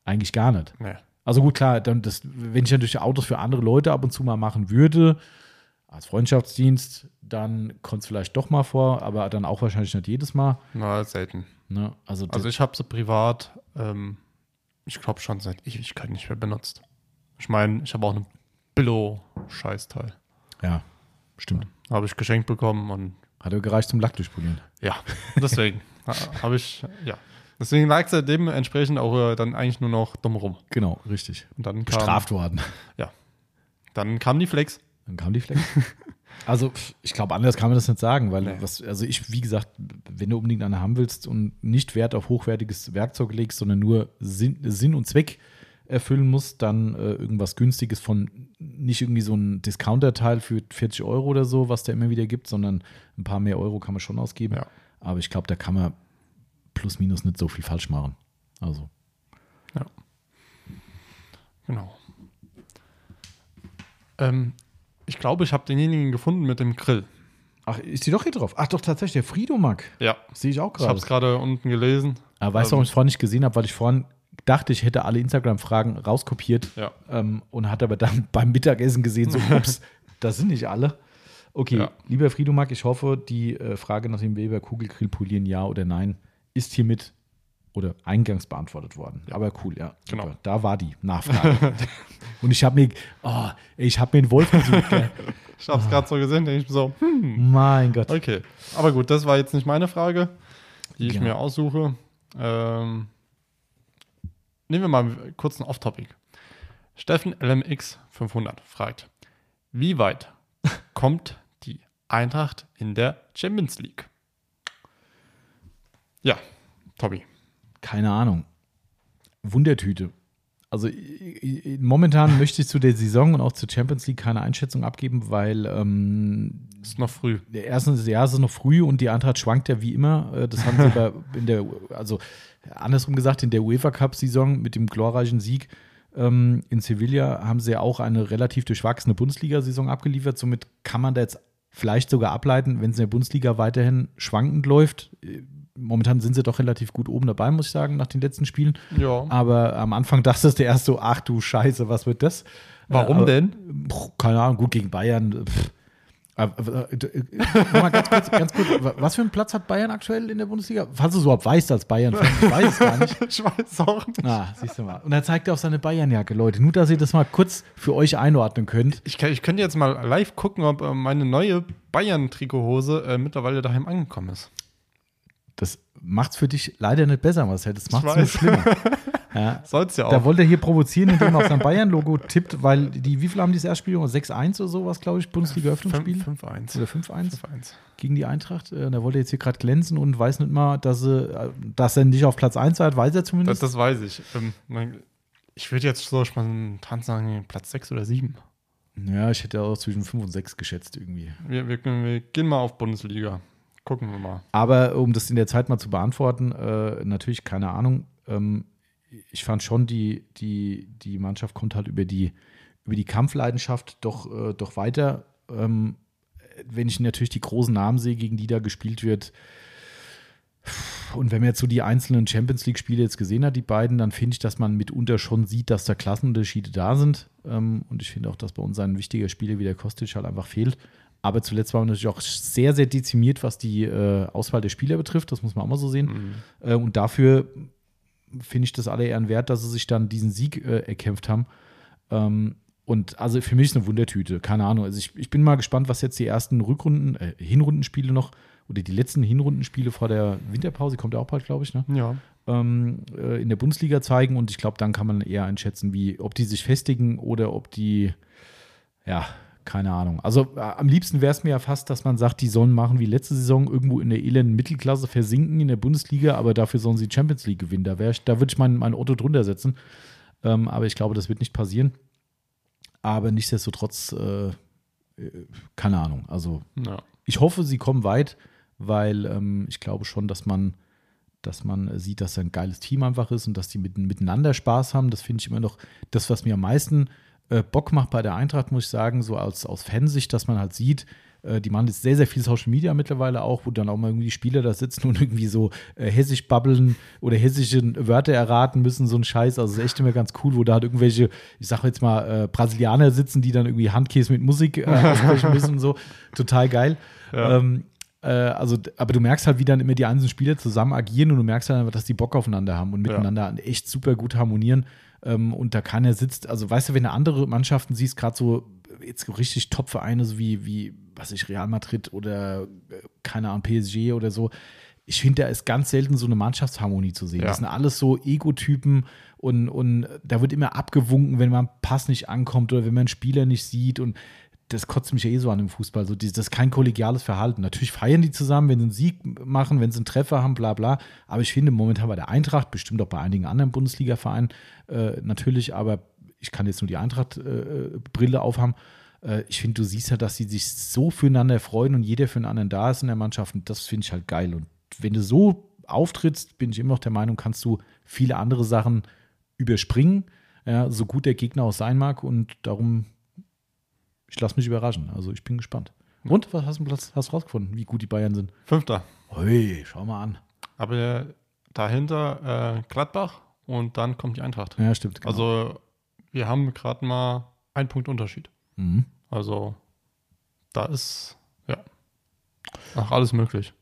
Eigentlich gar nicht. Nee. Also gut, klar, dann das, wenn ich natürlich Autos für andere Leute ab und zu mal machen würde, als Freundschaftsdienst, dann kommt es vielleicht doch mal vor, aber dann auch wahrscheinlich nicht jedes Mal. Na, selten. Ne? Also, Also ich habe sie privat, ähm, ich glaube schon seit Ewigkeit nicht mehr benutzt. Ich meine, ich habe auch einen Billo-Scheißteil. ja, stimmt. Habe ich geschenkt bekommen und Hat ja gereicht zum Lack durchpolieren. ja, (laughs) deswegen ha- habe ich, ja. Deswegen lag es ja dementsprechend auch äh, dann eigentlich nur noch dumm rum. Genau, richtig. Und dann kam, Bestraft worden. dann kam die Flex. Dann kam die Flex. (laughs) Also, ich glaube, anders kann man das nicht sagen, weil Nee. was, also ich, wie gesagt, wenn du unbedingt eine haben willst und nicht Wert auf hochwertiges Werkzeug legst, sondern nur Sinn, Sinn und Zweck erfüllen musst, dann äh, irgendwas Günstiges von nicht irgendwie so ein Discounter-Teil für 40 Euro oder so, was da immer wieder gibt, sondern ein paar mehr Euro kann man schon ausgeben. Ja. Aber ich glaube, da kann man plus minus nicht so viel falsch machen. Also, Genau. Ähm, ich glaube, ich habe denjenigen gefunden mit dem Grill. ach, ist die doch hier drauf? Ach, doch tatsächlich, der Friedomack. Ja. Sehe ich auch Ich habe es gerade. gerade unten gelesen. Aber weißt du, Ähm, warum ich es vorhin nicht gesehen habe? Weil ich vorhin dachte, ich hätte alle Instagram-Fragen rauskopiert Ja. ähm, und hatte aber dann (laughs) beim Mittagessen gesehen, so, (laughs) ups, das sind nicht alle. Okay, Ja. lieber Friedomack, ich hoffe, die äh, Frage nach dem Weber Kugelgrill polieren, ja oder nein, ist hiermit oder eingangs beantwortet worden. Aber cool, ja. Genau. Super. Da war die Nachfrage. (laughs) und ich habe mir, oh, ich habe mir einen Wolf gesucht. Gell? (laughs) Ich habe es gerade so gesehen, denke ich mir so, hm, mein Gott. okay. Aber gut, das war jetzt nicht meine Frage, die ich Ja. mir aussuche. Ähm, nehmen wir mal kurz ein Off-Topic. Steffen LMX 500 fragt, wie weit (laughs) kommt die Eintracht in der Champions League? Ja, Tobi. Keine Ahnung. Wundertüte. Also momentan (laughs) möchte ich zu der Saison und auch zur Champions League keine Einschätzung abgeben, weil ähm, Ist noch früh. der erste Jahr ist es noch früh und die Eintracht schwankt ja wie immer. Äh, Das haben sie (laughs) bei, in der, also andersrum gesagt, in der UEFA Cup-Saison mit dem glorreichen Sieg ähm, in Sevilla haben sie ja auch eine relativ durchwachsene Bundesliga-Saison abgeliefert. Somit kann man da jetzt vielleicht sogar ableiten, wenn es in der Bundesliga weiterhin schwankend läuft. Momentan sind sie doch relativ gut oben dabei, muss ich sagen, nach den letzten Spielen. Ja. Aber am Anfang dachtest du erst so, ach du Scheiße, was wird das? Warum aber- denn? Pff, keine Ahnung, gut gegen Bayern. Pff. Äh, äh, Mal ganz kurz, ganz kurz, was für einen Platz hat Bayern aktuell in der Bundesliga? Falls du es überhaupt weißt als Bayern, ich weiß es gar nicht. (laughs) Ich weiß auch nicht. Ah, siehst du mal. Und er zeigt auf seine Bayernjacke, Leute. Nur, dass ihr das mal kurz für euch einordnen könnt. Ich, ich könnte jetzt mal live gucken, ob äh, meine neue Bayern-Trikothose äh, mittlerweile daheim angekommen ist. Das macht's für dich leider nicht besser, Marcel. Das macht's nur schlimmer. (laughs) Ja. Soll's ja auch. Da wollte er hier provozieren, indem er auf sein Bayern-Logo tippt, weil die, wie viel haben die das Erstspiel? 6-1 oder sowas, glaube ich, Bundesliga-Öffnungsspiel? 5-1. Oder 5-1 5-1. gegen die Eintracht. Äh, Da wollte er jetzt hier gerade glänzen und weiß nicht mal, dass, sie, äh, dass er nicht auf Platz 1 seid, weiß er Das, zumindest. das weiß ich. Ähm, Ich würde jetzt so spontan sagen, Platz 6 oder 7. Ja, ich hätte auch zwischen 5 und 6 geschätzt irgendwie. Wir, wir, wir gehen mal auf Bundesliga. Gucken wir mal. Aber um das in der Zeit mal zu beantworten, äh, natürlich keine Ahnung. Ähm, ich fand schon, die, die, die Mannschaft kommt halt über die, über die Kampfleidenschaft doch, äh, doch weiter. Ähm, wenn ich natürlich die großen Namen sehe, gegen die da gespielt wird, und wenn man jetzt so die einzelnen Champions League-Spiele jetzt gesehen hat, die beiden, dann finde ich, dass man mitunter schon sieht, dass da Klassenunterschiede da sind. Ähm, und ich finde auch, dass bei uns ein wichtiger Spieler wie der Kostic halt einfach fehlt. Aber zuletzt war man natürlich auch sehr, sehr dezimiert, was die äh, Auswahl der Spieler betrifft. Das muss man auch mal so sehen. Mhm. Äh, und dafür finde ich das alle Ehren wert, dass sie sich dann diesen Sieg äh, erkämpft haben. Ähm, und also für mich ist eine Wundertüte. Keine Ahnung. Also ich, ich bin mal gespannt, was jetzt die ersten Rückrunden, äh, Hinrundenspiele noch oder die letzten Hinrundenspiele vor der Winterpause, kommt ja auch bald, glaube ich, ne? Ja. Ähm, äh, in der Bundesliga zeigen. Und ich glaube, dann kann man eher einschätzen, wie, ob die sich festigen oder ob die, ja, keine Ahnung. Also äh, am liebsten wäre es mir ja fast, dass man sagt, die sollen machen wie letzte Saison irgendwo in der elenden Mittelklasse versinken in der Bundesliga, aber dafür sollen sie Champions League gewinnen. Da, da würde ich mein, mein Otto drunter setzen. Ähm, aber ich glaube, das wird nicht passieren. Aber nichtsdestotrotz, äh, äh keine Ahnung. Also ja. ich hoffe, sie kommen weit, weil ähm, ich glaube schon, dass man dass man sieht, dass er ein geiles Team einfach ist und dass die mit, miteinander Spaß haben. Das finde ich immer noch das, was mir am meisten äh, Bock macht bei der Eintracht, muss ich sagen, so als, aus Fansicht, dass man halt sieht, äh, die machen jetzt sehr, sehr viel Social Media mittlerweile auch, wo dann auch mal irgendwie Spieler da sitzen und irgendwie so äh, hessisch babbeln oder hessische Wörter erraten müssen, so ein Scheiß. Also, es ist echt immer ganz cool, wo da halt irgendwelche, ich sag jetzt mal, äh, Brasilianer sitzen, die dann irgendwie Handkäse mit Musik äh, aussprechen müssen und so. (laughs) Total geil. Ja. Ähm, äh, also, aber du merkst halt, wie dann immer die einzelnen Spieler zusammen agieren und du merkst halt einfach, dass die Bock aufeinander haben und miteinander ja. echt super gut harmonieren. Ähm, und da keiner sitzt, also weißt du, wenn du andere Mannschaften siehst, gerade so jetzt richtig Top-Vereine, so wie, wie, was ich, Real Madrid oder äh, keine Ahnung, PSG oder so, ich finde, da ist ganz selten so eine Mannschaftsharmonie zu sehen. Ja. Das sind alles so Ego-Typen und, und da wird immer abgewunken, wenn man Pass nicht ankommt oder wenn man einen Spieler nicht sieht. Und das kotzt mich ja eh so an im Fußball. So, das ist kein kollegiales Verhalten. Natürlich feiern die zusammen, wenn sie einen Sieg machen, wenn sie einen Treffer haben, bla bla. Aber ich finde momentan bei der Eintracht, bestimmt auch bei einigen anderen Bundesliga-Vereinen äh, natürlich, aber ich kann jetzt nur die Eintracht-Brille äh, aufhaben. Äh, ich finde, du siehst ja, dass sie sich so füreinander freuen und jeder für einen anderen da ist in der Mannschaft. Und das finde ich halt geil. Und wenn du so auftrittst, bin ich immer noch der Meinung, kannst du viele andere Sachen überspringen, ja, so gut der Gegner auch sein mag. Und darum ich lasse mich überraschen. Also ich bin gespannt. Und was hast du Platz hast rausgefunden, wie gut die Bayern sind? Fünfter. Ui, schau mal an. Aber dahinter äh, Gladbach und dann kommt die Eintracht. Ja, stimmt. Genau. Also wir haben gerade mal einen Punkt Unterschied. Mhm. Also da ist ja ach, alles möglich.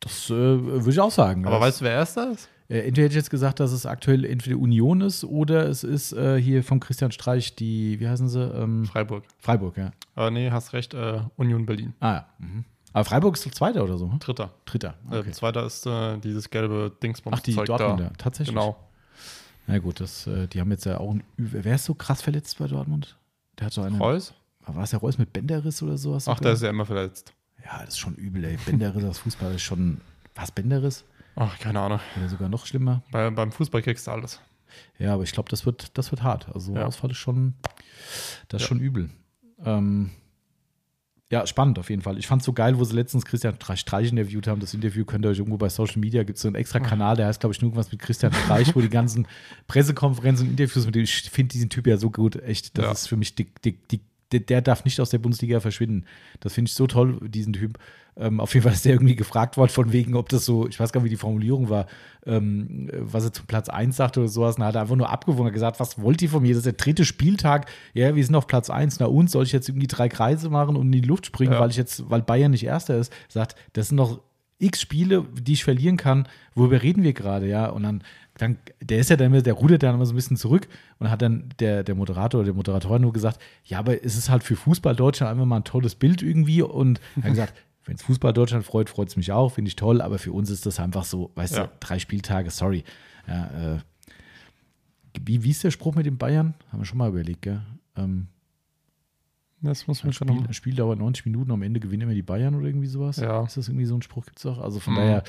Das äh, würde ich auch sagen. Aber weißt du, wer erster ist? Äh, entweder hätte ich jetzt gesagt, dass es aktuell entweder Union ist oder es ist äh, hier von Christian Streich die, wie heißen sie? Ähm, Freiburg. Freiburg, ja. Aber nee, hast recht, äh, Union Berlin. Ah ja. Mhm. Aber Freiburg ist Zweiter oder so? Hm? Dritter. Dritter. Äh, okay. Zweiter ist äh, dieses gelbe Dingsbums. Ach, die Dortmunder, tatsächlich. Genau. Na gut, das, äh, die haben jetzt ja auch ein, Wer ist so krass verletzt bei Dortmund? Der hat so eine. Reus? War es der Reus mit Bänderriss oder sowas? Ach, der ist ja immer verletzt. Ja, das ist schon übel, ey. Bänderriss als Fußball ist schon. Was, Bänderriss? Ach, keine Ahnung. Oder sogar noch schlimmer. Bei, beim Fußball kriegst du alles. Ja, aber ich glaube, das wird, das wird hart. Also ja. Ausfall ist schon, das ist ja. schon übel. Ähm, ja, spannend auf jeden Fall. Ich fand es so geil, wo sie letztens Christian Streich interviewt haben. Das Interview könnt ihr euch irgendwo bei Social Media, gibt es so einen extra Kanal, der heißt, glaube ich, irgendwas mit Christian Streich, wo die ganzen Pressekonferenzen und Interviews mit dem, ich finde diesen Typ ja so gut, echt, das ja. ist für mich die, die, die der, der, darf nicht aus der Bundesliga verschwinden. Das finde ich so toll, diesen Typ. Ähm, auf jeden Fall ist der irgendwie gefragt worden, von wegen, ob das so, ich weiß gar nicht, wie die Formulierung war, ähm, was er zum Platz 1 sagte oder sowas. Und er hat einfach nur abgewogen und gesagt, was wollt ihr von mir? Das ist der dritte Spieltag. Ja, wir sind auf Platz 1. Na und soll ich jetzt irgendwie drei Kreise machen und in die Luft springen, ja. weil ich jetzt, weil Bayern nicht Erster ist? Sagt, das sind noch x Spiele, die ich verlieren kann. Worüber reden wir gerade, ja? Und dann dann, der ist ja dann immer, der rudert dann immer so ein bisschen zurück und hat dann der, der Moderator oder der Moderatorin nur gesagt, ja, aber es ist halt für Fußball Deutschland einfach mal ein tolles Bild irgendwie und hat gesagt, (laughs) wenn es Fußball Deutschland freut, freut es mich auch, finde ich toll, aber für uns ist das einfach so, weißt ja. du, drei Spieltage, sorry. Ja, äh, wie, wie ist der Spruch mit den Bayern? Haben wir schon mal überlegt, gell? Ähm, das muss man schon Spiel, noch. Spiel dauert 90 Minuten, am Ende gewinnen immer die Bayern oder irgendwie sowas. Ja. Ist das irgendwie so ein Spruch? Gibt es auch? Also von mhm. daher,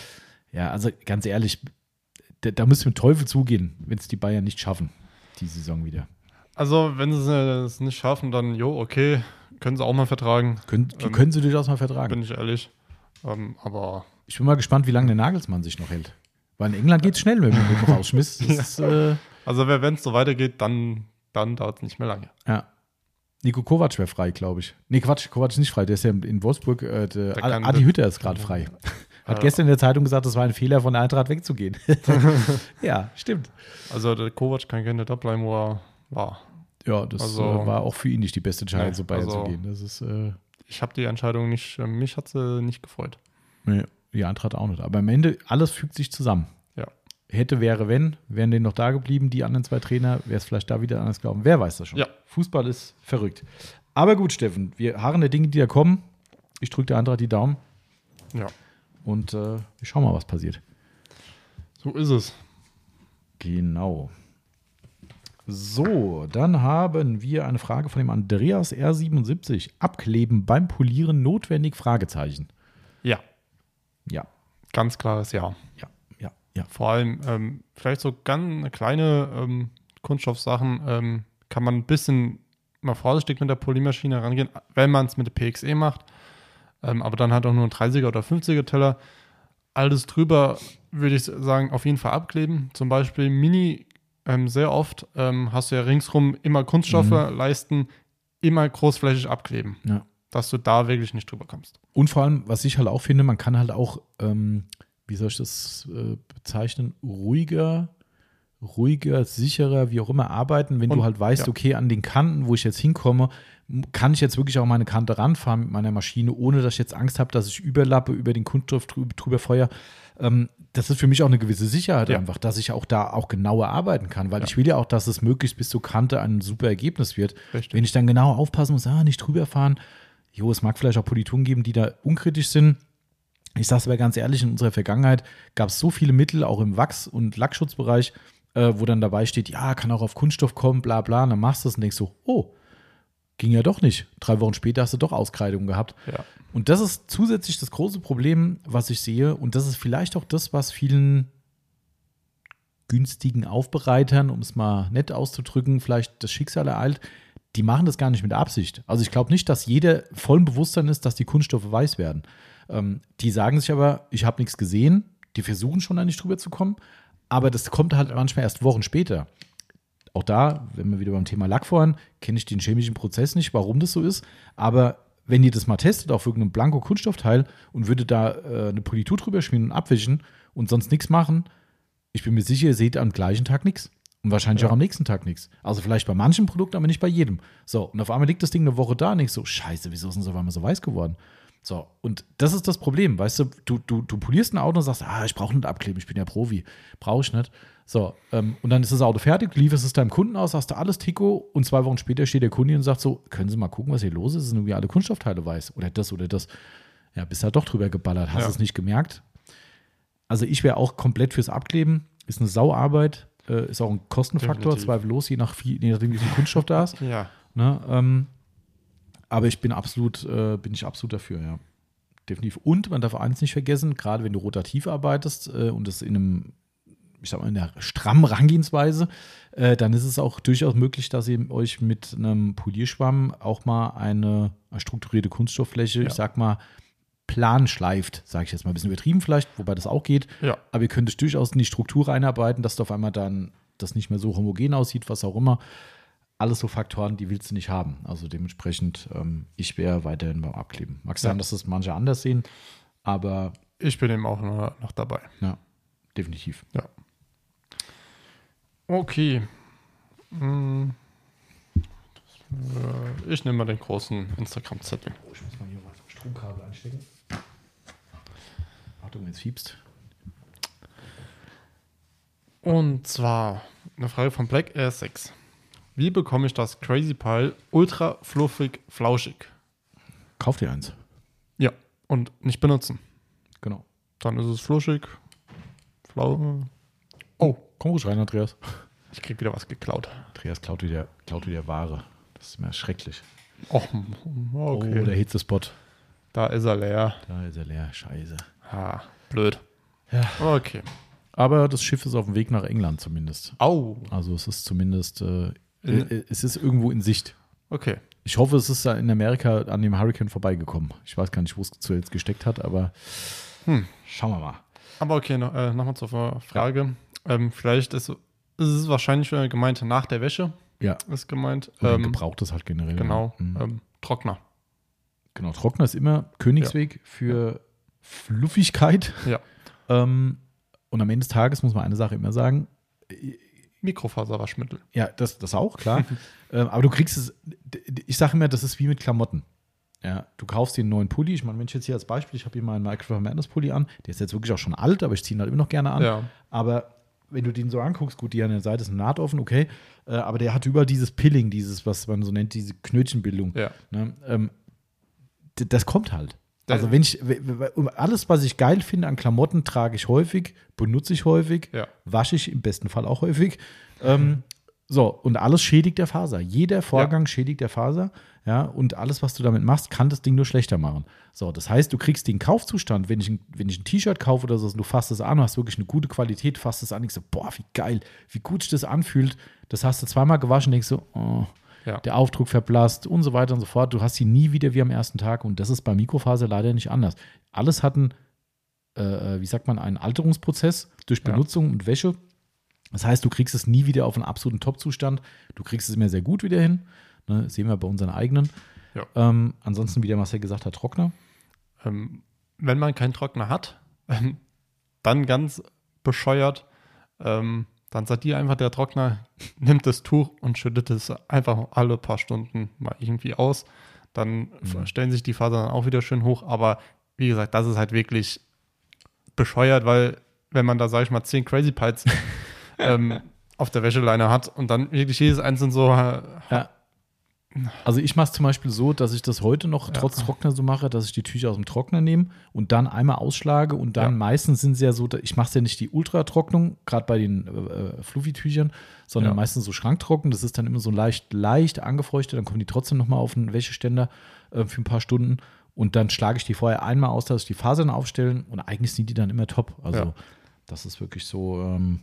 ja, also ganz ehrlich, da, da müssen wir Teufel zugehen, wenn es die Bayern nicht schaffen. die Saison wieder. Also, wenn sie es nicht schaffen, dann, jo, okay, können sie auch mal vertragen, Können, Ähm, können sie durchaus mal vertragen. bin ich ehrlich. Ähm, aber Ich bin mal gespannt, wie lange der Nagelsmann sich noch hält. Weil in England geht es schnell mit, mit dem Rausschmiss. Ist, äh, also wenn es so weitergeht, dann, dann dauert es nicht mehr lange. ja. Nico Kovac wäre frei, glaube ich. Nee, Quatsch, Kovac ist nicht frei. Der ist ja in Wolfsburg. Äh, der, Der Adi Hütter ist gerade frei. Hat Äh, gestern in der Zeitung gesagt, es war ein Fehler, von der Eintracht wegzugehen. (laughs) (laughs) ja, stimmt. Also der Kovac kann gerne da bleiben, wo er war. Ja, das Also- äh, war auch für ihn nicht die beste Entscheidung, Nee, zu Bayern also- zu gehen. Das ist, äh, Ich habe die Entscheidung nicht, äh, mich hat sie nicht gefreut. nee, die Eintracht auch nicht. Aber am Ende, alles fügt sich zusammen. Ja. Hätte, wäre, wenn, wären denen noch da geblieben, die anderen zwei Trainer, wäre es vielleicht da wieder anders glauben. Wer weiß das schon. Ja. Fußball ist verrückt. Aber gut, Steffen, wir harren der Dinge, die da kommen. Ich drücke der Eintracht die Daumen Ja, und äh, wir schauen mal, was passiert. so ist es. Genau. So, dann haben wir eine Frage von dem Andreas R77. Abkleben beim Polieren notwendig? Fragezeichen. Ja, Ja, ganz klares Ja. ja, ja, ja. Vor allem ähm, vielleicht so ganz kleine ähm, Kunststoffsachen ähm, kann man ein bisschen mal vorsichtig mit der Polymaschine rangehen, wenn man es mit der PXE macht. Ähm, aber dann halt auch nur ein 30er oder 50er Teller. Alles drüber würde ich sagen, auf jeden Fall abkleben. Zum Beispiel Mini, ähm, sehr oft ähm, hast du ja ringsrum immer Kunststoffe, Leisten, immer großflächig abkleben, ja. dass du da wirklich nicht drüber kommst. Und vor allem, was ich halt auch finde, man kann halt auch, ähm, wie soll ich das äh, bezeichnen, ruhiger, ruhiger, sicherer, wie auch immer arbeiten, wenn du Und- halt weißt, ja. okay, an den Kanten, wo ich jetzt hinkomme, kann ich jetzt wirklich auch meine Kante ranfahren mit meiner Maschine, ohne dass ich jetzt Angst habe, dass ich überlappe, über den Kunststoff drü- drüber feuer. Ähm, das ist für mich auch eine gewisse Sicherheit Ja. einfach, dass ich auch da auch genauer arbeiten kann, weil Ja. ich will ja auch, dass es möglichst bis zur Kante ein super Ergebnis wird. Richtig. Wenn ich dann genau aufpassen muss, ah, nicht drüber fahren, jo, es mag vielleicht auch Polituren geben, die da unkritisch sind. Ich sage es aber ganz ehrlich, in unserer Vergangenheit gab es so viele Mittel, auch im Wachs- und Lackschutzbereich, äh, wo dann dabei steht, ja, kann auch auf Kunststoff kommen, bla bla, und dann machst du es und denkst so, oh, ging ja doch nicht. Drei Wochen später hast du doch Auskreidung gehabt. Ja. Und das ist zusätzlich das große Problem, was ich sehe. Und das ist vielleicht auch das, was vielen günstigen Aufbereitern, um es mal nett auszudrücken, vielleicht das Schicksal ereilt. Die machen das gar nicht mit Absicht. Also ich glaube nicht, dass jeder voll im Bewusstsein ist, dass die Kunststoffe weiß werden. Ähm, die sagen sich aber, ich habe nichts gesehen. Die versuchen schon da nicht drüber zu kommen. Aber das kommt halt manchmal erst Wochen später. Auch da, wenn wir wieder beim Thema Lack fahren, kenne ich den chemischen Prozess nicht, warum das so ist. Aber wenn ihr das mal testet auf irgendeinem Blanko-Kunststoffteil und würde da äh, eine Politur drüber schmieren und abwischen und sonst nichts machen, ich bin mir sicher, ihr seht am gleichen Tag nichts. Und wahrscheinlich Ja. auch am nächsten Tag nichts. Also vielleicht bei manchen Produkten, aber nicht bei jedem. So, und auf einmal liegt das Ding eine Woche da und ich so, scheiße, wieso ist denn das auf einmal so weiß geworden? So, und das ist das Problem, weißt du, du, du, du polierst ein Auto und sagst, ah, ich brauche nicht abkleben, ich bin ja Profi, brauche ich nicht. So, ähm, und dann ist das Auto fertig, lieferst es deinem Kunden aus, sagst du alles Tico und zwei Wochen später steht der Kunde und sagt so, können Sie mal gucken, was hier los ist, sind irgendwie alle Kunststoffteile weiß oder das oder das. Ja, bist halt doch drüber geballert, hast Ja. es nicht gemerkt. Also ich wäre auch komplett fürs Abkleben, ist eine Sauarbeit, äh, ist auch ein Kostenfaktor, Definitiv. zweifellos, je, nach, viel- je nachdem, wie viel Kunststoff da ist. Ja. Ne? Ähm, aber ich bin absolut, äh, bin ich absolut dafür, ja. Definitiv. Und man darf eins nicht vergessen, gerade wenn du rotativ arbeitest äh, und das in einem, ich sag mal, in einer strammen Rangehensweise, äh, dann ist es auch durchaus möglich, dass ihr euch mit einem Polierschwamm auch mal eine, strukturierte Kunststofffläche, Ja. ich sag mal, plan schleift, sage ich jetzt mal ein bisschen übertrieben vielleicht, wobei das auch geht. Ja. Aber ihr könnt es durchaus in die Struktur reinarbeiten, dass du auf einmal dann das nicht mehr so homogen aussieht, was auch immer. Alles so Faktoren, die willst du nicht haben. Also dementsprechend, ähm, ich wäre weiterhin beim Abkleben. Mag sein, Ja. dass das manche anders sehen, aber Ich bin eben auch noch, dabei. ja, definitiv. Ja. Okay. Hm. Äh, Ich nehme mal den großen Instagram-Zettel. Ich muss mal hier was Stromkabel einstecken. Achtung, jetzt fiebst. Und zwar eine Frage von Black Air 6. Wie bekomme ich das Crazy Pile ultra fluffig flauschig? Kauf dir eins. Ja. Und nicht benutzen. Genau. Dann ist es flauschig. Flau. Oh, komm ruhig rein, Andreas. Ich krieg wieder was geklaut. Andreas klaut wieder, klaut wieder Ware. Das ist mir schrecklich. Och, okay. Oh, der Hitzespot. da ist er leer. Da ist er leer. Scheiße. Ha, blöd. Ja. Okay. aber das Schiff ist auf dem Weg nach England zumindest. Au. Also es ist zumindest, äh, In- äh, es ist irgendwo in Sicht. Okay. Ich hoffe, es ist in Amerika an dem Hurricane vorbeigekommen. Ich weiß gar nicht, wo es zuletzt gesteckt hat, aber Hm. schauen wir mal. Aber okay, noch, äh, nochmal zur Frage. Ähm, vielleicht ist, ist es wahrscheinlich äh, gemeint nach der Wäsche, Ja, ist gemeint. Ähm, gebraucht es halt generell. genau. Mhm. Ähm, Trockner. Genau, Trockner ist immer Königsweg für Fluffigkeit. Ja. Ähm, und am Ende des Tages muss man eine Sache immer sagen, Mikrofaserwaschmittel. ja, das, das auch, klar. (laughs) ähm, aber du kriegst es, ich sage immer, das ist wie mit Klamotten. Ja, du kaufst dir einen neuen Pulli. Ich meine, wenn ich jetzt hier als Beispiel, ich habe hier meinen Microsoft Madness Pulli an, der ist jetzt wirklich auch schon alt, aber ich ziehe ihn halt immer noch gerne an. Ja. Aber wenn du den so anguckst, gut, die an der Seite ist eine Naht offen, okay, äh, aber der hat überall dieses Pilling, dieses, was man so nennt, diese Knötchenbildung. Ja. Ne? Ähm, das kommt halt. Also wenn ich alles, was ich geil finde an Klamotten, trage ich häufig, benutze ich häufig, Ja. wasche ich im besten Fall auch häufig. Ähm, so, und alles schädigt der Faser. Jeder Vorgang schädigt der Faser. Ja, und alles, was du damit machst, kann das Ding nur schlechter machen. So, das heißt, du kriegst den Kaufzustand, wenn ich ein, wenn ich ein T-Shirt kaufe oder so, und du fasst es an, hast wirklich eine gute Qualität, fasst es an, denkst so, boah, wie geil, wie gut sich das anfühlt. Das hast du zweimal gewaschen, denkst so, oh, Ja. der Aufdruck verblasst und so weiter und so fort. Du hast sie nie wieder wie am ersten Tag und das ist bei Mikrofaser leider nicht anders. Alles hat einen, äh, wie sagt man, einen Alterungsprozess durch Ja. Benutzung und Wäsche. Das heißt, du kriegst es nie wieder auf einen absoluten Top-Zustand. Du kriegst es immer sehr gut wieder hin. Ne, sehen wir bei unseren eigenen. Ja. Ähm, ansonsten, wie der Marcel gesagt hat, Trockner. Ähm, wenn man keinen Trockner hat, (laughs) dann ganz bescheuert, ähm, dann sagt dir einfach der Trockner, (laughs) nimmt das Tuch und schüttet es einfach alle paar Stunden mal irgendwie aus. Dann Mhm. stellen sich die Fasern auch wieder schön hoch. Aber wie gesagt, das ist halt wirklich bescheuert, weil wenn man da, sag ich mal, zehn Crazy Pites (laughs) ähm, auf der Wäscheleine hat und dann wirklich jedes einzelne so äh, Ja. Also ich mache es zum Beispiel so, dass ich das heute noch trotz Trockner so mache, dass ich die Tücher aus dem Trockner nehme und dann einmal ausschlage und dann Ja. meistens sind sie ja so, ich mache es ja nicht die Ultratrocknung, gerade bei den äh, äh, Fluffy-Tüchern, sondern Ja. meistens so schranktrocken. Das ist dann immer so leicht, leicht angefeuchtet, dann kommen die trotzdem nochmal auf den Wäscheständer äh, für ein paar Stunden und dann schlage ich die vorher einmal aus, dass ich die Fasern aufstellen und eigentlich sind die dann immer top. Also Ja. das ist wirklich so, ähm,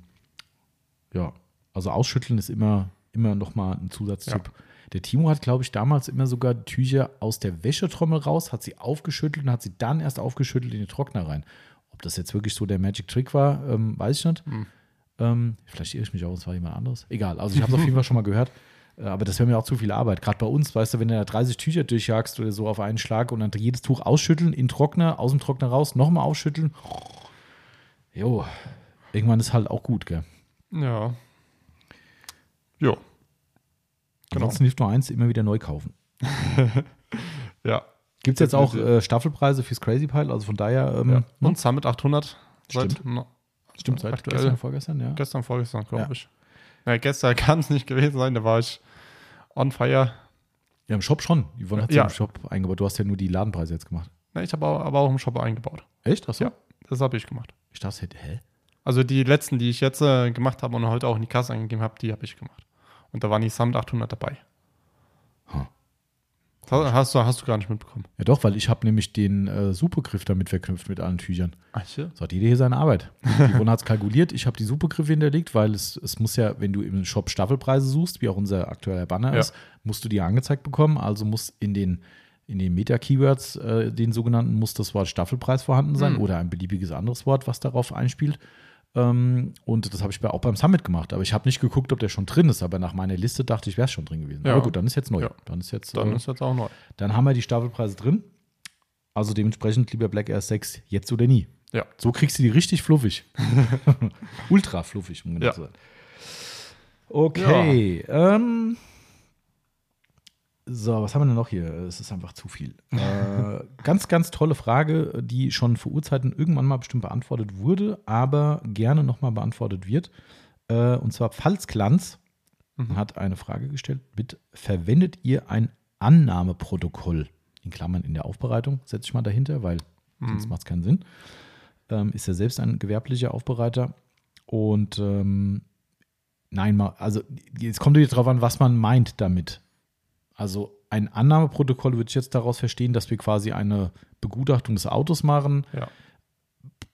ja, also ausschütteln ist immer, immer nochmal ein Zusatztipp. Der Timo hat, glaube ich, damals immer sogar Tücher aus der Wäschetrommel raus, hat sie aufgeschüttelt und hat sie dann erst aufgeschüttelt in den Trockner rein. Ob das jetzt wirklich so der Magic Trick war, ähm, weiß ich nicht. Ähm, vielleicht irre ich mich auch, es war jemand anderes. Egal, also ich habe es auf jeden Fall schon mal gehört. Äh, Aber das wäre mir auch zu viel Arbeit. Gerade bei uns, weißt du, wenn du da 30 Tücher durchjagst oder so auf einen Schlag und dann jedes Tuch ausschütteln, in Trockner, aus dem Trockner raus, nochmal ausschütteln. Jo, irgendwann ist halt auch gut, gell? ja. Jo, Genau. Ansonsten hilft nur eins, immer wieder neu kaufen. (laughs) ja. Gibt es jetzt auch äh, Staffelpreise fürs Crazy Pile? Also von daher, ähm, ja. ne? Und Summit 800 seit Stimmt. no, stimmt, seit aktuell. gestern, vorgestern, ja. gestern, vorgestern, glaube Ja. ich. Ja, gestern (laughs) kann es nicht gewesen sein, da war ich on fire. Ja, im Shop schon. Yvonne hat Ja. ja im Shop eingebaut. Du hast ja nur die Ladenpreise jetzt gemacht. Na, ich habe aber, auch im Shop eingebaut. Echt? Du? Ja. Das habe ich gemacht. Ich dachte, hätte- hä? Also die letzten, die ich jetzt äh, gemacht habe und heute auch in die Kasse eingegeben habe, die habe ich gemacht. Und da waren die Summit 800 dabei. Huh. Das hast du, hast du gar nicht mitbekommen. Ja doch, weil ich habe nämlich den äh, Supergriff damit verknüpft mit allen Tüchern. Ach? So hat jeder hier seine Arbeit. Yvonne hat es kalkuliert. Ich habe die Supergriffe hinterlegt, weil es, es muss ja, wenn du im Shop Staffelpreise suchst, wie auch unser aktueller Banner Ja. ist, musst du die angezeigt bekommen. Also muss in den, in den Meta-Keywords, äh, den sogenannten, muss das Wort Staffelpreis vorhanden sein Hm. oder ein beliebiges anderes Wort, was darauf einspielt. Ähm, und das habe ich auch beim Summit gemacht. Aber ich habe nicht geguckt, ob der schon drin ist. Aber nach meiner Liste dachte ich, wäre es schon drin gewesen. Ja. Aber gut, dann ist jetzt neu. Ja. Dann ist jetzt, Dann äh, ist jetzt auch neu. dann haben wir die Staffelpreise drin. Also dementsprechend, lieber Black Air 6, jetzt oder nie. Ja. So kriegst du die richtig fluffig. (laughs) Ultra fluffig, um genau Ja. zu sein. Okay. Ähm, so, was haben wir denn noch hier? Es ist einfach zu viel. Äh, (laughs) ganz, ganz tolle Frage, die schon vor Urzeiten irgendwann mal bestimmt beantwortet wurde, aber gerne nochmal beantwortet wird. Äh, und zwar Pfalzglanz Mhm. hat eine Frage gestellt mit, verwendet ihr ein Annahmeprotokoll? In Klammern in der Aufbereitung, setze ich mal dahinter, weil sonst Mhm. macht es keinen Sinn. Ähm, ist er selbst ein gewerblicher Aufbereiter und ähm, nein, mal, also jetzt kommt wieder drauf an, was man meint damit. Also ein Annahmeprotokoll würde ich jetzt daraus verstehen, dass wir quasi eine Begutachtung des Autos machen. Ja.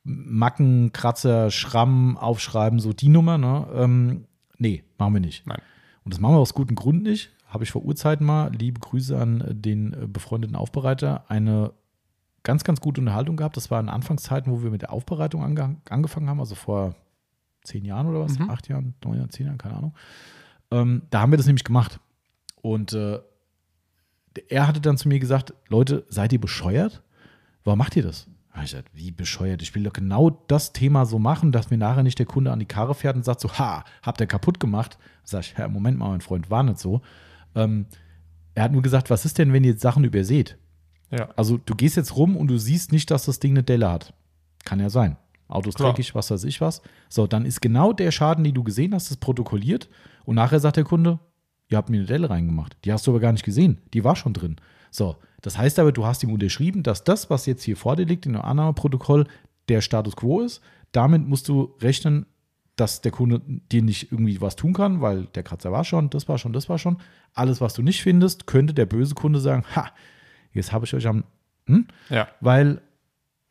Macken, Kratzer, Schramm aufschreiben, so die Nummer, ne? Ähm, nee, machen wir nicht. Nein. Und das machen wir aus gutem Grund nicht. Habe ich vor Urzeiten mal, liebe Grüße an den äh, befreundeten Aufbereiter, eine ganz, ganz gute Unterhaltung gehabt. Das war in Anfangszeiten, wo wir mit der Aufbereitung ange angefangen haben, also vor zehn Jahren oder was, Mhm. acht Jahren, neun Jahren, zehn Jahren, keine Ahnung. Ähm, da haben wir das nämlich gemacht. Und äh, er hatte dann zu mir gesagt, Leute, seid ihr bescheuert? Warum macht ihr das? Da ich gesagt, wie bescheuert? Ich will doch genau das Thema so machen, dass mir nachher nicht der Kunde an die Karre fährt und sagt so, ha, habt ihr kaputt gemacht? Sag ich, ja, Moment mal, mein Freund, war nicht so. Ähm, er hat nur gesagt, was ist denn, wenn ihr jetzt Sachen überseht? Ja. Also du gehst jetzt rum und du siehst nicht, dass das Ding eine Delle hat. Kann ja sein. Auto ist Klar. dreckig, was weiß ich was. So, dann ist genau der Schaden, den du gesehen hast, das protokolliert. Und nachher sagt der Kunde, ihr habt mir eine Delle reingemacht. Die hast du aber gar nicht gesehen. Die war schon drin. So, das heißt aber, du hast ihm unterschrieben, dass das, was jetzt hier vor dir liegt in dem Annahmeprotokoll, der Status quo ist. Damit musst du rechnen, dass der Kunde dir nicht irgendwie was tun kann, weil der Kratzer war schon, das war schon, das war schon. Alles, was du nicht findest, könnte der böse Kunde sagen, ha, jetzt habe ich euch am, hm? Ja. weil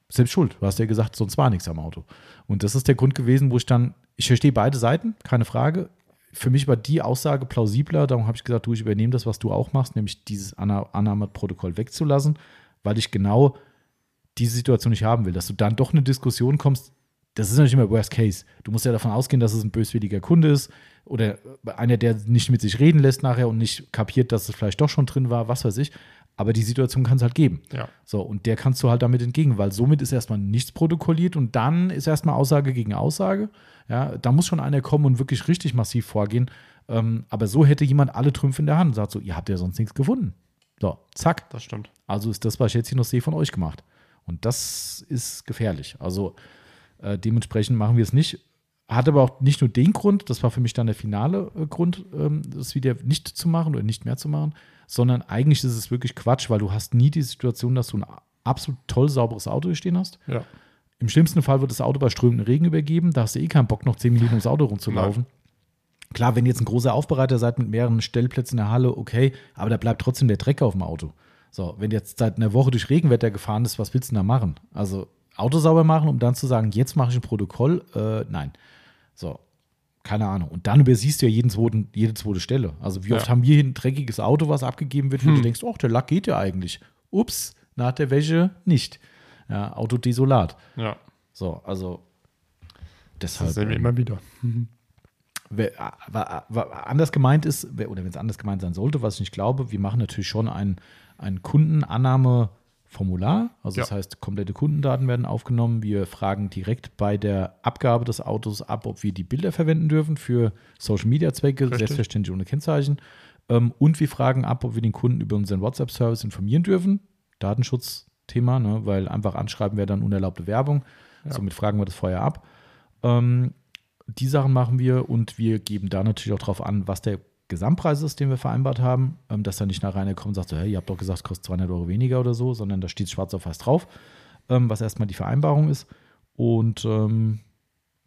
selbst schuld. Du hast ja gesagt, sonst war nichts am Auto. Und das ist der Grund gewesen, wo ich dann, ich verstehe beide Seiten, keine Frage. Für mich war die Aussage plausibler, darum habe ich gesagt, du, ich übernehme das, was du auch machst, nämlich dieses Anna- Annahmeprotokoll wegzulassen, weil ich genau diese Situation nicht haben will, dass du dann doch in eine Diskussion kommst. Das ist natürlich immer Worst Case. Du musst ja davon ausgehen, dass es ein böswilliger Kunde ist oder einer, der nicht mit sich reden lässt nachher und nicht kapiert, dass es vielleicht doch schon drin war, was weiß ich. Aber die Situation kann es halt geben. Ja. So, und der kannst du halt damit entgegen, weil somit ist erstmal nichts protokolliert und dann ist erstmal Aussage gegen Aussage. Ja, da muss schon einer kommen und wirklich richtig massiv vorgehen. Ähm, aber so hätte jemand alle Trümpfe in der Hand und sagt so, ihr habt ja sonst nichts gefunden. So, zack. Das stimmt. Also ist das, was ich jetzt hier noch sehe, von euch gemacht. Und das ist gefährlich. Also äh, dementsprechend machen wir es nicht. Hat aber auch nicht nur den Grund, das war für mich dann der finale äh, Grund, ähm, das wieder nicht zu machen oder nicht mehr zu machen, sondern eigentlich ist es wirklich Quatsch, weil du hast nie die Situation, dass du ein absolut toll sauberes Auto hier stehen hast. Ja. Im schlimmsten Fall wird das Auto bei strömendem Regen übergeben. Da hast du eh keinen Bock, noch zehn Minuten ums Auto rumzulaufen. Klar, wenn ihr jetzt ein großer Aufbereiter seid mit mehreren Stellplätzen in der Halle, okay, aber da bleibt trotzdem der Dreck auf dem Auto. So, wenn jetzt seit einer Woche durch Regenwetter gefahren ist, was willst du denn da machen? Also Auto sauber machen, um dann zu sagen, jetzt mache ich ein Protokoll? Äh, nein. So, keine Ahnung. Und dann übersiehst du ja jeden zweiten, jede zweite Stelle. Also wie oft Ja. haben wir hier ein dreckiges Auto, was abgegeben wird, wo Hm. du denkst, oh, der Lack geht ja eigentlich. Ups, nach der Wäsche nicht. Ja, Auto desolat. Ja. So, also Das deshalb. sehen wir ähm, immer wieder. wa- anders gemeint ist, oder wenn es anders gemeint sein sollte, was ich nicht glaube, wir machen natürlich schon ein, ein Kundenannahmeformular. Also das Ja. heißt, komplette Kundendaten werden aufgenommen. Wir fragen direkt bei der Abgabe des Autos ab, ob wir die Bilder verwenden dürfen für Social Media Zwecke, Richtig. selbstverständlich ohne Kennzeichen. Ähm, und wir fragen ab, ob wir den Kunden über unseren WhatsApp-Service informieren dürfen. Datenschutzthema, ne, weil einfach anschreiben wäre dann unerlaubte Werbung. Ja. Somit fragen wir das vorher ab. Ähm, die Sachen machen wir und wir geben da natürlich auch darauf an, was der Gesamtpreis ist, den wir vereinbart haben, ähm, dass da nicht nach einer kommt und sagt, so, hey, ihr habt doch gesagt, es kostet 200 Euro weniger oder so, sondern da steht schwarz auf weiß drauf, ähm, was erstmal die Vereinbarung ist. Und ähm,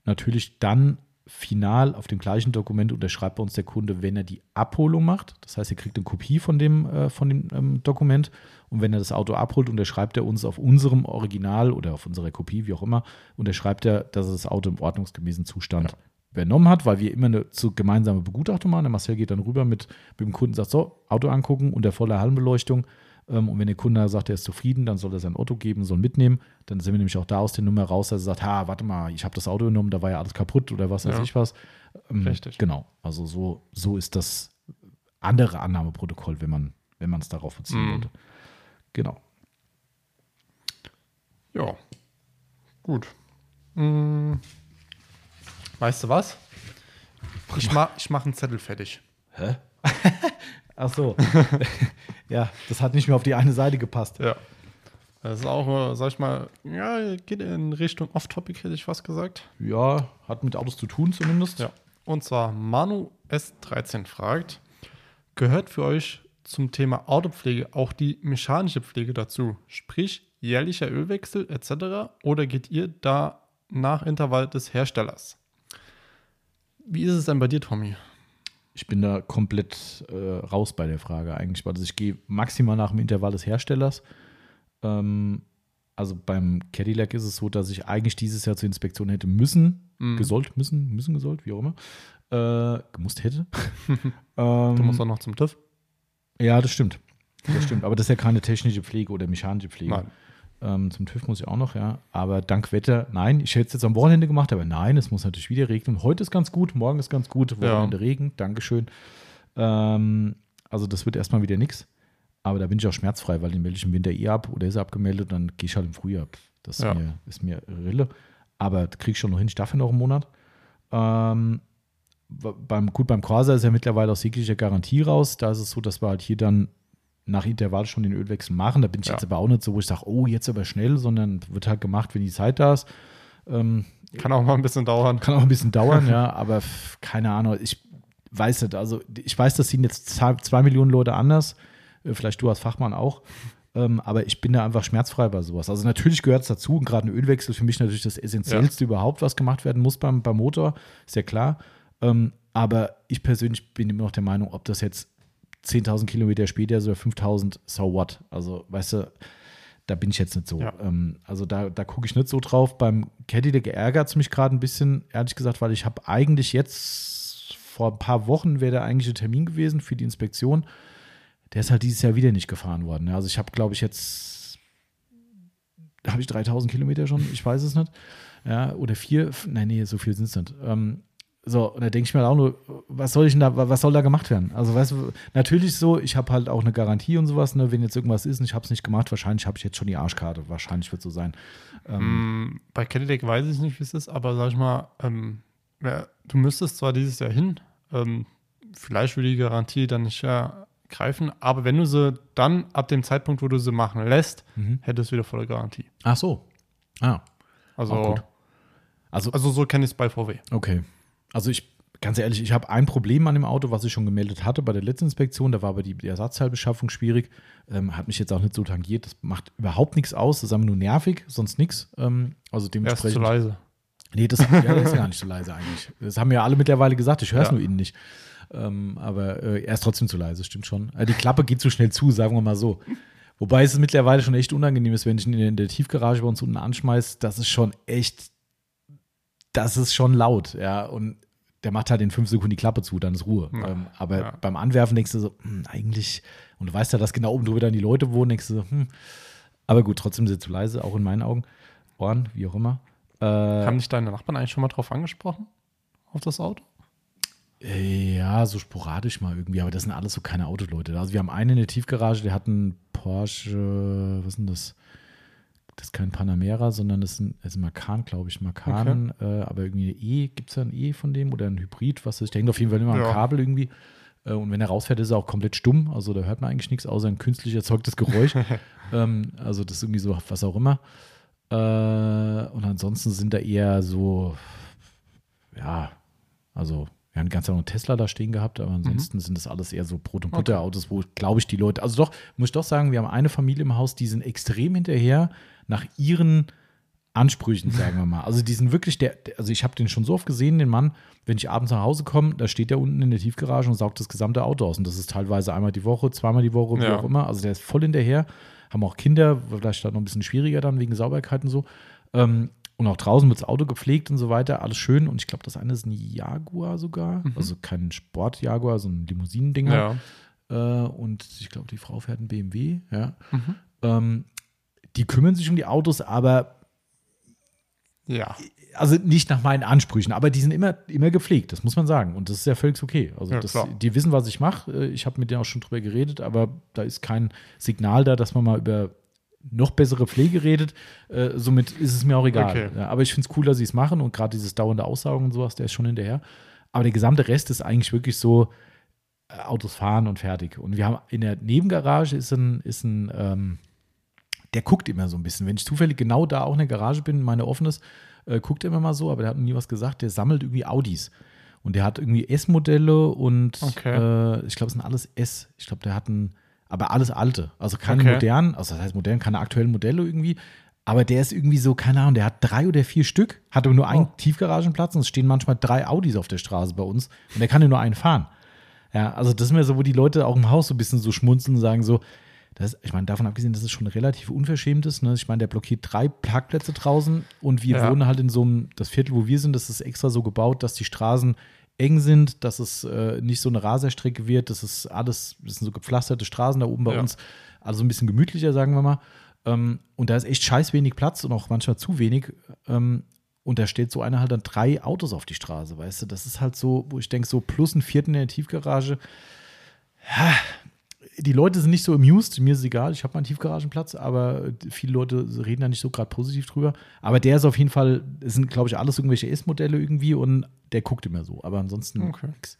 natürlich dann final auf dem gleichen Dokument unterschreibt bei uns der Kunde, wenn er die Abholung macht. Das heißt, er kriegt eine Kopie von dem, äh, von dem ähm, Dokument und wenn er das Auto abholt, unterschreibt er uns auf unserem Original oder auf unserer Kopie, wie auch immer, unterschreibt er, dass er das Auto im ordnungsgemäßen Zustand Ja. übernommen hat, weil wir immer eine zu gemeinsame Begutachtung machen. Der Marcel geht dann rüber mit, mit dem Kunden, sagt so, Auto angucken unter voller Hallenbeleuchtung. Ähm, und wenn der Kunde sagt, er ist zufrieden, dann soll er sein Auto geben, soll mitnehmen. Dann sind wir nämlich auch da aus der Nummer raus, dass er sagt, ha, warte mal, ich habe das Auto genommen, da war ja alles kaputt oder was weiß Ja. ich was. Ähm, Richtig. Genau. Also so, so ist das andere Annahmeprotokoll, wenn man wenn man es darauf beziehen Mhm. wollte. Genau. Ja. Gut. Hm. Weißt du was? Ich mach, ich mach einen Zettel fertig. Hä? (laughs) Ach so. (laughs) ja, das hat nicht mehr auf die eine Seite gepasst. Ja. Das ist auch, äh, sag ich mal, ja, geht in Richtung Off-Topic, hätte ich fast gesagt. Ja, hat mit Autos zu tun zumindest. Ja. Und zwar Manu S13 fragt, gehört für euch zum Thema Autopflege auch die mechanische Pflege dazu? Sprich, jährlicher Ölwechsel etc. Oder geht ihr da nach Intervall des Herstellers? Wie ist es denn bei dir, Tommy? Ich bin da komplett äh, raus bei der Frage eigentlich, weil also ich gehe maximal nach dem Intervall des Herstellers. Ähm, Also beim Cadillac ist es so, dass ich eigentlich dieses Jahr zur Inspektion hätte müssen, Mhm. gesollt, müssen, müssen, gesollt, wie auch immer, äh, gemusst hätte. Du (laughs) ähm, musst auch noch zum TÜV. Ja, das stimmt. Das stimmt. Aber das ist ja keine technische Pflege oder mechanische Pflege. Nein. Ähm, zum TÜV muss ich auch noch, ja. Aber dank Wetter, nein, ich hätte es jetzt am Wochenende gemacht, aber nein, es muss natürlich wieder regnen. Heute ist ganz gut, morgen ist ganz gut, Wochenende Regen, Dankeschön. Ähm, also das wird erstmal wieder nichts. Aber da bin ich auch schmerzfrei, weil den melde ich im Winter eh ab oder ist er abgemeldet, dann gehe ich halt im Frühjahr. Das ist, Ja. mir, ist mir Rille. Aber kriege ich schon noch hin, ich darf ja noch einen Monat. Ähm, beim, gut, beim Corsa ist ja mittlerweile aus jeglicher Garantie raus. Da ist es so, dass wir halt hier dann nach Intervall schon den Ölwechsel machen. Da bin ich Ja. jetzt aber auch nicht so, wo ich sage, oh, jetzt aber schnell, sondern wird halt gemacht, wenn die Zeit da ist. Ähm, Kann auch mal ein bisschen dauern. kann auch ein bisschen dauern, (laughs) ja, aber keine Ahnung. Ich weiß nicht, also ich weiß, das sehen jetzt zwei, Millionen Leute anders. Äh, Vielleicht du als Fachmann auch. Ähm, aber ich bin da einfach schmerzfrei bei sowas. Also natürlich gehört es dazu und gerade ein Ölwechsel ist für mich natürlich das Essentiellste überhaupt, was gemacht werden muss beim, beim Motor, ist ja klar. Ähm, aber ich persönlich bin immer noch der Meinung, ob das jetzt 10.000 Kilometer später ist oder 5.000, so what? Also, weißt du, da bin ich jetzt nicht so. Ja. Ähm, also da, da gucke ich nicht so drauf. Beim Cadillac ärgert es mich gerade ein bisschen, ehrlich gesagt, weil ich habe eigentlich jetzt vor ein paar Wochen wäre der eigentliche Termin gewesen für die Inspektion. Der ist halt dieses Jahr wieder nicht gefahren worden. Also ich habe, glaube ich, jetzt habe ich 3000 Kilometer schon, ich weiß es nicht. Ja, oder vier, nein, nee, so viel sind es nicht. Ähm, so, und da denke ich mir auch nur, was soll ich denn da, wa- was soll da gemacht werden? Also, weißt du, natürlich so, ich habe halt auch eine Garantie und sowas, ne, wenn jetzt irgendwas ist und ich habe es nicht gemacht, wahrscheinlich habe ich jetzt schon die Arschkarte, wahrscheinlich wird so sein. Ähm, Mm, Bei Cadillac weiß ich nicht, wie es ist, aber sag ich mal, ähm, ja, du müsstest zwar dieses Jahr hin, ähm, vielleicht würde die Garantie dann nicht ja, greifen, aber wenn du sie dann ab dem Zeitpunkt, wo du sie machen lässt, Mhm. hättest du wieder volle Garantie. Ach so. Ah, Also, also, also so kenne ich es bei VW. Okay. Also ich, ganz ehrlich, ich habe ein Problem an dem Auto, was ich schon gemeldet hatte bei der letzten Inspektion. Da war aber die, die Ersatzteilbeschaffung schwierig. Ähm, hat mich jetzt auch nicht so tangiert. Das macht überhaupt nichts aus. Das ist einfach nur nervig, sonst nichts. Ähm, also ist dementsprechend. zu leise. Nee, das ja, der ist gar nicht so leise eigentlich. Das haben ja alle mittlerweile gesagt. Ich höre es Ja. nur innen nicht. Ähm, aber äh, er ist trotzdem zu leise, stimmt schon. Äh, die Klappe geht zu schnell zu, sagen wir mal so. Wobei es mittlerweile schon echt unangenehm ist, wenn ich ihn in der Tiefgarage bei uns unten anschmeiß. Das ist schon echt, das ist schon laut, ja. Und der macht halt in fünf Sekunden die Klappe zu, dann ist Ruhe. Ja, Ähm, aber ja. beim Anwerfen denkst du so, hm, eigentlich, und du weißt ja, dass genau oben drüber dann die Leute wohnen, denkst du so, hm. Aber gut, trotzdem sind sie zu leise, auch in meinen Augen. Ohren, wie auch immer. Äh, Haben dich deine Nachbarn eigentlich schon mal drauf angesprochen? Auf das Auto? Ja, so sporadisch mal irgendwie, aber das sind alles so keine Autoleute. Also wir haben einen in der Tiefgarage, der hat einen Porsche, was ist denn das? Das ist kein Panamera, sondern das ist ein, das ist ein Macan, glaube ich, Macan, äh, aber irgendwie ein E, gibt es da ein E von dem oder ein Hybrid, was ist? Der hängt auf jeden Fall immer am Ja. Kabel irgendwie. Äh, und wenn er rausfährt, ist er auch komplett stumm. Also da hört man eigentlich nichts, außer ein künstlich erzeugtes Geräusch. (laughs) ähm, also das ist irgendwie so, was auch immer. Äh, und ansonsten sind da eher so, ja, also wir haben ganz einen Tesla da stehen gehabt, aber ansonsten sind das alles eher so Brot- und Butter-Autos, wo, glaube ich, die Leute, also doch, muss ich doch sagen, wir haben eine Familie im Haus, die sind extrem hinterher nach ihren Ansprüchen, sagen wir mal. Also die sind wirklich der, der- also ich habe den schon so oft gesehen, den Mann, wenn ich abends nach Hause komme, da steht er unten in der Tiefgarage und saugt das gesamte Auto aus. Und das ist teilweise einmal die Woche, zweimal die Woche, wie Ja. auch immer. Also der ist voll hinterher. Haben auch Kinder, vielleicht dann noch ein bisschen schwieriger dann wegen Sauberkeit und so. Ähm, und auch draußen wird das Auto gepflegt und so weiter, alles schön. Und ich glaube, das eine ist ein Jaguar sogar. Also kein Sport-Jaguar, so ein Limousinen-Dinger. Ja. Äh, und ich glaube, die Frau fährt einen BMW, ja. Ähm, die kümmern sich um die Autos, aber Ja. also nicht nach meinen Ansprüchen, aber die sind immer, immer gepflegt, das muss man sagen. Und das ist ja völlig okay. Also Ja, das, die wissen, was ich mache. Äh, Ich habe mit denen auch schon drüber geredet, aber da ist kein Signal da, dass man mal über noch bessere Pflege redet. Äh, somit ist es mir auch egal. Okay. Ja, aber ich finde es cool, dass sie es machen und gerade dieses dauernde Aussaugen und sowas, der ist schon hinterher. Aber der gesamte Rest ist eigentlich wirklich so äh, Autos fahren und fertig. Und wir haben in der Nebengarage ist ein, ist ein ähm, der guckt immer so ein bisschen. Wenn ich zufällig genau da auch in der Garage bin, meine offenes, äh, guckt er immer mal so, aber der hat nie was gesagt. Der sammelt irgendwie Audis. Und der hat irgendwie S-Modelle und Okay. äh, ich glaube, es sind alles S. Ich glaube, der hat ein, aber alles alte. Also keine Okay. modernen, also das heißt modern, keine aktuellen Modelle irgendwie. Aber der ist irgendwie so, keine Ahnung, der hat drei oder vier Stück, hat aber nur einen Oh. Tiefgaragenplatz und es stehen manchmal drei Audis auf der Straße bei uns und der kann ja nur einen fahren. Ja, also das ist mir so, wo die Leute auch im Haus so ein bisschen so schmunzeln und sagen so, Das, ich meine, davon abgesehen, dass es schon relativ unverschämt ist. Ne? Ich meine, der blockiert drei Parkplätze draußen und wir Ja. wohnen halt in so einem, das Viertel, wo wir sind, das ist extra so gebaut, dass die Straßen eng sind, dass es äh, nicht so eine Raserstrecke wird. Das ist alles, das sind so gepflasterte Straßen da oben bei Ja. uns. Also ein bisschen gemütlicher, sagen wir mal. Ähm, und da ist echt scheiß wenig Platz und auch manchmal zu wenig. Ähm, und da steht so einer halt dann drei Autos auf die Straße, weißt du? Das ist halt so, wo ich denke, so plus ein vierten in der Tiefgarage. Ja, Die Leute sind nicht so amused, mir ist es egal, ich habe meinen Tiefgaragenplatz, aber viele Leute reden da nicht so gerade positiv drüber. Aber der ist auf jeden Fall, es sind, glaube ich, alles irgendwelche S-Modelle irgendwie und der guckt immer so. Aber ansonsten Okay. nix.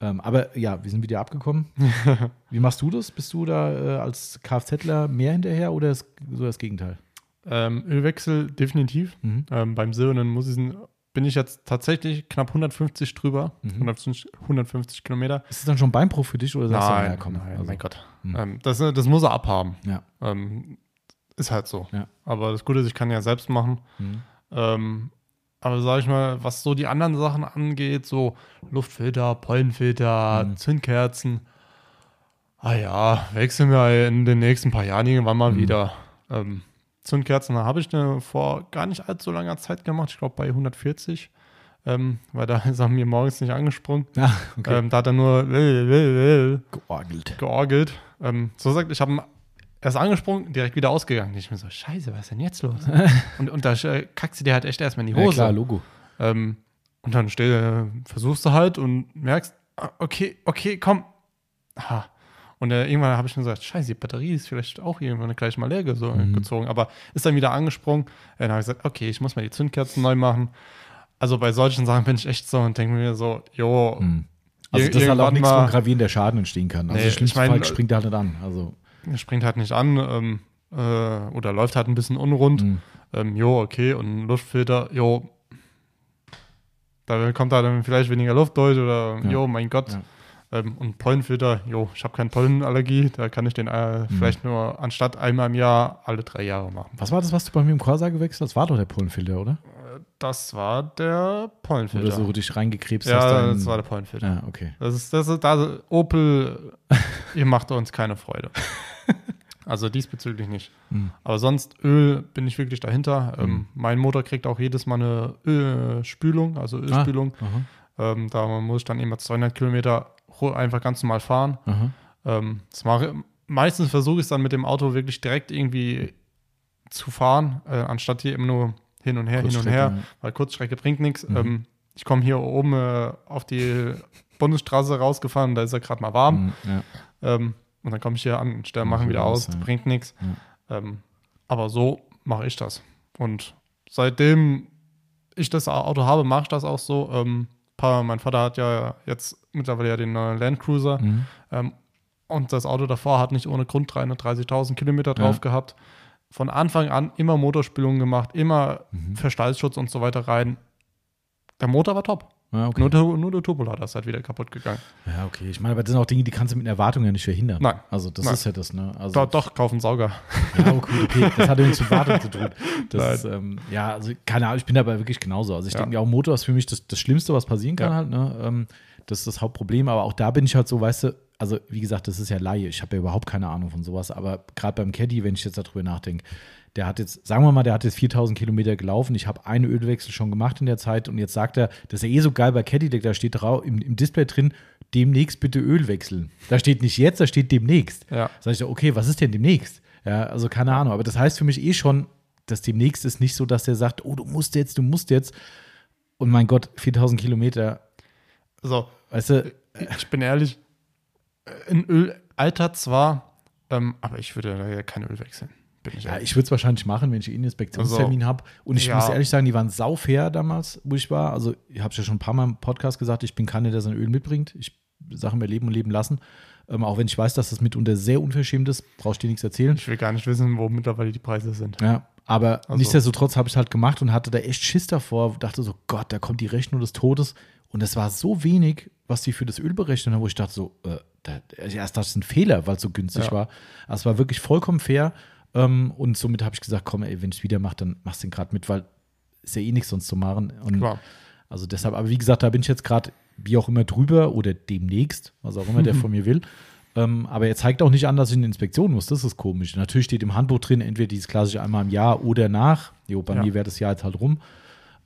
Ähm, aber ja, wir sind wieder abgekommen. (laughs) Wie machst du das? Bist du da äh, als Kfzler mehr hinterher oder ist so das Gegenteil? Ähm, Ölwechsel definitiv. Mhm. Ähm, beim Silbernen muss ich, bin ich jetzt tatsächlich knapp 150 drüber. Mhm. 150, 150 Kilometer. Ist es dann schon Beinbruch für dich oder sagst du, ja, komm, nein, also, mein Gott. Hm. Ähm, das, das muss er abhaben. Ja. Ähm, ist halt so. Ja. Aber das Gute ist, ich kann ja selbst machen. Mhm. Ähm, aber sag ich mal, was so die anderen Sachen angeht, so Luftfilter, Pollenfilter, Mhm. Zündkerzen, ah ja, wechseln wir in den nächsten paar Jahren irgendwann mal Mhm. wieder. Ähm, Zündkerzen habe ich ne, vor gar nicht allzu langer Zeit gemacht, ich glaube bei 140, ähm, weil da (laughs) ist er mir morgens nicht angesprungen. Ah, okay. Ähm, da hat er nur Georgelt. georgelt. Ähm, so sagt, ich habe ihn erst angesprungen, direkt wieder ausgegangen. Ich mir so, scheiße, was ist denn jetzt los? (laughs) und, und da äh, kackst du dir halt echt erstmal in die Ja, Hose. klar, Logo. ähm, und dann steh, äh, versuchst du halt und merkst, ah, okay, okay, komm. Ha. Und äh, irgendwann habe ich mir gesagt, scheiße, die Batterie ist vielleicht auch irgendwann gleich mal leer Mhm. gezogen. Aber ist dann wieder angesprungen. Dann habe ich gesagt, okay, ich muss mal die Zündkerzen neu machen. Also bei solchen Sachen bin ich echt so und denke mir so, jo, Hm. Also das ist halt auch nichts, wo gravierender Schaden entstehen kann. Also Nee, im schlimmsten ich mein, springt er halt nicht an. Also, springt halt nicht an ähm, äh, oder läuft halt ein bisschen unrund. hm. Ähm, jo, okay, und ein Luftfilter, jo, da kommt da dann vielleicht weniger Luft durch oder Ja. jo, mein Gott. Ja. Ähm, und Pollenfilter, jo, ich habe keine Pollenallergie, da kann ich den äh, Mhm. vielleicht nur anstatt einmal im Jahr alle drei Jahre machen. Was war das, was du bei mir im Corsa gewechselt hast? Das war doch der Pollenfilter, oder? Das war der Pollenfilter. Oder so dich reingekrebst hast. ja, dann- das war der Pollenfilter. Ja, okay. Das ist, das ist, da, Opel, (laughs) ihr macht uns keine Freude. (laughs) Also diesbezüglich nicht. Hm. Aber sonst Öl bin ich wirklich dahinter. Mhm. Ähm, mein Motor kriegt auch jedes Mal eine Ölspülung, also Ölspülung. Aha, Ähm, da muss ich dann immer 200 Kilometer einfach ganz normal fahren. aha. Ähm, das mache, meistens versuche ich es dann mit dem Auto wirklich direkt irgendwie zu fahren, äh, anstatt hier immer nur hin und her, hin und her, weil Kurzstrecke bringt nichts. Mhm. Ähm, ich komme hier oben äh, auf die Bundesstraße rausgefahren, da ist er gerade mal warm. Hm, ja. Ähm, und dann komme ich hier an, stelle, Mach machen wieder aus, aus, ja. bringt nichts. Ja. Ähm, aber so mache ich das. Und seitdem ich das Auto habe, mache ich das auch so. Ähm, pa- mein Vater hat ja jetzt mittlerweile ja den neuen Land Cruiser. Mhm. Ähm, und das Auto davor hat nicht ohne Grund 330.000 Kilometer drauf Ja. gehabt. Von Anfang an immer Motorspülungen gemacht, immer Mhm. Verschleißschutz und so weiter rein. Der Motor war top. Ja, okay. Nur, der, nur der Turbolader ist halt wieder kaputt gegangen. ja, okay. Ich meine, aber das sind auch Dinge, die kannst du mit einer Erwartung ja nicht verhindern. Nein. Also das Nein. ist ja das, ne? Also, Doch, doch, kaufen Sauger. Ja, okay, okay. Das hat ja nichts mit Wartung zu tun. Das ähm, ja, also keine Ahnung, ich bin dabei wirklich genauso. Also ich Ja. denke mir auch, Motor ist für mich das, das Schlimmste, was passieren kann Ja. halt. Ne? Ähm, das ist das Hauptproblem. Aber auch da bin ich halt so, weißt du, also wie gesagt, das ist ja Laie. Ich habe ja überhaupt keine Ahnung von sowas. Aber gerade beim Caddy, wenn ich jetzt darüber nachdenke, der hat jetzt, sagen wir mal, der hat jetzt 4000 Kilometer gelaufen. Ich habe einen Ölwechsel schon gemacht in der Zeit und jetzt sagt er, das ist ja eh so geil bei Caddy, da steht im, im Display drin, demnächst bitte Öl wechseln. Da steht nicht jetzt, da steht demnächst. Ja. Sag ich so, okay, was ist denn demnächst? Ja, also keine Ahnung. Aber das heißt für mich eh schon, dass demnächst ist nicht so, dass der sagt, oh, du musst jetzt, du musst jetzt. Und mein Gott, 4000 Kilometer, So, weißt du, ich bin ehrlich, ein Öl altert zwar, ähm, aber ich würde ja kein Öl wechseln. Bin ich ja, ehrlich. ich würde es wahrscheinlich machen, wenn ich einen Inspektionstermin habe. Und ich ja. muss ehrlich sagen, die waren saufair damals, wo ich war. Also, ich habe ja schon ein paar Mal im Podcast gesagt, ich bin keiner, der sein Öl mitbringt. Ich sage mir leben und leben lassen. Ähm, auch wenn ich weiß, dass das mitunter sehr unverschämt ist, brauchst du dir nichts erzählen. Ich will gar nicht wissen, wo mittlerweile die Preise sind. Ja, aber Also- nichtsdestotrotz habe ich es halt gemacht und hatte da echt Schiss davor. Dachte so, Gott, da kommt die Rechnung des Todes. Und es war so wenig, was die für das Öl berechnet haben, wo ich dachte so, äh, da, also erst das ist ein Fehler, weil es so günstig Ja. war. Aber es war wirklich vollkommen fair. Ähm, und somit habe ich gesagt, komm, ey, wenn ich es wieder mache, dann machst du den gerade mit, weil ist ja eh nichts sonst zu machen. Und Klar. also deshalb, aber wie gesagt, da bin ich jetzt gerade wie auch immer drüber oder demnächst, was auch immer der (laughs) von mir will. Ähm, aber er zeigt auch nicht an, dass ich eine Inspektion muss. Das ist komisch. Natürlich steht im Handbuch drin, entweder dieses klassische einmal im Jahr oder nach. Jo, bei Ja. mir wäre das Jahr jetzt halt rum.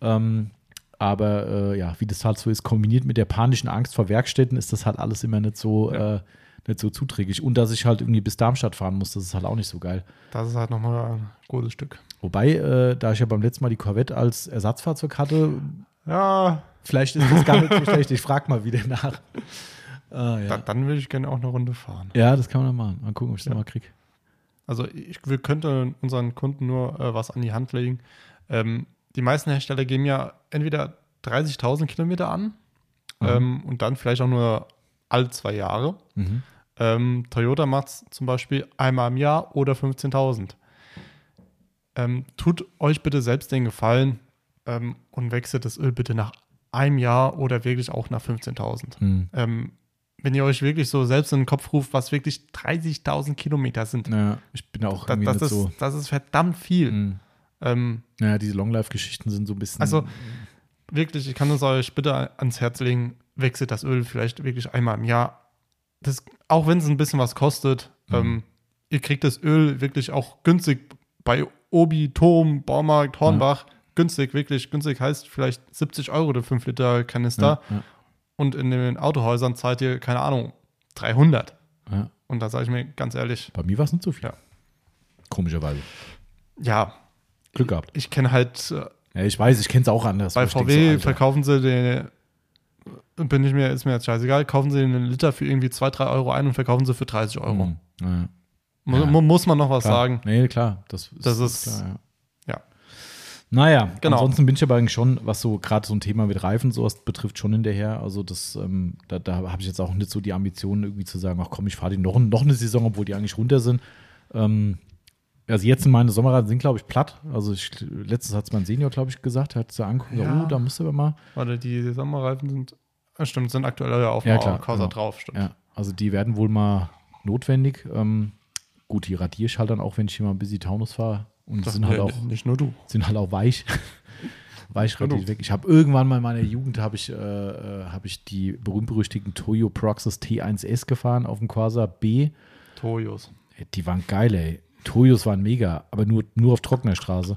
Ähm, aber äh, ja, wie das halt so ist, kombiniert mit der panischen Angst vor Werkstätten, ist das halt alles immer nicht so, Ja. äh, nicht so zuträglich. Und dass ich halt irgendwie bis Darmstadt fahren muss, das ist halt auch nicht so geil. Das ist halt nochmal ein gutes Stück. Wobei, äh, da ich ja beim letzten Mal die Corvette als Ersatzfahrzeug hatte, Ja, vielleicht ist das gar nicht so schlecht. Ich frage mal wieder nach. Ah, ja. da, dann würde ich gerne auch eine Runde fahren. ja, das kann man dann machen. Mal gucken, ob ich das Ja. mal kriege. Also ich wir könnten unseren Kunden nur äh, was an die Hand legen. Ähm, die meisten Hersteller geben ja entweder 30.000 Kilometer an Mhm. ähm, und dann vielleicht auch nur alle zwei Jahre. Mhm. Ähm, Toyota macht es zum Beispiel einmal im Jahr oder 15.000. Ähm, tut euch bitte selbst den Gefallen ähm, und wechselt das Öl bitte nach einem Jahr oder wirklich auch nach 15.000. Mhm. Ähm, wenn ihr euch wirklich so selbst in den Kopf ruft, was wirklich 30.000 Kilometer sind, Ja, ich bin auch das, irgendwie das, ist, so. das ist verdammt viel. Mhm. Ähm, Ja, diese Long-Life-Geschichten sind so ein bisschen. also wirklich, ich kann es euch bitte ans Herz legen, wechselt das Öl vielleicht wirklich einmal im Jahr. Das, auch wenn es ein bisschen was kostet, Mhm. ähm, ihr kriegt das Öl wirklich auch günstig bei Obi, Tom, Baumarkt, Hornbach. Günstig, wirklich günstig heißt vielleicht 70 Euro der 5 Liter Kanister. ja, ja, Und in den Autohäusern zahlt ihr, keine Ahnung, 300. ja. Und da sage ich mir ganz ehrlich, Bei mir war es nicht so viel. Ja. Komischerweise. ja, Glück gehabt. ich kenne halt äh, Ja, ich weiß, ich kenne es auch anders. Bei ich VW so, verkaufen sie den, bin ich mir, ist mir jetzt scheißegal, kaufen sie einen Liter für irgendwie 2, 3 Euro ein und verkaufen sie für 30 Euro. Mhm. Ja, Mu- Ja. mu- Muss man noch was klar. sagen? Nee, klar. Das ist, Das ist- klar, ja. ja. Naja, Genau. ansonsten bin ich aber eigentlich schon, was so gerade so ein Thema mit Reifen sowas betrifft, schon hinterher. Also das, ähm, da, da habe ich jetzt auch nicht so die Ambitionen irgendwie zu sagen, ach komm, ich fahre die noch, noch eine Saison, obwohl die eigentlich runter sind. Ähm, also jetzt in meine Sommerreifen sind, glaube ich, platt. Also ich, letztens hat es mein Senior, glaube ich, gesagt, hat es angeguckt, Ja. oh, da musst du aber mal. Warte, die Sommerreifen sind, ah, stimmt, sind aktuell ja auf Ja, dem klar, genau. drauf, stimmt. Ja, also die werden wohl mal notwendig. Ähm, gut, die radiere ich halt dann auch, wenn ich hier mal ein bisschen Taunus fahre. Und Das sind halt auch nicht nur du. sind halt auch weich. (laughs) weich radiert weg. Ich habe irgendwann mal in meiner Jugend habe ich, äh, äh, habe ich die berühmt-berüchtigten Toyo Proxys T1S gefahren auf dem Corsa B. Toyos. Die waren geil, ey. Toyos waren mega, aber nur, nur auf trockener Straße.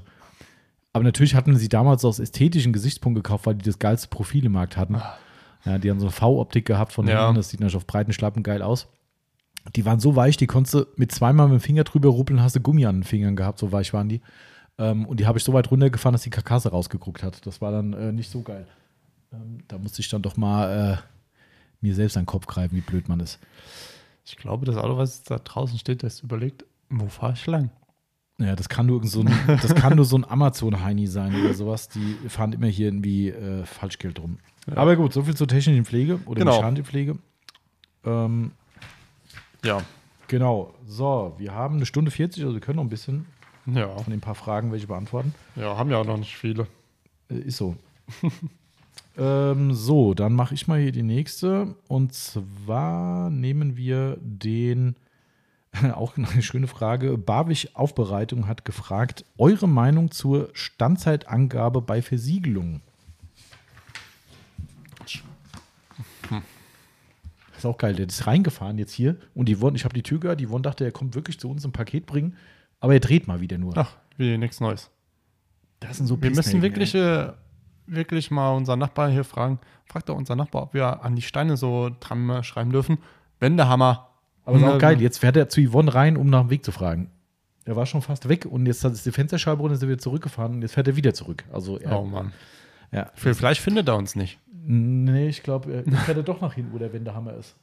Aber natürlich hatten sie damals aus ästhetischen Gesichtspunkt gekauft, weil die das geilste Profil im Markt hatten. Ja, die haben so eine V-Optik gehabt von Ja. hinten, das sieht natürlich auf breiten Schlappen geil aus. Die waren so weich, die konntest du mit zweimal mit dem Finger drüber ruppeln, hast du Gummi an den Fingern gehabt, so weich waren die. Ähm, und die habe ich so weit runtergefahren, dass die Karkasse rausgeguckt hat. Das war dann äh, nicht so geil. Ähm, da musste ich dann doch mal äh, mir selbst an den Kopf greifen, wie blöd man ist. Ich glaube, das Auto, was da draußen steht, das überlegt, wo fahre ich lang? Ja, das kann nur irgend so ein, das kann nur so ein Amazon-Heini sein oder sowas. Die fahren immer hier irgendwie äh, Falschgeld rum. Ja. Aber gut, soviel zur technischen Pflege oder Genau. mechanischen Pflege. Ähm, Ja. genau. So, wir haben eine Stunde 40, also wir können noch ein bisschen Ja. von den paar Fragen welche beantworten. Ja, haben ja auch noch nicht viele. Äh, ist so. (laughs) ähm, so, dann mache ich mal hier die nächste. Und zwar nehmen wir den, (laughs) auch eine schöne Frage. Barwig Aufbereitung hat gefragt, eure Meinung zur Standzeitangabe bei Versiegelung. Ist auch geil, der ist reingefahren jetzt hier und die wurden, ich habe die Tür gehört, die wurden dachte, er kommt wirklich zu uns ein Paket bringen, aber er dreht mal wieder nur. Ach, wie nichts Neues. das sind so Wir müssen wirklich, äh, wirklich mal unseren Nachbarn hier fragen. Fragt doch unser Nachbar, ob wir an die Steine so dran schreiben dürfen. Wendehammer. Aber ist auch geil. Jetzt fährt er zu Yvonne rein, um nach dem Weg zu fragen. Er war schon fast weg und jetzt hat es die Fensterscheibe runter, ist er wieder zurückgefahren und jetzt fährt er wieder zurück. Also, er, Oh Mann. ja. Vielleicht findet er uns nicht. Nee, ich glaube, er fährt er doch nach hinten, wo der Wendehammer ist.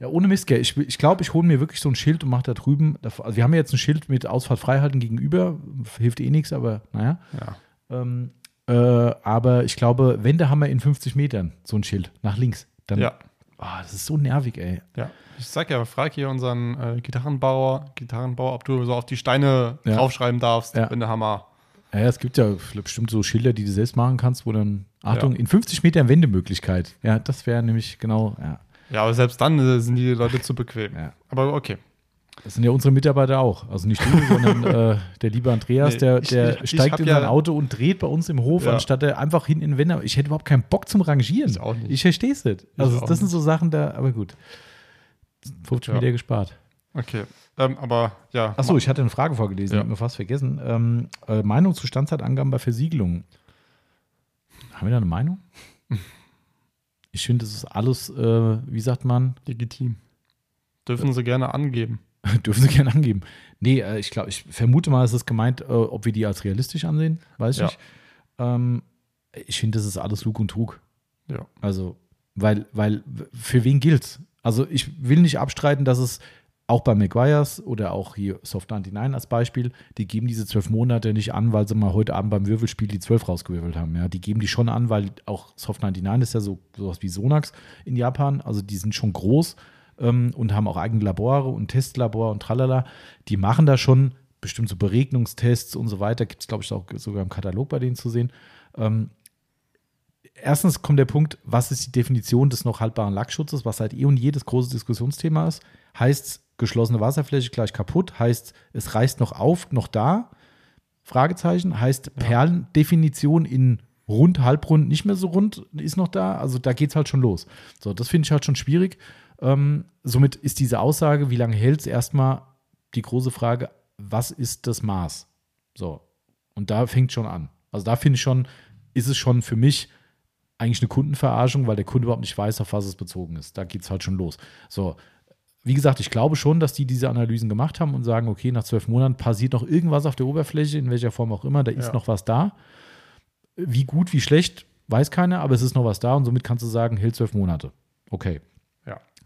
Ja, ohne Mist, gell. Ich, will- ich glaube, ich hole mir wirklich so ein Schild und mache da drüben. Also, wir haben ja jetzt ein Schild mit Ausfahrt freihalten gegenüber. Hilft eh nichts, aber naja. Ja. Ähm, äh, aber ich glaube, Wendehammer in 50 Metern, so ein Schild, nach links. Dann, Ja. Ah, das ist so nervig, ey. ja. Ich sag ja, frag hier unseren äh, Gitarrenbauer, Gitarrenbauer, ob du so auf die Steine Ja. draufschreiben darfst, Ja. Wendehammer. Ja, es gibt ja bestimmt so Schilder, die du selbst machen kannst, wo dann, Achtung, Ja. in 50 Metern Wendemöglichkeit. Ja, das wäre nämlich genau, ja. Ja, aber selbst dann äh, sind die Leute zu bequem. Ja. Aber okay. Das sind ja unsere Mitarbeiter auch. Also nicht du, (laughs) sondern äh, der liebe Andreas, Nee, der, ich- der ich- ich steigt hab in ja- sein Auto und dreht bei uns im Hof, Ja. anstatt er einfach hin in den Wender. Ich hätte überhaupt keinen Bock zum Rangieren. Ich auch nicht. Ich verstehe es nicht. Also das sind so Sachen da, aber gut. 50 Ja. Meter gespart. Okay. Ähm, aber ja. Achso, ich hatte eine Frage vorgelesen, Ja. hab mir fast vergessen. Ähm, äh, Meinung zu Standzeitangaben bei Versiegelungen. Haben wir da eine Meinung? Ich finde, das ist alles, äh, wie sagt man, legitim. Dürfen sie gerne angeben. (laughs) dürfen Sie gerne angeben. Nee, äh, ich glaube, ich vermute mal, es ist gemeint, äh, ob wir die als realistisch ansehen, weiß ich Ja. nicht. Ähm, ich finde, das ist alles Lug und Trug. Ja. Also, weil, weil, für wen gilt's? Also, ich will nicht abstreiten, dass es auch bei Maguires oder auch hier Soft 99 als Beispiel, die geben diese zwölf Monate nicht an, weil sie mal heute Abend beim Würfelspiel die zwölf rausgewürfelt haben. Ja, die geben die schon an, weil auch Soft 99 ist ja so sowas wie Sonax in Japan. Also, die sind schon groß ähm, und haben auch eigene Labore und Testlabor und tralala. Die machen da schon bestimmt so Beregnungstests und so weiter. Gibt es, glaube ich, auch sogar im Katalog bei denen zu sehen. Ähm, erstens kommt der Punkt, was ist die Definition des noch haltbaren Lackschutzes, was seit eh und je das große Diskussionsthema ist. Heißt geschlossene Wasserfläche gleich kaputt? Heißt, es reißt noch auf, noch da? Fragezeichen. Heißt, Perlendefinition in rund, halbrund, nicht mehr so rund ist noch da. Also da geht es halt schon los. So, das finde ich halt schon schwierig. Ähm, somit ist diese Aussage, wie lange hält es, erstmal die große Frage, was ist das Maß? So. Und da fängt schon an. Also da finde ich schon, ist es schon für mich eigentlich eine Kundenverarschung, weil der Kunde überhaupt nicht weiß, auf was es bezogen ist. Da geht es halt schon los. So, wie gesagt, ich glaube schon, dass die diese Analysen gemacht haben und sagen, okay, nach zwölf Monaten passiert noch irgendwas auf der Oberfläche, in welcher Form auch immer, da ist Ja. noch was da. Wie gut, wie schlecht, weiß keiner, aber es ist noch was da und somit kannst du sagen, hält zwölf Monate. Okay.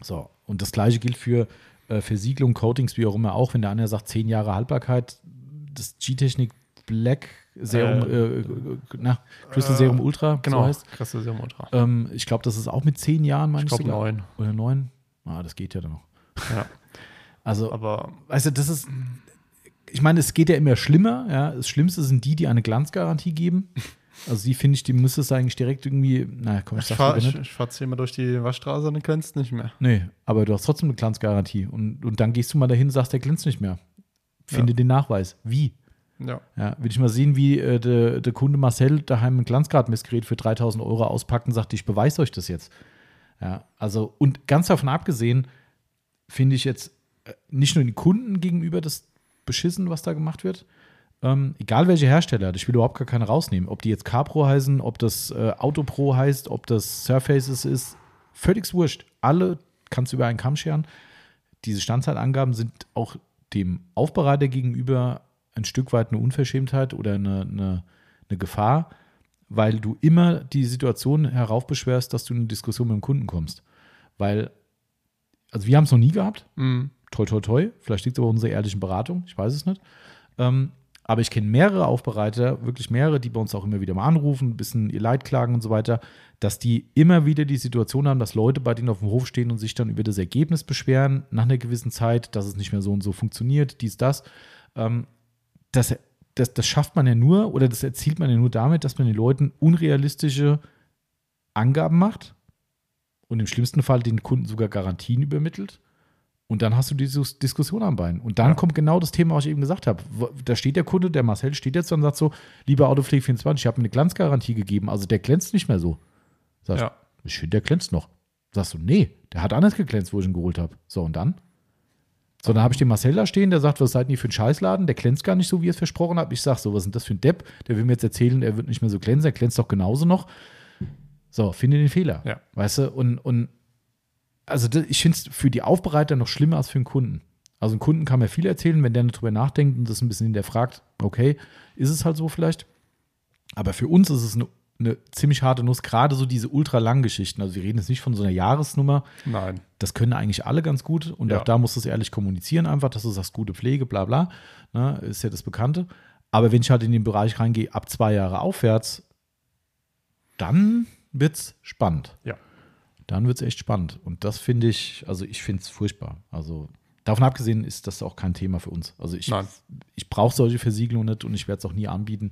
So, und das gleiche gilt für äh, Versiegelung, Coatings, wie auch immer auch, wenn der eine sagt, zehn Jahre Haltbarkeit, das G-Technik Black Serum, äh, äh, na, Crystal äh, Serum Ultra, Genau. so heißt. Kresse Serum Ultra. Ähm, ich glaube, das ist auch mit zehn Jahren, meine Ich ich, glaube neun. Oder neun? Ah, das geht ja dann noch. Ja. (laughs) Also, Aber weißt du, das ist, ich meine, es geht ja immer schlimmer. Ja. Das Schlimmste sind die, die eine Glanzgarantie geben. (laughs) Also die finde ich, die müsste es eigentlich direkt irgendwie, naja, komm, ich ich lieber ich, ich fahr zehnmal durch die Waschstraße und dann glänzt nicht mehr. Nee, aber du hast trotzdem eine Glanzgarantie. Und, und dann gehst du mal dahin und sagst, der glänzt nicht mehr. Finde Ja. den Nachweis. Wie? Ja. Ja, will ich mal sehen, wie äh, der, der Kunde Marcel daheim ein Glanzgradmessgerät für 3000 Euro auspackt und sagt, ich beweise euch das jetzt. Ja, also, und ganz davon abgesehen, finde ich jetzt äh, nicht nur den Kunden gegenüber das beschissen, was da gemacht wird. Ähm, egal welche Hersteller, ich will überhaupt gar keine rausnehmen. Ob die jetzt CarPro heißen, ob das äh, Autopro heißt, ob das Surfaces ist, völlig wurscht. Alle kannst du über einen Kamm scheren. Diese Standzeitangaben sind auch dem Aufbereiter gegenüber ein Stück weit eine Unverschämtheit oder eine, eine, eine Gefahr, weil du immer die Situation heraufbeschwörst, dass du in eine Diskussion mit dem Kunden kommst. Weil, also wir haben es noch nie gehabt, Mhm. toi toi toi, vielleicht liegt es aber an unserer ehrlichen Beratung, ich weiß es nicht. Ähm, aber ich kenne mehrere Aufbereiter, wirklich mehrere, die bei uns auch immer wieder mal anrufen, ein bisschen ihr Leid klagen und so weiter, dass die immer wieder die Situation haben, dass Leute bei denen auf dem Hof stehen und sich dann über das Ergebnis beschweren, nach einer gewissen Zeit, dass es nicht mehr so und so funktioniert, dies, das. Ähm, das, das, das schafft man ja nur oder das erzielt man ja nur damit, dass man den Leuten unrealistische Angaben macht und im schlimmsten Fall den Kunden sogar Garantien übermittelt. Und dann hast du diese Diskussion am Bein. Und dann Ja. kommt genau das Thema, was ich eben gesagt habe. Da steht der Kunde, der Marcel steht jetzt und sagt so, lieber Autopflege24, ich habe mir eine Glanzgarantie gegeben, also der glänzt nicht mehr so. Sagst, Ja. ich finde, der glänzt noch. Sagst du, nee, der hat anders geglänzt, wo ich ihn geholt habe. So, und dann? So, dann habe ich den Marcel da stehen, der sagt, was seid ihr für ein Scheißladen? Der glänzt gar nicht so, wie ihr es versprochen habt. Ich sag so, was ist denn das für ein Depp? Der will mir jetzt erzählen, er wird nicht mehr so glänzen, er glänzt doch genauso noch. So, finde den Fehler. Ja. Weißt du, und, und also ich finde es für die Aufbereiter noch schlimmer als für den Kunden. Also einen Kunden kann man viel erzählen, wenn der nicht drüber nachdenkt und das ein bisschen hinterfragt, okay, ist es halt so vielleicht. Aber für uns ist es eine, eine ziemlich harte Nuss, gerade so diese ultralangen Geschichten. Also wir reden jetzt nicht von so einer Jahresnummer, Nein. das können eigentlich alle ganz gut und Ja. auch da musst du es ehrlich kommunizieren, einfach, dass du sagst, gute Pflege, bla bla, ne, ist ja das Bekannte. Aber wenn ich halt in den Bereich reingehe, ab zwei Jahre aufwärts, dann wird's spannend. Ja. Dann wird's echt spannend. Und das finde ich, also ich finde es furchtbar. Also davon abgesehen ist das auch kein Thema für uns. Also ich, Nein. ich brauche solche Versiegelungen nicht und ich werde es auch nie anbieten,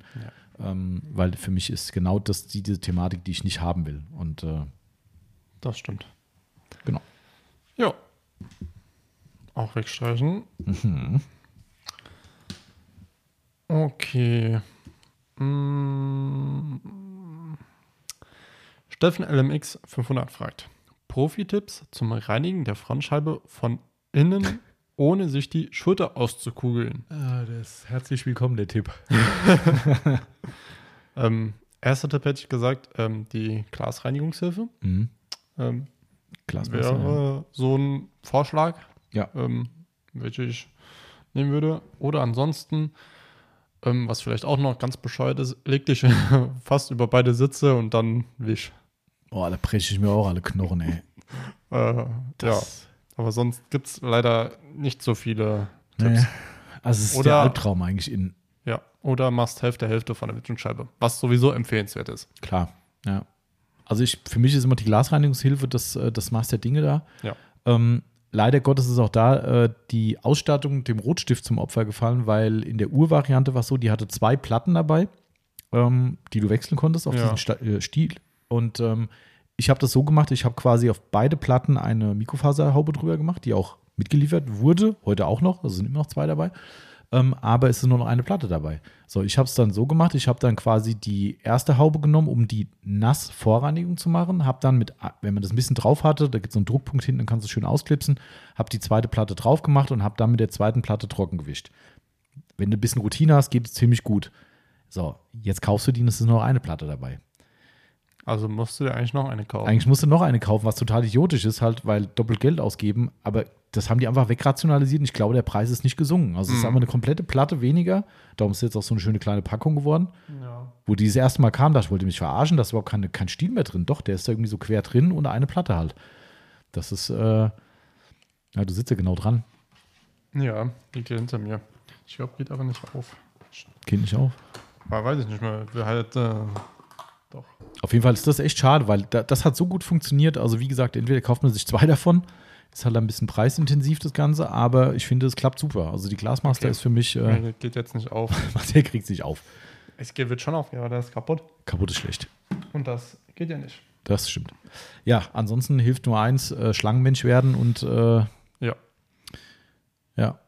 ähm, weil für mich ist genau das die, diese Thematik, die ich nicht haben will. Und äh, Das stimmt. genau. Ja. Auch wegstreichen. Okay. Mm. Steffen LMX 500 fragt: Profi-Tipps zum Reinigen der Frontscheibe von innen, (laughs) ohne sich die Schulter auszukugeln. Ah, das ist herzlich willkommen, der Tipp. (laughs) Ähm, erster Tipp hätte ich gesagt, ähm, die Glasreinigungshilfe. Mhm. Ähm, Glaswasser. ja. wäre so ein Vorschlag, Ja. ähm, welchen ich nehmen würde. Oder ansonsten, ähm, was vielleicht auch noch ganz bescheuert ist, leg dich (laughs) fast über beide Sitze und dann wisch. Oh, da breche ich mir auch alle Knochen, ey. (laughs) Äh, ja, aber sonst gibt es leider nicht so viele. Tipps. Also es ist Oder- der Albtraum eigentlich in, Ja, oder machst Hälfte Hälfte von der Windschutzscheibe, was sowieso empfehlenswert ist. klar. Ja. Also ich, für mich ist immer die Glasreinigungshilfe das, äh, das Maß der Dinge da. Ja. Ähm, leider Gottes ist auch da äh, die Ausstattung dem Rotstift zum Opfer gefallen, weil in der Urvariante war es so, die hatte zwei Platten dabei, ähm, die du wechseln konntest auf Ja. diesen Sta äh, Stiel. Und ähm, ich habe das so gemacht, ich habe quasi auf beide Platten eine Mikrofaserhaube drüber gemacht, die auch mitgeliefert wurde, heute auch noch, also sind immer noch zwei dabei. Ähm, aber es ist nur noch eine Platte dabei. So, ich habe es dann so gemacht, ich habe dann quasi die erste Haube genommen, um die Nass-Vorreinigung zu machen, habe dann mit, wenn man das ein bisschen drauf hatte, da gibt es so einen Druckpunkt hinten, dann kannst du schön ausklipsen, habe die zweite Platte drauf gemacht und habe dann mit der zweiten Platte trocken gewischt. Wenn du ein bisschen Routine hast, geht es ziemlich gut. So, jetzt kaufst du die und es ist nur noch eine Platte dabei. Also musst du dir eigentlich noch eine kaufen. Eigentlich musst du noch eine kaufen, was total idiotisch ist, halt, weil doppelt Geld ausgeben. Aber das haben die einfach wegrationalisiert und ich glaube, der Preis ist nicht gesungen. Also es ist Mhm. einfach eine komplette Platte weniger. Darum ist jetzt auch so eine schöne kleine Packung geworden. ja. Wo die das erste Mal kam, dachte ich, wollte mich verarschen, da ist überhaupt keine, kein Stiel mehr drin. Doch, der ist da irgendwie so quer drin und eine Platte halt. Das ist, äh, ja, du sitzt ja genau dran. ja, liegt hier hinter mir. Ich glaube, geht aber nicht auf. Geht nicht auf. Aber weiß ich nicht mehr. Wir halt, äh, doch. Auf jeden Fall ist das echt schade, weil da, das hat so gut funktioniert. Also, wie gesagt, entweder kauft man sich zwei (laughs) davon. Ist halt ein bisschen preisintensiv, das Ganze, aber ich finde, es klappt super. Also, die Glasmaster Okay. ist für mich, äh, Nee, geht jetzt nicht auf. (laughs) der kriegt sich auf. Es geht wird schon auf, ja, aber der ist kaputt. Kaputt ist schlecht. Und das geht ja nicht. Das stimmt. Ja, ansonsten hilft nur eins: äh, Schlangenmensch werden und äh, Ja. ja.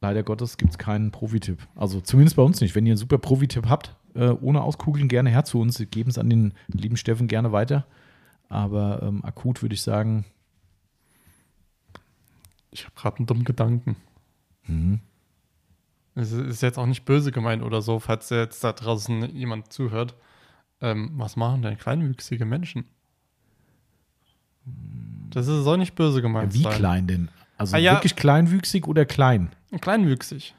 Leider Gottes gibt es keinen Profi-Tipp. Also zumindest bei uns nicht. Wenn ihr einen super Profi-Tipp habt, äh, ohne Auskugeln, gerne her zu uns. Geben es an den lieben Steffen gerne weiter. Aber ähm, akut würde ich sagen, Ich habe gerade einen dummen Gedanken. mhm. Es ist jetzt auch nicht böse gemeint oder so, falls jetzt da draußen jemand zuhört. Ähm, was machen denn kleinwüchsige Menschen? Das ist, soll nicht böse gemeint wie sein. klein denn? Also Ah, ja. wirklich kleinwüchsig oder klein? Kleinwüchsig.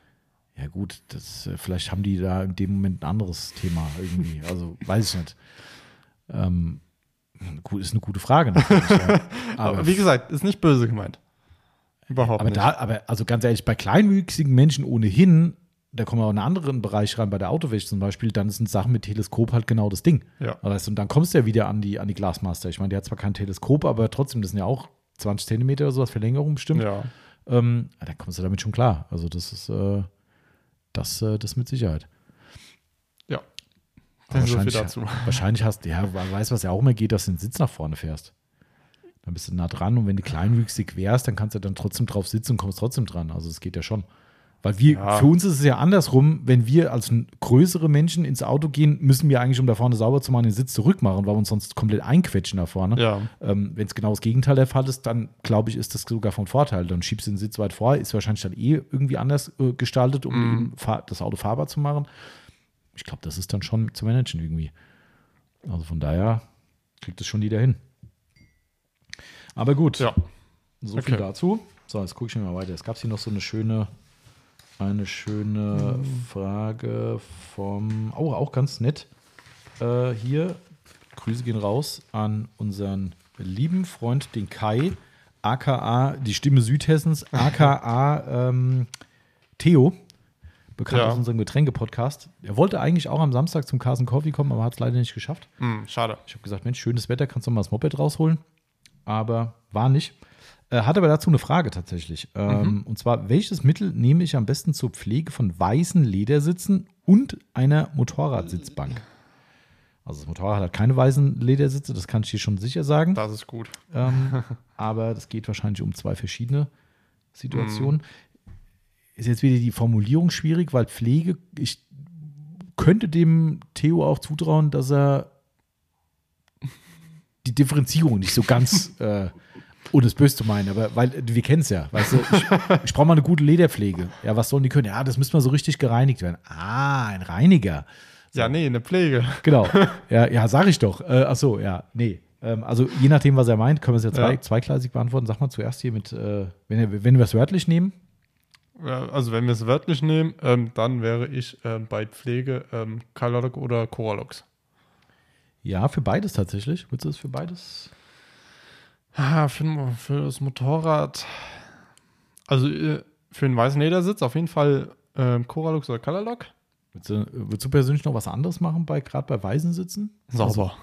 Ja, gut, das, äh, vielleicht haben die da in dem Moment ein anderes Thema irgendwie. (laughs) Also weiß ich nicht. Ähm, ist eine gute Frage natürlich. ja. (laughs) Aber, wie gesagt, ist nicht böse gemeint. Überhaupt Aber nicht. da, aber also ganz ehrlich, bei kleinwüchsigen Menschen ohnehin, da kommen wir auch in einen anderen Bereich rein, bei der Autowäsche zum Beispiel, dann sind Sachen mit Teleskop halt genau das Ding. ja. Weißt und dann kommst du ja wieder an die, an die Glasmaster. Ich meine, die hat zwar kein Teleskop, aber trotzdem, das sind ja auch 20 Zentimeter oder sowas, Verlängerung bestimmt. ja. Ähm, da kommst du damit schon klar. Also das ist äh, das, äh, das mit Sicherheit. Ja. So viel wahrscheinlich, dazu. wahrscheinlich hast du, ja, man weiß, was ja auch immer geht, dass du den Sitz nach vorne fährst. Dann bist du nah dran und wenn du kleinwüchsig wärst, dann kannst du dann trotzdem drauf sitzen und kommst trotzdem dran. Also es geht ja schon. Weil wir, Ja. für uns ist es ja andersrum, wenn wir als größere Menschen ins Auto gehen, müssen wir eigentlich, um da vorne sauber zu machen, den Sitz zurück machen, weil wir uns sonst komplett einquetschen da vorne. Ja. Ähm, wenn es genau das Gegenteil der Fall ist, dann glaube ich, ist das sogar von Vorteil. Dann schiebst du den Sitz weit vor, ist wahrscheinlich dann eh irgendwie anders äh, gestaltet, um fahr- das Auto fahrbar zu machen. Ich glaube, das ist dann schon zu managen irgendwie. Also von daher kriegt es schon jeder hin. Aber gut, Ja. so viel okay. dazu. So, jetzt gucke ich mir mal weiter. Es gab hier noch so eine schöne, eine schöne Frage vom, oh, auch ganz nett. Äh, hier, Grüße gehen raus an unseren lieben Freund, den Kai, aka die Stimme Südhessens, (laughs) aka ähm, Theo, bekannt Ja. aus unserem Getränke-Podcast. Er wollte eigentlich auch am Samstag zum Carson Coffee kommen, aber hat es leider nicht geschafft. Hm, schade. Ich habe gesagt, Mensch, schönes Wetter, kannst du mal das Moped rausholen? Aber war nicht. Äh, hat aber dazu eine Frage tatsächlich. Ähm, Und zwar, welches Mittel nehme ich am besten zur Pflege von weißen Ledersitzen und einer Motorradsitzbank? Also das Motorrad hat keine weißen Ledersitze, das kann ich dir schon sicher sagen. Das ist gut. Ähm, (laughs) aber das geht wahrscheinlich um zwei verschiedene Situationen. Ist jetzt wieder die Formulierung schwierig, weil Pflege, ich könnte dem Theo auch zutrauen, dass er die Differenzierung nicht so ganz, (laughs) äh, ohne es böse zu meinen, aber weil wir kennen es ja, weißt du, ich, ich brauche mal eine gute Lederpflege. Ja, was sollen die können? Ja, das müsste mal so richtig gereinigt werden. Ah, ein Reiniger. Ja, nee, eine Pflege. Genau. (laughs) Ja, ja sag ich doch. Äh, ach so, ja, nee. Ähm, also je nachdem, was er meint, können wir es ja, zwei, Ja. zweigleisig beantworten. Sag mal zuerst hier mit, äh, wenn, wir- wenn wir es wörtlich nehmen. Ja, Also wenn wir es wörtlich nehmen, ähm, dann wäre ich ähm, bei Pflege ähm, Kalorok oder Coralox. Ja, für beides tatsächlich. Würdest du es für beides? Ah, für, für das Motorrad. Also äh, für den weißen Ledersitz auf jeden Fall ähm, Coralux oder Colorlock. Würdest du, würdest du persönlich noch was anderes machen, bei, gerade bei Weißen sitzen? Sauber.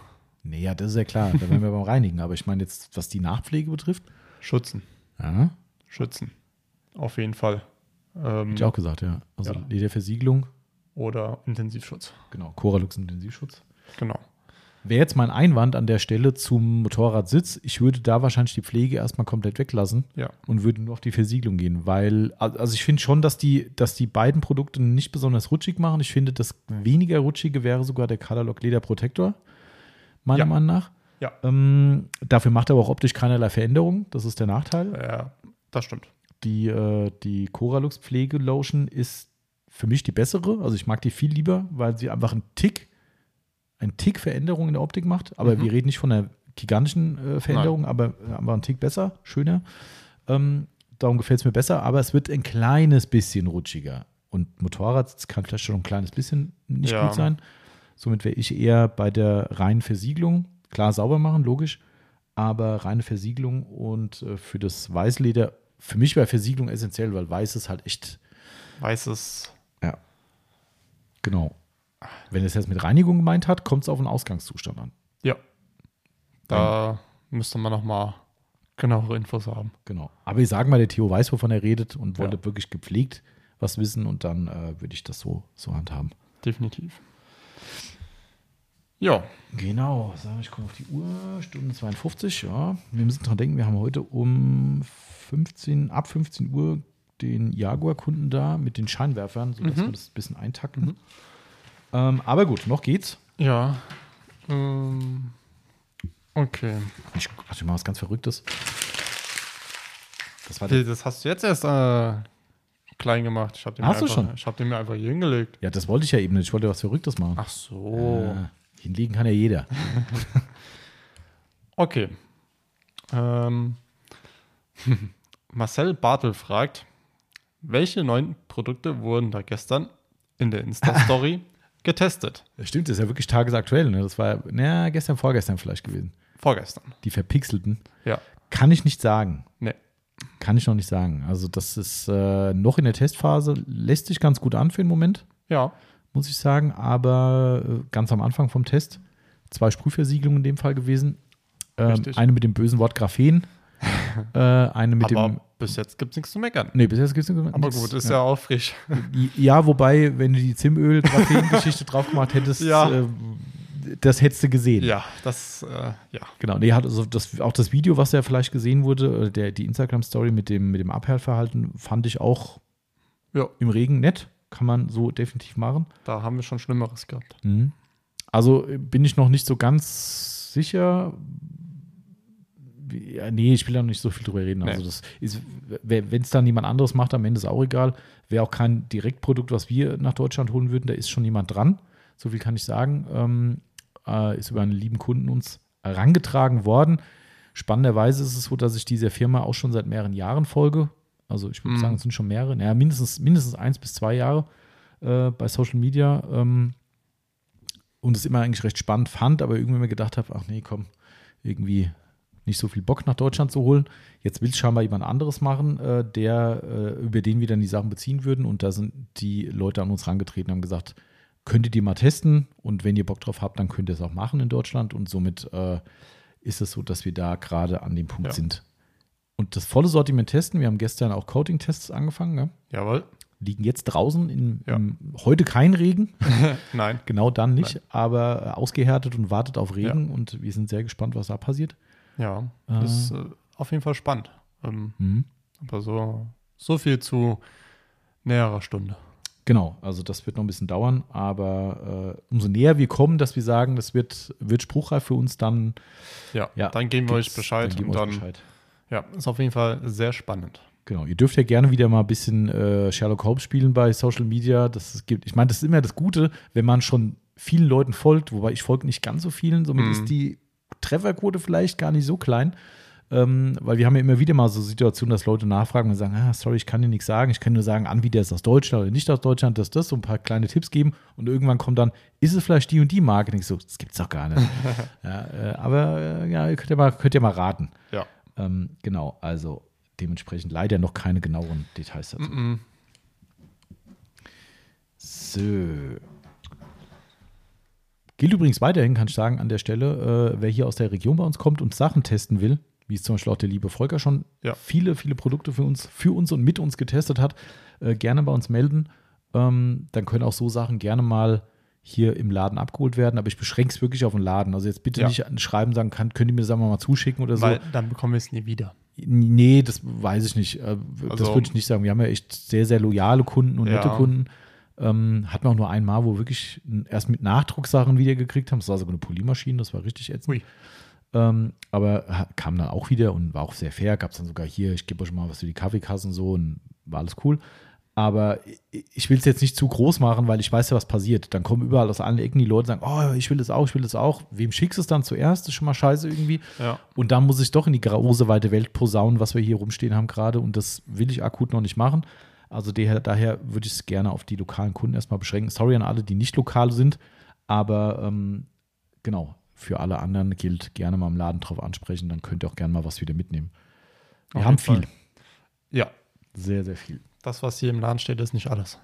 Nee, ja, das ist ja klar. Da wären wir (laughs) beim Reinigen. Aber ich meine jetzt, was die Nachpflege betrifft. Schützen. Ja, Schützen. Auf jeden Fall. Ähm, hätte ich auch gesagt, ja. Also Ja. Lederversiegelung, Oder Intensivschutz. genau. Coralux Intensivschutz. Genau. Wäre jetzt mein Einwand an der Stelle zum Motorradsitz, ich würde da wahrscheinlich die Pflege erstmal komplett weglassen Ja. und würde nur auf die Versiegelung gehen, weil, also ich finde schon, dass die, dass die beiden Produkte nicht besonders rutschig machen. Ich finde, das weniger rutschige wäre sogar der Catalog Leder Protector, meiner Ja. Meinung nach. Ja. Ähm, dafür macht er aber auch optisch keinerlei Veränderung. Das ist der Nachteil. Ja, das stimmt. Die, äh, die Coralux Pflegelotion ist für mich die bessere. Also ich mag die viel lieber, weil sie einfach einen Tick, einen Tick Veränderung in der Optik macht. Aber Mhm. wir reden nicht von einer gigantischen äh, Veränderung, aber, aber einen Tick besser, schöner. Ähm, darum gefällt es mir besser, aber es wird ein kleines bisschen rutschiger. Und Motorrad kann vielleicht schon ein kleines bisschen nicht Ja. gut sein. Somit wäre ich eher bei der reinen Versiegelung. Klar, sauber machen, logisch, aber reine Versiegelung und äh, für das Weißleder, für mich wäre Versiegelung essentiell, weil Weiß ist halt echt, Weißes. ja, genau. Wenn es jetzt mit Reinigung gemeint hat, kommt es auf den Ausgangszustand an. Ja. Da müsste man nochmal genauere Infos haben. Genau. Aber ich sage mal, der Theo weiß, wovon er redet und wollte Ja. wirklich gepflegt was wissen und dann äh, würde ich das so, so handhaben. Definitiv. Ja, Genau, ich gucke auf die Uhr, Stunde 52, ja. Wir müssen dran denken, wir haben heute um 15, ab 15 Uhr den Jaguar-Kunden da mit den Scheinwerfern, sodass Mhm. wir das ein bisschen eintakten. Ähm, aber gut, noch geht's. ja. Ähm, okay. Ich, also ich mache was ganz Verrücktes. Das war der, Das hast du jetzt erst äh, klein gemacht. Ich habe den, Hast mir du einfach- schon? Ich hab den mir einfach hier hingelegt. ja, das wollte ich ja eben nicht. Ich wollte was Verrücktes machen. Ach so. Äh, hinlegen kann ja jeder. (laughs) Okay. Ähm, (laughs) Marcel Bartel fragt, welche neuen Produkte wurden da gestern in der Insta-Story (laughs) getestet? Das stimmt, das ist ja wirklich tagesaktuell. Ne? Das war, na, gestern, vorgestern vielleicht gewesen. Vorgestern. Die verpixelten. Ja. Kann ich nicht sagen. Nee. Kann ich noch nicht sagen. Also, das ist äh, noch in der Testphase, lässt sich ganz gut an für den Moment, Ja. muss ich sagen. Aber äh, ganz am Anfang vom Test, zwei Sprühversiegelungen in dem Fall gewesen. Ähm, eine mit dem bösen Wort Graphen. Äh, eine mit Aber dem. bis jetzt gibt es nichts zu meckern. Nee, bis jetzt gibt es Aber gut, ist ja, auch frisch. Ja, wobei, wenn du die Zimöl-Graphen-Geschichte (laughs) drauf gemacht hättest, Ja. äh, das hättest du gesehen. Ja, das, äh, ja. Genau, nee, hat also das, auch das Video, was ja vielleicht gesehen wurde, äh, der, die Instagram-Story mit dem, mit dem Abhärtverhalten, fand ich auch Ja. im Regen nett. Kann man so definitiv machen. Da haben wir schon Schlimmeres gehabt. Mhm. Also äh, bin ich noch nicht so ganz sicher. Ja, nee, ich will da noch nicht so viel drüber reden. Also Nee. das ist, wenn es dann jemand anderes macht, am Ende ist auch egal. Wäre auch kein Direktprodukt, was wir nach Deutschland holen würden. Da ist schon jemand dran. So viel kann ich sagen. Ähm, äh, ist über einen lieben Kunden uns herangetragen worden. Spannenderweise ist es so, dass ich dieser Firma auch schon seit mehreren Jahren folge. Also ich würde Mhm. sagen, es sind schon mehrere, naja, mindestens, mindestens eins bis zwei Jahre äh, bei Social Media. Ähm, und es immer eigentlich recht spannend fand, aber irgendwie mir gedacht habe, ach nee, komm, irgendwie nicht so viel Bock nach Deutschland zu holen. Jetzt will es scheinbar jemand anderes machen, äh, der, äh, über den wir dann die Sachen beziehen würden. Und da sind die Leute an uns rangetreten und haben gesagt, könntet ihr mal testen und wenn ihr Bock drauf habt, dann könnt ihr es auch machen in Deutschland. Und somit äh, ist es so, dass wir da gerade an dem Punkt Ja. sind. Und das volle Sortiment testen. Wir haben gestern auch Coating-Tests angefangen. Ne? Jawohl. Liegen jetzt draußen. In, Ja. im, heute kein Regen. (laughs) Nein. Genau dann nicht, aber äh, ausgehärtet und wartet auf Regen und wir sind sehr gespannt, was da passiert. Ja, Äh. ist äh, auf jeden Fall spannend. Ähm, Mhm. aber so, so viel zu näherer Stunde. Genau, also das wird noch ein bisschen dauern, aber äh, umso näher wir kommen, dass wir sagen, das wird, wird spruchreif für uns, dann Ja, Ja, dann geben wir euch Bescheid. dann geben und wir dann, euch Bescheid. Ja, ist auf jeden Fall sehr spannend. Genau, ihr dürft ja gerne wieder mal ein bisschen äh, Sherlock Holmes spielen bei Social Media. Das gibt, ich meine, das ist immer das Gute, wenn man schon vielen Leuten folgt, wobei ich folge nicht ganz so vielen, somit Mhm. ist die Trefferquote vielleicht gar nicht so klein. Ähm, weil wir haben ja immer wieder mal so Situationen, dass Leute nachfragen und sagen, ah, sorry, ich kann dir nichts sagen. Ich kann nur sagen, Anbieter ist aus Deutschland oder nicht aus Deutschland, das, das, so ein paar kleine Tipps geben. Und irgendwann kommt dann, ist es vielleicht die und die Marke? Und ich so, das gibt's doch gar nicht. (laughs) ja, äh, aber äh, ja, ihr könnt ja mal, könnt ja mal raten. Ja. Ähm, genau, also dementsprechend leider noch keine genaueren Details dazu. Mhm. So. Gilt übrigens weiterhin, kann ich sagen, an der Stelle, äh, wer hier aus der Region bei uns kommt und Sachen testen will, wie es zum Beispiel auch der liebe Volker schon Ja. viele, viele Produkte für uns, für uns und mit uns getestet hat, äh, gerne bei uns melden. Ähm, dann können auch so Sachen gerne mal hier im Laden abgeholt werden, aber ich beschränke es wirklich auf den Laden. Also jetzt bitte Ja. nicht schreiben, sagen, kann, könnt ihr mir das sagen wir mal zuschicken oder so. Weil dann bekommen wir es nie wieder. Nee, das weiß ich nicht. Äh, Das Also- würde ich nicht sagen. Wir haben ja echt sehr, sehr loyale Kunden und Ja. nette Kunden. Ähm, hatten wir auch nur einmal, wo wir wirklich erst mit Nachdrucksachen wieder gekriegt haben. Das war sogar eine Polymaschine, das war richtig ätzend. Ui. Ähm, aber kam dann auch wieder und war auch sehr fair. Gab es dann sogar hier, ich gebe euch mal was für die Kaffeekassen und so und war alles cool. Aber ich will es jetzt nicht zu groß machen, weil ich weiß ja, was passiert. Dann kommen überall aus allen Ecken die Leute und sagen, oh, ich will das auch, ich will das auch. Wem schickst du es dann zuerst? Das ist schon mal scheiße irgendwie. Ja. Und dann muss ich doch in die große weite Welt posaunen, was wir hier rumstehen haben gerade. Und das will ich akut noch nicht machen. Also daher, daher würde ich es gerne auf die lokalen Kunden erstmal beschränken. Sorry an alle, die nicht lokal sind. Aber ähm, genau, für alle anderen gilt gerne mal im Laden drauf ansprechen. Dann könnt ihr auch gerne mal was wieder mitnehmen. Wir Auf haben viel. Fall. Ja, Sehr, sehr viel. das, was hier im Laden steht, ist nicht alles.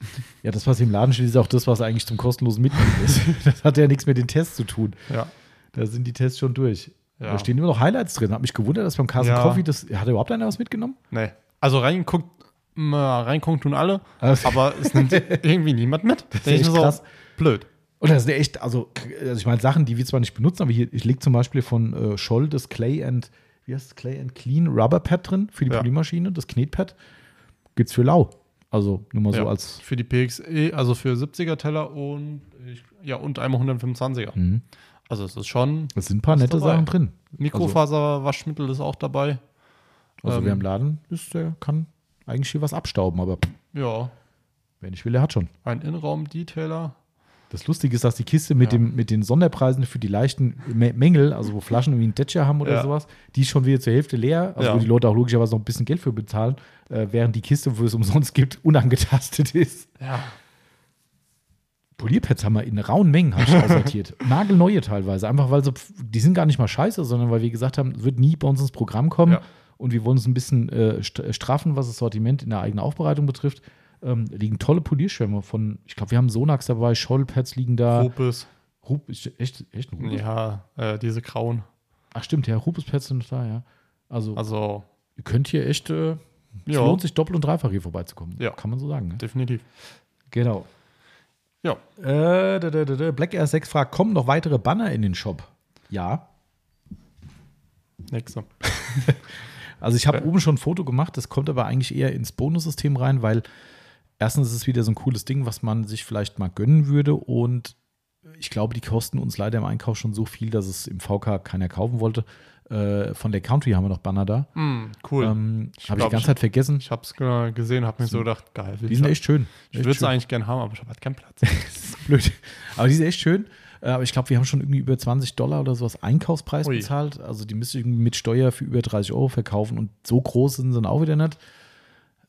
(laughs) Ja, das, was im Laden steht, ist auch das, was eigentlich zum kostenlosen Mitnehmen ist. (laughs) Das hat ja nichts mit den Tests zu tun. Ja. Da sind die Tests schon durch. Ja. Da stehen immer noch Highlights drin. Hat mich gewundert, dass beim Carson Ja. Coffee das. Hat überhaupt einer was mitgenommen? Nee. Also reingeguckt, mal reingucken tun alle, Also- aber es nimmt (laughs) irgendwie niemand mit. Das ist echt krass. Blöd. Und das ist echt, also, also ich meine, Sachen, die wir zwar nicht benutzen, aber hier, ich lege zum Beispiel von äh, Scholl das Clay and, wie heißt es, Clay and Clean Rubber Pad drin für die Ja. Polymaschine, das Knetpad. Gibt's für lau. Also nur mal so ja. als. Für die PXE, also für 70er Teller und ja, und einmal 125er. Mhm. Also es ist schon Es sind ein paar nette dabei. Sachen drin. Mikrofaserwaschmittel ist auch dabei. Also Ähm, wer im Laden ist, der kann eigentlich hier was abstauben, aber Ja, wer nicht will, der hat schon. ein Innenraum-Detailer. Das Lustige ist, dass die Kiste mit, Ja. dem, mit den Sonderpreisen für die leichten Mängel, also wo Flaschen irgendwie einen Detscher haben oder Ja. sowas, die ist schon wieder zur Hälfte leer, also Ja. wo die Leute auch logischerweise noch ein bisschen Geld für bezahlen, äh, während die Kiste, wo es umsonst gibt, (laughs) unangetastet ist. Ja. Polierpads haben wir in rauen Mengen hab ich (laughs) aussortiert. Nagelneue teilweise. Einfach weil so, die sind gar nicht mal scheiße, sondern weil wir gesagt haben, es wird nie bei uns ins Programm kommen. Ja. Und wir wollen uns ein bisschen äh, st- straffen, was das Sortiment in der eigenen Aufbereitung betrifft. Ähm, liegen tolle Polierschwämme von, ich glaube, wir haben Sonax dabei, Schollpads liegen da. Rupes. Rup, ist echt, echt ein Rupes? Ja, äh, diese grauen. Ach stimmt, ja, Rupes-Pads sind da, ja. Also, Also, ihr könnt hier echt, äh, es ja, lohnt sich doppelt und dreifach hier vorbeizukommen. Ja. Kann man so sagen. Ne? definitiv. Genau. Ja. Äh, da, da, da. Black Air 6 fragt, kommen noch weitere Banner in den Shop? Ja. Nächste. (laughs) Also ich habe Ja. oben schon ein Foto gemacht, das kommt aber eigentlich eher ins Bonussystem rein, weil erstens ist es wieder so ein cooles Ding, was man sich vielleicht mal gönnen würde und ich glaube, die kosten uns leider im Einkauf schon so viel, dass es im VK keiner kaufen wollte. Äh, von der Country haben wir noch Banner da. Mm, cool. Ähm, habe ich die ganze ich- Zeit vergessen. ich habe es gesehen, habe mir so gedacht, geil. Die sind echt schön. ich würde es eigentlich gerne haben, aber ich habe halt keinen Platz. (laughs) Das ist blöd. Aber die sind echt schön. Äh, Aber ich glaube, wir haben schon irgendwie über 20 Dollar oder sowas Einkaufspreis Ui. bezahlt. Also die müsste ich mit Steuer für über 30 Euro verkaufen und so groß sind sie dann auch wieder nicht.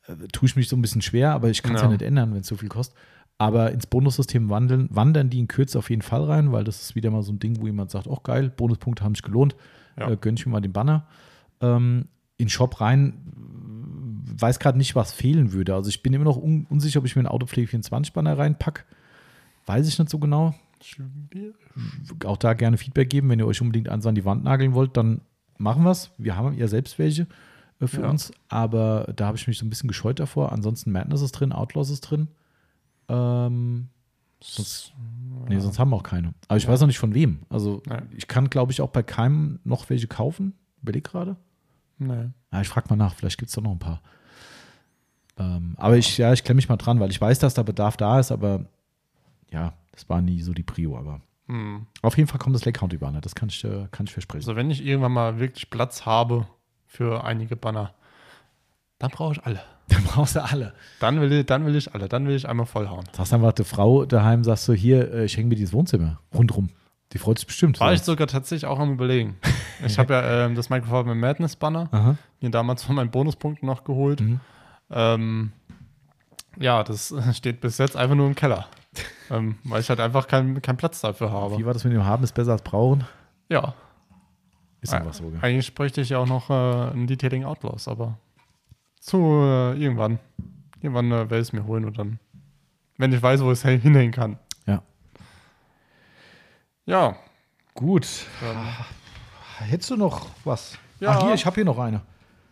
Äh, tue ich mich so ein bisschen schwer, aber ich kann es ja. Ja. nicht ändern, wenn es so viel kostet. Aber ins Bonussystem wandeln, wandern die in Kürze auf jeden Fall rein, weil das ist wieder mal so ein Ding, wo jemand sagt, oh geil, Bonuspunkte haben sich gelohnt, Ja. äh, gönn ich mir mal den Banner. Ähm, in den Shop rein, weiß gerade nicht, was fehlen würde. Also ich bin immer noch un unsicher, ob ich mir einen Autopflege 24 Banner reinpacke. Weiß ich nicht so genau Schwierig. auch da gerne Feedback geben. Wenn ihr euch unbedingt eins an die Wand nageln wollt, dann machen wir es. Wir haben ja selbst welche äh, für Ja. uns, aber da habe ich mich so ein bisschen gescheut davor. Ansonsten Madness ist drin, Outlaws ist drin. Ähm, sonst, nee, sonst haben wir auch keine. Aber ich weiß noch nicht von wem. Also Ja. ich kann, glaube ich, auch bei keinem noch welche kaufen. Überleg gerade. Nee. Ja, ich frage mal nach, vielleicht gibt es da noch ein paar. Ähm, aber ich, ja, ich klemme mich mal dran, weil ich weiß, dass der Bedarf da ist, aber ja, das war nie so die Prio, aber Hm. auf jeden Fall kommt das Lake County Banner, das kann ich, äh, kann ich versprechen. Also wenn ich irgendwann mal wirklich Platz habe für einige Banner, dann brauche ich alle. (laughs) Dann brauchst du alle. Dann will ich, dann will ich alle, dann will ich einmal vollhauen. Sagst einfach der Frau daheim, sagst du, hier, äh, ich hänge mir dieses Wohnzimmer rundrum. Die freut sich bestimmt. War ich sogar tatsächlich auch am überlegen. (laughs) Ich habe ja ähm, das Microsoft Madness Banner Aha. mir damals von meinen Bonuspunkten noch geholt. Mhm. Ähm, ja, das (laughs) steht bis jetzt einfach nur im Keller. (laughs) ähm, weil ich halt einfach keinen keinen Platz dafür habe. Wie war das mit dem Haben ist besser als brauchen? Ja, Ist einfach so, gell? eigentlich bräuchte ich ja auch noch äh, ein Detailing Outlaws, aber zu äh, irgendwann. Irgendwann äh, werde ich es mir holen und dann, wenn ich weiß, wo es (laughs) hinhängen kann. Ja. Ja, Gut. dann, Hättest du noch was? Ja. Ach, hier, ich habe hier noch eine.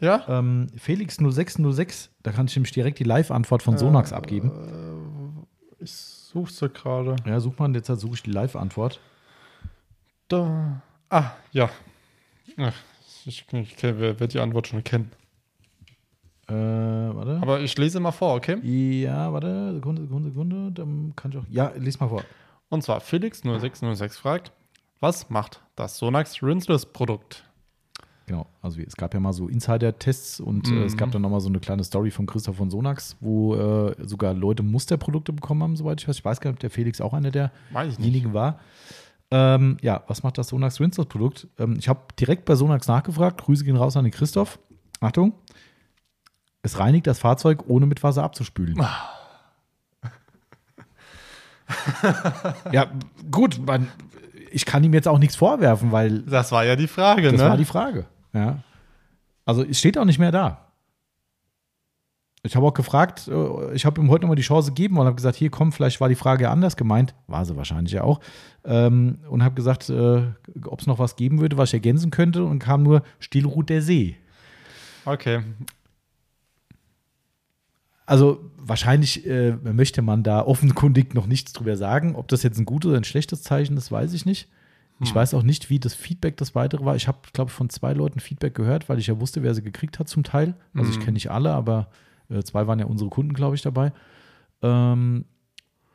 ja. Ähm, Felix 0606, da kann ich nämlich direkt die Live-Antwort von Sonax abgeben. Ich suche sie gerade. Ja, such mal, jetzt suche ich die Live-Antwort. Da. Ah, ja. Ach, ich, ich werde die Antwort schon kennen. Äh, warte. Aber ich lese mal vor, okay? ja, warte, Sekunde, Sekunde, Sekunde. Dann kann ich auch. Ja, lies mal vor. Und zwar Felix0606 fragt, was macht das Sonax Rinseless Produkt? Genau, also es gab ja mal so Insider-Tests und äh, es Mhm. gab dann nochmal so eine kleine Story von Christoph von Sonax, wo äh, sogar Leute Musterprodukte bekommen haben, soweit ich weiß. Ich weiß gar nicht, ob der Felix auch einer derjenigen war. Ähm, ja, was macht das Sonax Rinseless Produkt? Ähm, ich habe direkt bei Sonax nachgefragt. Grüße gehen raus an den Christoph. Achtung. Es reinigt das Fahrzeug, ohne mit Wasser abzuspülen. (laughs) ja, gut, man, ich kann ihm jetzt auch nichts vorwerfen, weil Das war ja die Frage, das ne? war die Frage. Ja. Also es steht auch nicht mehr da. Ich habe auch gefragt, äh, ich habe ihm heute nochmal die Chance gegeben und habe gesagt, hier komm, vielleicht war die Frage anders gemeint. War sie wahrscheinlich ja auch. Ähm, und habe gesagt, äh, ob es noch was geben würde, was ich ergänzen könnte. Und kam nur Stillruht der See. okay. Also wahrscheinlich äh, möchte man da offenkundig noch nichts drüber sagen. Ob das jetzt ein gutes oder ein schlechtes Zeichen ist, weiß ich nicht. Ich weiß auch nicht, wie das Feedback das weitere war. Ich habe, glaube ich, von zwei Leuten Feedback gehört, weil ich ja wusste, wer sie gekriegt hat zum Teil. Also ich Mhm. kenne nicht alle, aber äh, zwei waren ja unsere Kunden, glaube ich, dabei. Ähm,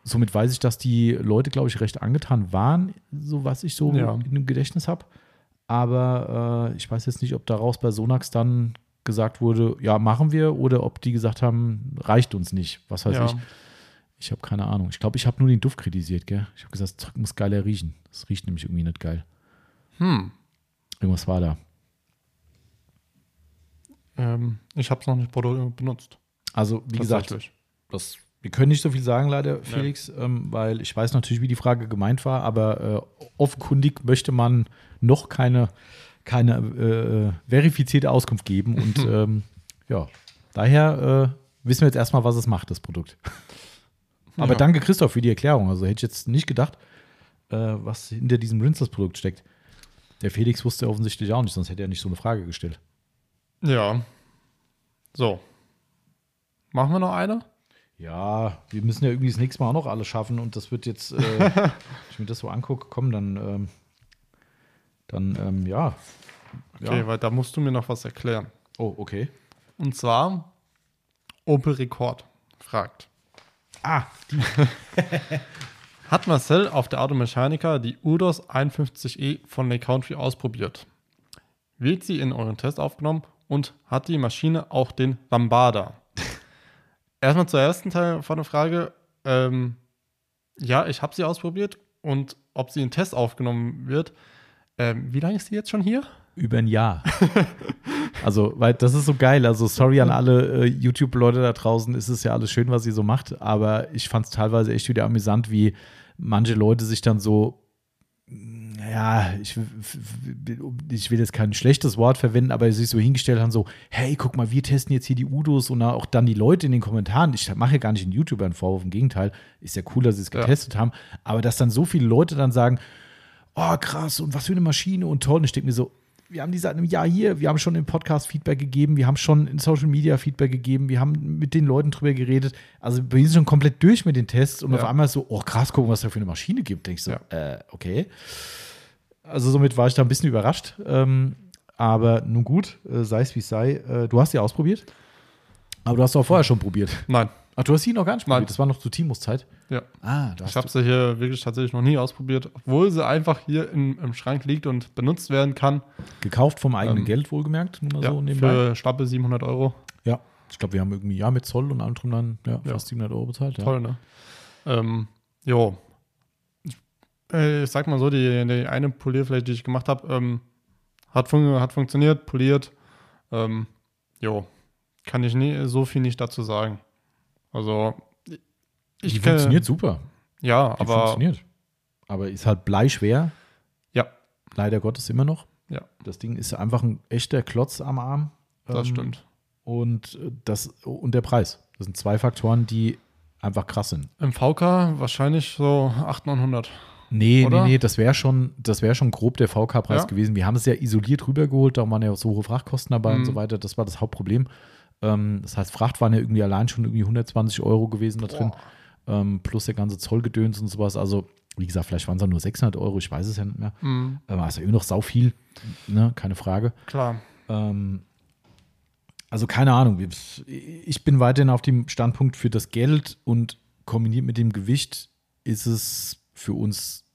somit weiß ich, dass die Leute, glaube ich, recht angetan waren, so was ich so Ja. in dem Gedächtnis habe. Aber äh, ich weiß jetzt nicht, ob daraus bei Sonax dann gesagt wurde, ja, machen wir, oder ob die gesagt haben, reicht uns nicht. Was weiß ja. ich. Ich habe keine Ahnung. Ich glaube, ich habe nur den Duft kritisiert, gell? Ich habe gesagt, das Zeug muss geiler riechen. Das riecht nämlich irgendwie nicht geil. Hm. Irgendwas war da. Ähm, ich habe es noch nicht benutzt. Also, wie gesagt, das, wir können nicht so viel sagen, leider, Felix, ähm, weil ich weiß natürlich, wie die Frage gemeint war, aber äh, offenkundig möchte man noch keine, keine äh, verifizierte Auskunft geben. Und (laughs) ähm, ja, daher äh, wissen wir jetzt erstmal, was es macht, das Produkt. Aber Ja. danke, Christoph, für die Erklärung. Also hätte ich jetzt nicht gedacht, äh, was hinter diesem Rinseless-Produkt steckt. Der Felix wusste offensichtlich auch nicht, sonst hätte er nicht so eine Frage gestellt. Ja. So. Machen wir noch eine? Ja, wir müssen ja irgendwie das nächste Mal auch noch alles schaffen und das wird jetzt, äh, (laughs) wenn ich mir das so angucke, komm, dann, ähm, dann, ähm, ja. Okay, ja. weil da musst du mir noch was erklären. Oh, okay. Und zwar Opel Rekord fragt. Ah, die. (laughs) Hat Marcel auf der Automechanika die Udos 51E von Lake Country ausprobiert? Wird sie in euren Test aufgenommen und hat die Maschine auch den Lambada? (laughs) Erstmal zur ersten Teil von der Frage. Ähm, ja, ich habe sie ausprobiert und ob sie in Test aufgenommen wird. Ähm, wie lange ist sie jetzt schon hier? Über ein Jahr. (laughs) also, weil das ist so geil. Also, sorry an alle äh, YouTube-Leute da draußen. Es ist ja alles schön, was ihr so macht. Aber ich fand es teilweise echt wieder amüsant, wie manche Leute sich dann so, ja, ich, ich will jetzt kein schlechtes Wort verwenden, aber sich so hingestellt haben, so, hey, guck mal, wir testen jetzt hier die Udos und auch dann die Leute in den Kommentaren. Ich mache ja gar nicht den YouTuber einen Vorwurf, im Gegenteil, ist ja cool, dass sie es Ja. getestet haben. Aber dass dann so viele Leute dann sagen, oh krass und was für eine Maschine und toll. Und ich denke mir so, wir haben die seit einem Jahr hier, wir haben schon im Podcast Feedback gegeben, wir haben schon in Social Media Feedback gegeben, wir haben mit den Leuten drüber geredet. Also wir sind schon komplett durch mit den Tests und Ja. auf einmal so, oh krass, gucken, was da für eine Maschine gibt. Denke ich so, Ja. äh, okay. Also somit war ich da ein bisschen überrascht. Ähm, aber nun gut, äh, sei es wie es sei. Äh, du hast die ausprobiert? Aber du hast doch vorher schon probiert. Nein, Ach, du hast ihn noch gar nicht Nein. probiert. Das war noch zu Timos Zeit. Ja. Ah, Ich habe sie hier wirklich tatsächlich noch nie ausprobiert, obwohl sie einfach hier im, im Schrank liegt und benutzt werden kann. gekauft vom eigenen Ähm, Geld, wohlgemerkt. Nur mal Ja, so nebenbei. für schlappe 700 Euro. Ja. Ich glaube, wir haben irgendwie, ja, mit Zoll und allem drum dann ja, Ja. fast 700 Euro bezahlt. Ja. Toll, ne? Ähm, jo. Ich, äh, ich sag mal so, die, die eine Polierfläche, die ich gemacht habe, ähm, hat, fun hat funktioniert, poliert. Ähm, jo. Kann ich nie, so viel nicht dazu sagen. Also, ich Die kenn- funktioniert super. Ja, Die aber funktioniert. Aber ist halt bleischwer. Ja. Leider Gottes immer noch. Ja. Das Ding ist einfach ein echter Klotz am Arm. das Ähm, stimmt. Und äh, das und der Preis. Das sind zwei Faktoren, die einfach krass sind. Im VK wahrscheinlich so 800, 900. Nee, Oder? nee, nee, das wäre schon, das wäre schon grob der VK-Preis Ja. gewesen. Wir haben es ja isoliert rübergeholt, da waren ja auch so hohe Frachtkosten dabei und Mhm. so weiter. Das war das Hauptproblem. Ähm, das heißt, Fracht waren ja irgendwie allein schon irgendwie 120 Euro gewesen da drin, ähm, plus der ganze Zollgedöns und sowas. Also, wie gesagt, vielleicht waren es nur 600 Euro, ich weiß es ja nicht mehr. Mhm, Aber es ist ja immer noch sau viel, ne? keine Frage. klar. Ähm, also keine Ahnung. Ich bin weiterhin auf dem Standpunkt für das Geld und kombiniert mit dem Gewicht ist es für uns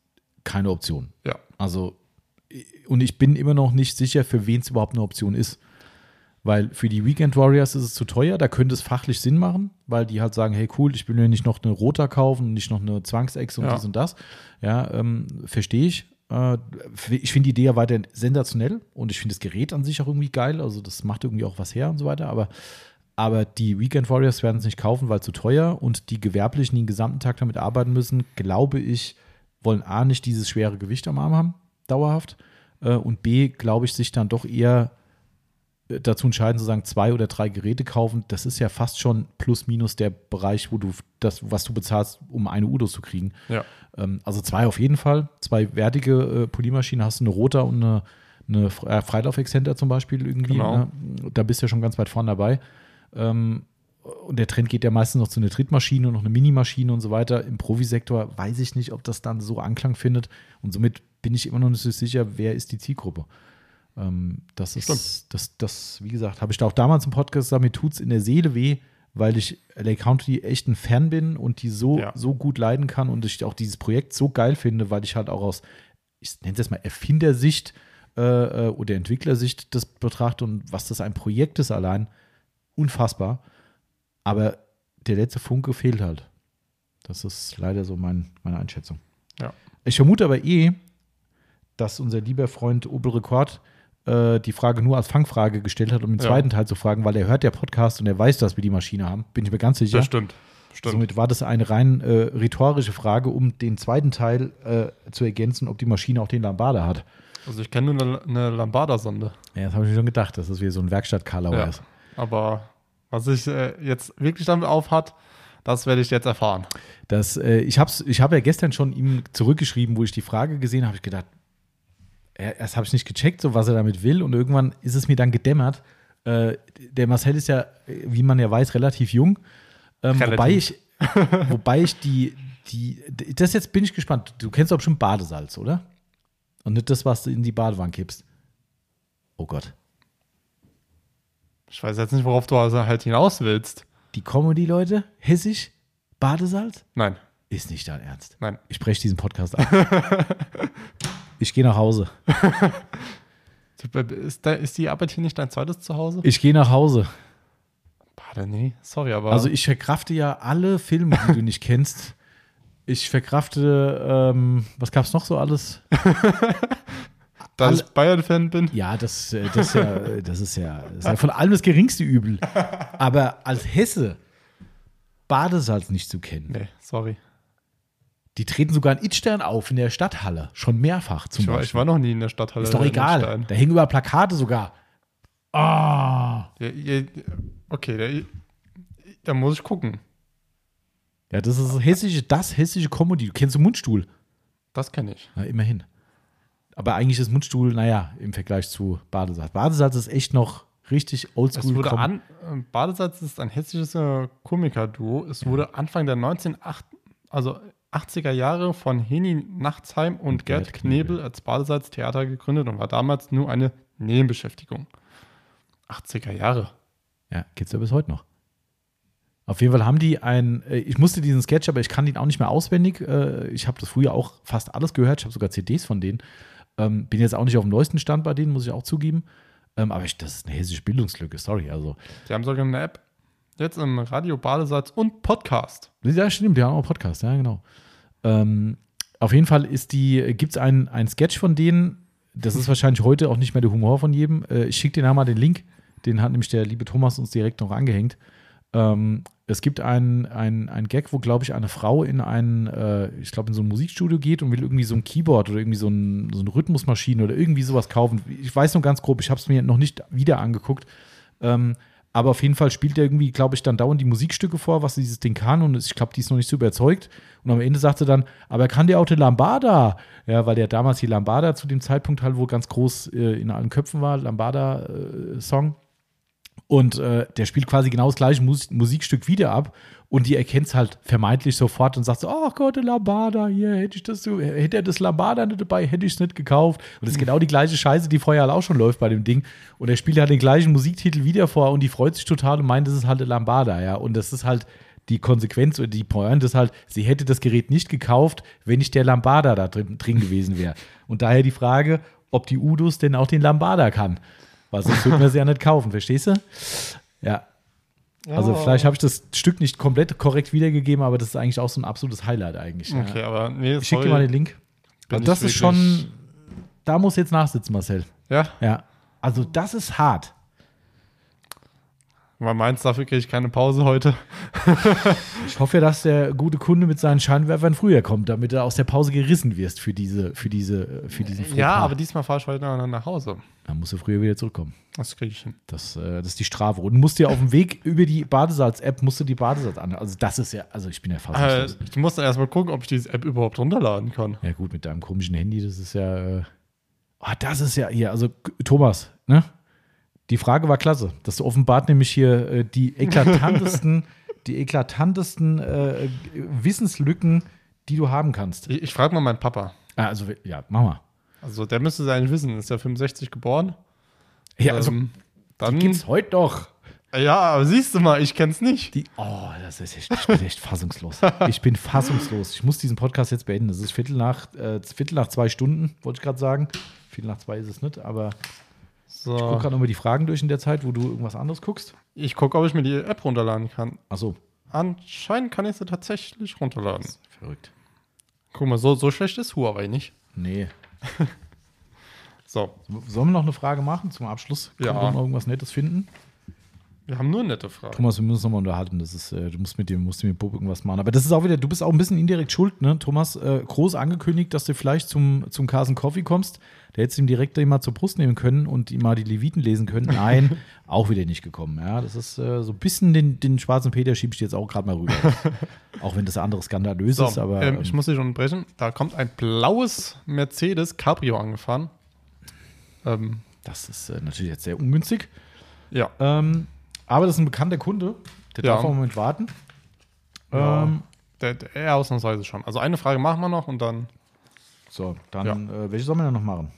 keine Option. Ja. Also und ich bin immer noch nicht sicher, für wen es überhaupt eine Option ist. Weil für die Weekend Warriors ist es zu teuer, da könnte es fachlich Sinn machen, weil die halt sagen, hey cool, ich will mir nicht noch eine Rota kaufen und nicht noch eine Zwangsex und Ja. dies und das. Ja, ähm, verstehe ich. Äh, ich finde die Idee ja weiterhin sensationell und ich finde das Gerät an sich auch irgendwie geil. Also das macht irgendwie auch was her und so weiter. Aber, aber die Weekend Warriors werden es nicht kaufen, weil zu teuer und die Gewerblichen, die den gesamten Tag damit arbeiten müssen, glaube ich, wollen A nicht dieses schwere Gewicht am Arm haben, dauerhaft. Äh, und B, glaube ich, sich dann doch eher dazu entscheiden, zu sagen, zwei oder drei Geräte kaufen. Das ist ja fast schon plus minus der Bereich, wo du das, was du bezahlst, um eine Udo zu kriegen. Ja. Ähm, also zwei auf jeden Fall. Zwei wertige äh, Poliermaschinen hast du eine Rota und eine, eine äh, Freilauf-Exzenter zum Beispiel irgendwie. Genau. Ne? Da bist du ja schon ganz weit vorne dabei. Ähm, und der Trend geht ja meistens noch zu einer Trittmaschine und noch eine Minimaschine und so weiter. Im Profisektor weiß ich nicht, ob das dann so Anklang findet. Und somit bin ich immer noch nicht so sicher, wer ist die Zielgruppe. Ähm, das ist, Stimmt. das, das, wie gesagt, habe ich da auch damals im Podcast gesagt, mir tut es in der Seele weh, weil ich LA County echt ein Fan bin und die so, Ja. so gut leiden kann und ich auch dieses Projekt so geil finde, weil ich halt auch aus, ich nenne es jetzt mal Erfindersicht äh, äh, oder Entwicklersicht das betrachte und was das ein Projekt ist allein, unfassbar. Aber der letzte Funke fehlt halt. Das ist leider so mein, meine Einschätzung. Ja. Ich vermute aber eh, dass unser lieber Freund Opel Rekord äh, die Frage nur als Fangfrage gestellt hat, um den Ja. zweiten Teil zu fragen, weil er hört der Podcast und er weiß, dass wir die Maschine haben. Bin ich mir ganz sicher. Bestimmt. Stimmt. Somit war das eine rein äh, rhetorische Frage, um den zweiten Teil äh, zu ergänzen, ob die Maschine auch den Lambada hat. Also ich kenne nur eine, eine Lambada-Sonde. Ja, das habe ich mir schon gedacht, dass das wieder so ein Werkstatt-Karlauer Ja. ist. Aber was sich äh, jetzt wirklich damit aufhat, das werde ich jetzt erfahren. Das, äh, ich habe ich hab ja gestern schon ihm zurückgeschrieben, wo ich die Frage gesehen habe, ich gedacht, erst habe ich nicht gecheckt, so was er damit will, und irgendwann ist es mir dann gedämmert. Äh, der Marcel ist ja, wie man ja weiß, relativ jung. Ähm, Relativ. wobei ich, (laughs) wobei ich die, die, das jetzt bin ich gespannt. Du kennst doch bestimmt Badesalz, oder? Und nicht das, was du in die Badewanne kippst. Oh Gott. Ich weiß jetzt nicht, worauf du also halt hinaus willst. Die Comedy-Leute, hessisch, Badesalz? Nein, Ist nicht dein Ernst. nein. Ich breche diesen Podcast ab. (laughs) ich gehe nach Hause. (laughs) Ist, da, ist die Arbeit hier nicht dein zweites Zuhause? Ich gehe nach Hause. Warte, nee, sorry, aber. Also ich verkrafte ja alle Filme, die du nicht kennst. Ich verkrafte, ähm, was gab's noch so alles? (laughs) da ich alle- Bayern-Fan bin. Ja, das, äh, das, ist ja, das, ist ja, das ist ja von allem das geringste Übel. (laughs) Aber als Hesse Badesalz nicht zu kennen. Nee, sorry. Die treten sogar in Itstern auf in der Stadthalle. Schon mehrfach zum Ich war, ich war noch nie in der Stadthalle. ist doch egal. Da hängen überall Plakate sogar. Ah. Ja, ja, okay, da, da muss ich gucken. Ja, das ist hessische, das hessische Comedy. Du kennst du Mundstuhl? Das kenne ich. Na, immerhin. Aber eigentlich ist Mundstuhl, naja, im Vergleich zu Badesalz. Badesalz ist echt noch richtig Es oldschool. wurde Com- an, äh, Badesalz ist ein hessisches äh, Komikerduo. Es wurde Anfang der 1980, also 80er Jahre von Heni Nachtsheim und Gerd Knebel. Als Badesalz-Theater gegründet und war damals nur eine Nebenbeschäftigung. 80er Jahre. Ja, geht's ja bis heute noch. Auf jeden Fall haben die ein, äh, ich musste diesen Sketch, aber ich kann ihn auch nicht mehr auswendig. Äh, Ich habe das früher auch fast alles gehört. Ich habe sogar CDs von denen. Ähm, bin jetzt auch nicht auf dem neuesten Stand bei denen, muss ich auch zugeben. Ähm, aber ich, das ist eine hessische Bildungslücke, sorry. Also, Die haben sogar eine App. Jetzt im Radio, Badesatz und Podcast. ja, stimmt, die haben auch einen Podcast, ja, genau. Ähm, auf jeden Fall gibt es einen, einen Sketch von denen, das ist wahrscheinlich heute auch nicht mehr der Humor von jedem. Äh, ich schicke dir mal den Link, den hat nämlich der liebe Thomas uns direkt noch angehängt. Ähm, es gibt einen ein Gag, wo, glaube ich, eine Frau in ein, äh, ich glaube, in so ein Musikstudio geht und will irgendwie so ein Keyboard oder irgendwie so, ein, so eine Rhythmusmaschine oder irgendwie sowas kaufen. Ich weiß nur ganz grob, ich habe es mir noch nicht wieder angeguckt. Ähm, aber auf jeden Fall spielt er irgendwie, glaube ich, dann dauernd die Musikstücke vor, was dieses Ding kann. Und ich glaube, die ist noch nicht so überzeugt. Und am Ende sagt sie dann, aber er kann der auch die Lambada. Ja, weil der damals die Lambada zu dem Zeitpunkt halt wohl ganz groß äh, in allen Köpfen war, Lambada-Song. Und äh, der spielt quasi genau das gleiche Mus Musikstück wieder ab. Und die erkennt es halt vermeintlich sofort und sagt so: Oh Gott, Lambada, hier hätte ich das so, hätte er das Lambada nicht dabei, hätte ich es nicht gekauft. Und das ist genau die gleiche Scheiße, die vorher halt auch schon läuft bei dem Ding. Und er spielt halt den gleichen Musiktitel wieder vor und die freut sich total und meint, das ist halt Lambada, ja. Und das ist halt die Konsequenz oder die Pointe ist halt, sie hätte das Gerät nicht gekauft, wenn nicht der Lambada da drin, drin gewesen wäre. Und daher die Frage, ob die Udus denn auch den Lambada kann. Weil sonst würden wir sie ja nicht kaufen, verstehst du? Ja. Also Oh. vielleicht habe ich das Stück nicht komplett korrekt wiedergegeben, aber das ist eigentlich auch so ein absolutes Highlight eigentlich. ja. Okay, aber nee, Ich schicke dir mal den Link. Also das ist schon, da muss jetzt nachsitzen, Marcel. Ja, Ja. Also das ist hart. Weil meinst dafür kriege ich keine Pause heute. (laughs) Ich hoffe ja, dass der gute Kunde mit seinen Scheinwerfern früher kommt, damit er aus der Pause gerissen wirst für diese, für diese, für diesen Fauxpas. Ja, aber diesmal fahre ich heute nach nach Hause. Dann musst du früher wieder zurückkommen. Das kriege ich hin. Das, äh, das ist die Strafe. Und du musst dir auf dem Weg über die Badesalz-App musst du die Badesalz an. Also das ist ja, also ich bin ja fast Äh, ich muss dann erstmal gucken, ob ich diese App überhaupt runterladen kann. Ja gut, mit deinem komischen Handy, das ist ja, äh, ah, das ist ja hier, also Thomas, ne? Die Frage war klasse. Das offenbart nämlich hier äh, die eklatantesten, (laughs) die eklatantesten äh, Wissenslücken, die du haben kannst. Ich, ich frage mal meinen Papa. Ah, Also ja, mach mal. Also der müsste eigentlich wissen. Ist ja 65 geboren. Ja, also ähm, dann gibt's heute doch. Ja, aber siehst du mal, ich kenn's nicht. Die, oh, das ist echt, ich bin echt fassungslos. Ich bin fassungslos. Ich muss diesen Podcast jetzt beenden. Es ist Viertel nach, äh, Viertel nach zwei Stunden, wollte ich gerade sagen. Viertel nach zwei ist es nicht, aber ich gucke So. gerade nochmal die Fragen durch in der Zeit, wo du irgendwas anderes guckst. Ich gucke, ob ich mir die App runterladen kann. Achso, Anscheinend kann ich sie tatsächlich runterladen. verrückt. Guck mal, so, so schlecht ist Huawei nicht. Nee. (laughs) So, Sollen wir noch eine Frage machen zum Abschluss? Ja. Können wir noch irgendwas Nettes finden? Wir haben nur nette Fragen. Thomas, wir müssen uns nochmal unterhalten. Das ist, äh, du musst mit dem, musst mit Bub irgendwas machen. Aber das ist auch wieder, du bist auch ein bisschen indirekt schuld, ne? Thomas, äh, groß angekündigt, dass du vielleicht zum, zum Carson Coffee kommst. Der hättest du ihm direkt mal zur Brust nehmen können und ihm mal die Leviten lesen können. Nein, (laughs) auch wieder nicht gekommen. Ja, das ist äh, so ein bisschen den, den schwarzen Peter schiebe ich dir jetzt auch gerade mal rüber. (laughs) auch wenn das andere skandalös So, ist, aber. ähm, ich muss dich unterbrechen. Da kommt ein blaues Mercedes Cabrio angefahren. Ähm, das ist äh, natürlich jetzt sehr ungünstig. ja. Ähm, aber das ist ein bekannter Kunde. Der Ja. darf auch einen Moment warten. Ja. Ähm, Der, der, ausnahmsweise schon. Also eine Frage machen wir noch und dann. so, dann, äh, welche sollen wir denn noch machen?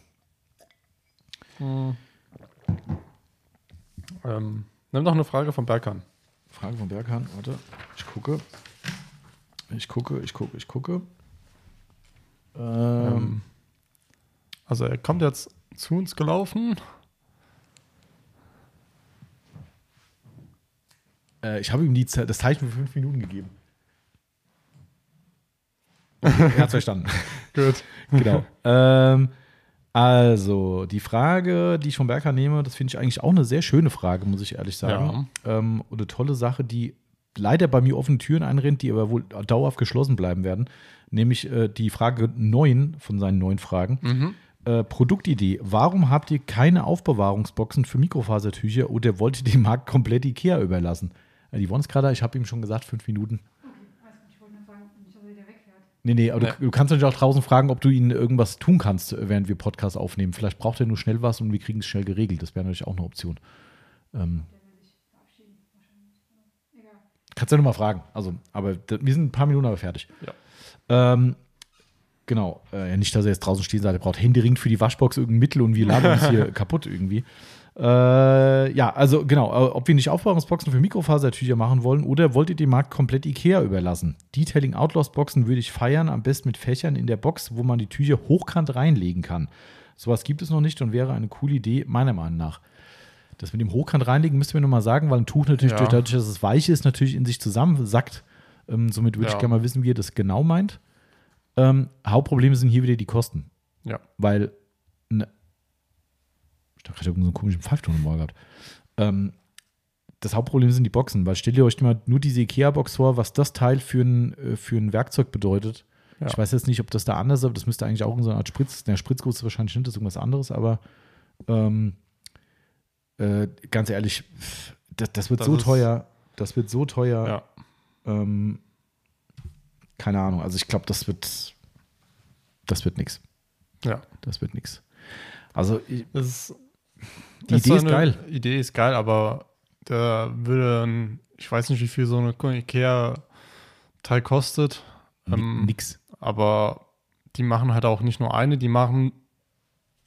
Ähm, nimm doch eine Frage von Berkan. Frage von Berghahn, warte, ich gucke. Ich gucke, ich gucke, ich gucke. Ähm, Ähm, also er kommt jetzt zu uns gelaufen. Äh, ich habe ihm die, das Zeichen für fünf Minuten gegeben. (laughs) er hat verstanden. Gut. (laughs) genau. ähm, also, die Frage, die ich von Berghahn nehme, das finde ich eigentlich auch eine sehr schöne Frage, muss ich ehrlich sagen. Ähm, und eine tolle Sache, die leider bei mir offene Türen einrennt, die aber wohl dauerhaft geschlossen bleiben werden. Nämlich äh, die Frage 9 von seinen neun Fragen. Äh, Produktidee. Warum habt ihr keine Aufbewahrungsboxen für Mikrofasertücher oder wollt ihr den Markt komplett Ikea überlassen? Äh, die wollen es gerade, ich habe ihm schon gesagt, fünf Minuten. Ich wollte nur fragen, nicht, dass wieder wegfährt. Nee, nee, aber Nee. Du, du kannst natürlich auch draußen fragen, ob du ihnen irgendwas tun kannst, während wir Podcast aufnehmen. Vielleicht braucht er nur schnell was und wir kriegen es schnell geregelt. Das wäre natürlich auch eine Option. Ähm, Der will sich verabschieden, wahrscheinlich. Egal. kannst du ja nochmal fragen. Also, aber wir sind ein paar Minuten aber fertig. Ja. Ähm, genau. Äh, ja, nicht, dass er jetzt draußen stehen sagt, er braucht händeringend für die Waschbox irgendein Mittel und wir laden uns hier (laughs) kaputt irgendwie. Äh, ja, also genau, äh, ob wir nicht Aufbewahrungsboxen für Mikrofasertücher machen wollen oder wollt ihr den Markt komplett Ikea überlassen? Detailing Outlaws Boxen würde ich feiern, am besten mit Fächern in der Box, wo man die Tücher hochkant reinlegen kann. Sowas gibt es noch nicht und wäre eine coole Idee, meiner Meinung nach. Das mit dem Hochkant reinlegen müsst ihr mir nochmal sagen, weil ein Tuch natürlich, Ja. durch- dadurch, dass es weich ist, natürlich in sich zusammensackt. Ähm, somit würde ich Ja. gerne mal wissen, wie ihr das genau meint. Ähm, Hauptproblem sind hier wieder die Kosten. Ja. Weil, ne, ich habe so einen komischen Pfeifton im Ohr gehabt. Ähm, das Hauptproblem sind die Boxen, weil stellt ihr euch mal nur diese Ikea-Box vor, was das Teil für ein, äh, für ein Werkzeug bedeutet. Ja. Ich weiß jetzt nicht, ob das da anders ist, aber das müsste eigentlich auch in so einer Art Spritz, der Spritzguss ist wahrscheinlich nicht, das ist irgendwas anderes, aber ähm, äh, ganz ehrlich, das, das wird Das so ist- teuer, das wird so teuer, Ja. ähm, keine Ahnung, also ich glaube, das wird, das wird nichts. Ja. Das wird nichts. Also ich, Das ist, die Idee ist geil. Idee ist geil, aber da würde ich weiß nicht, wie viel so eine Ikea-Teil kostet, ähm, nix. aber die machen halt auch nicht nur eine, die machen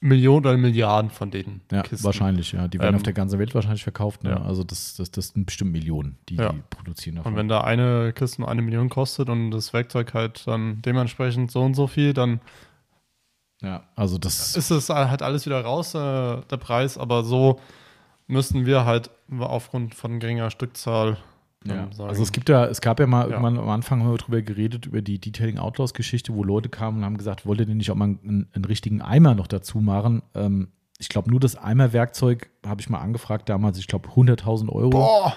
Millionen oder Milliarden von denen. Ja, Kisten. wahrscheinlich, ja. Die werden Ähm, auf der ganzen Welt wahrscheinlich verkauft. Ne? ja. Also das, das, das sind bestimmt Millionen, die Ja. die produzieren davon. Und wenn da eine Kiste nur eine Million kostet und das Werkzeug halt dann dementsprechend so und so viel, dann ja, also das ist es halt alles wieder raus, äh, der Preis, aber so müssten wir halt aufgrund von geringer Stückzahl dann Ja, sagen. also es gibt ja, es gab ja mal Ja. irgendwann am Anfang haben wir drüber geredet, über die Detailing Outlaws Geschichte, wo Leute kamen und haben gesagt, wollt ihr denn nicht auch mal einen, einen richtigen Eimer noch dazu machen? Ähm, ich glaube, nur das Eimerwerkzeug habe ich mal angefragt damals, ich glaube 100.000 Euro. Boah,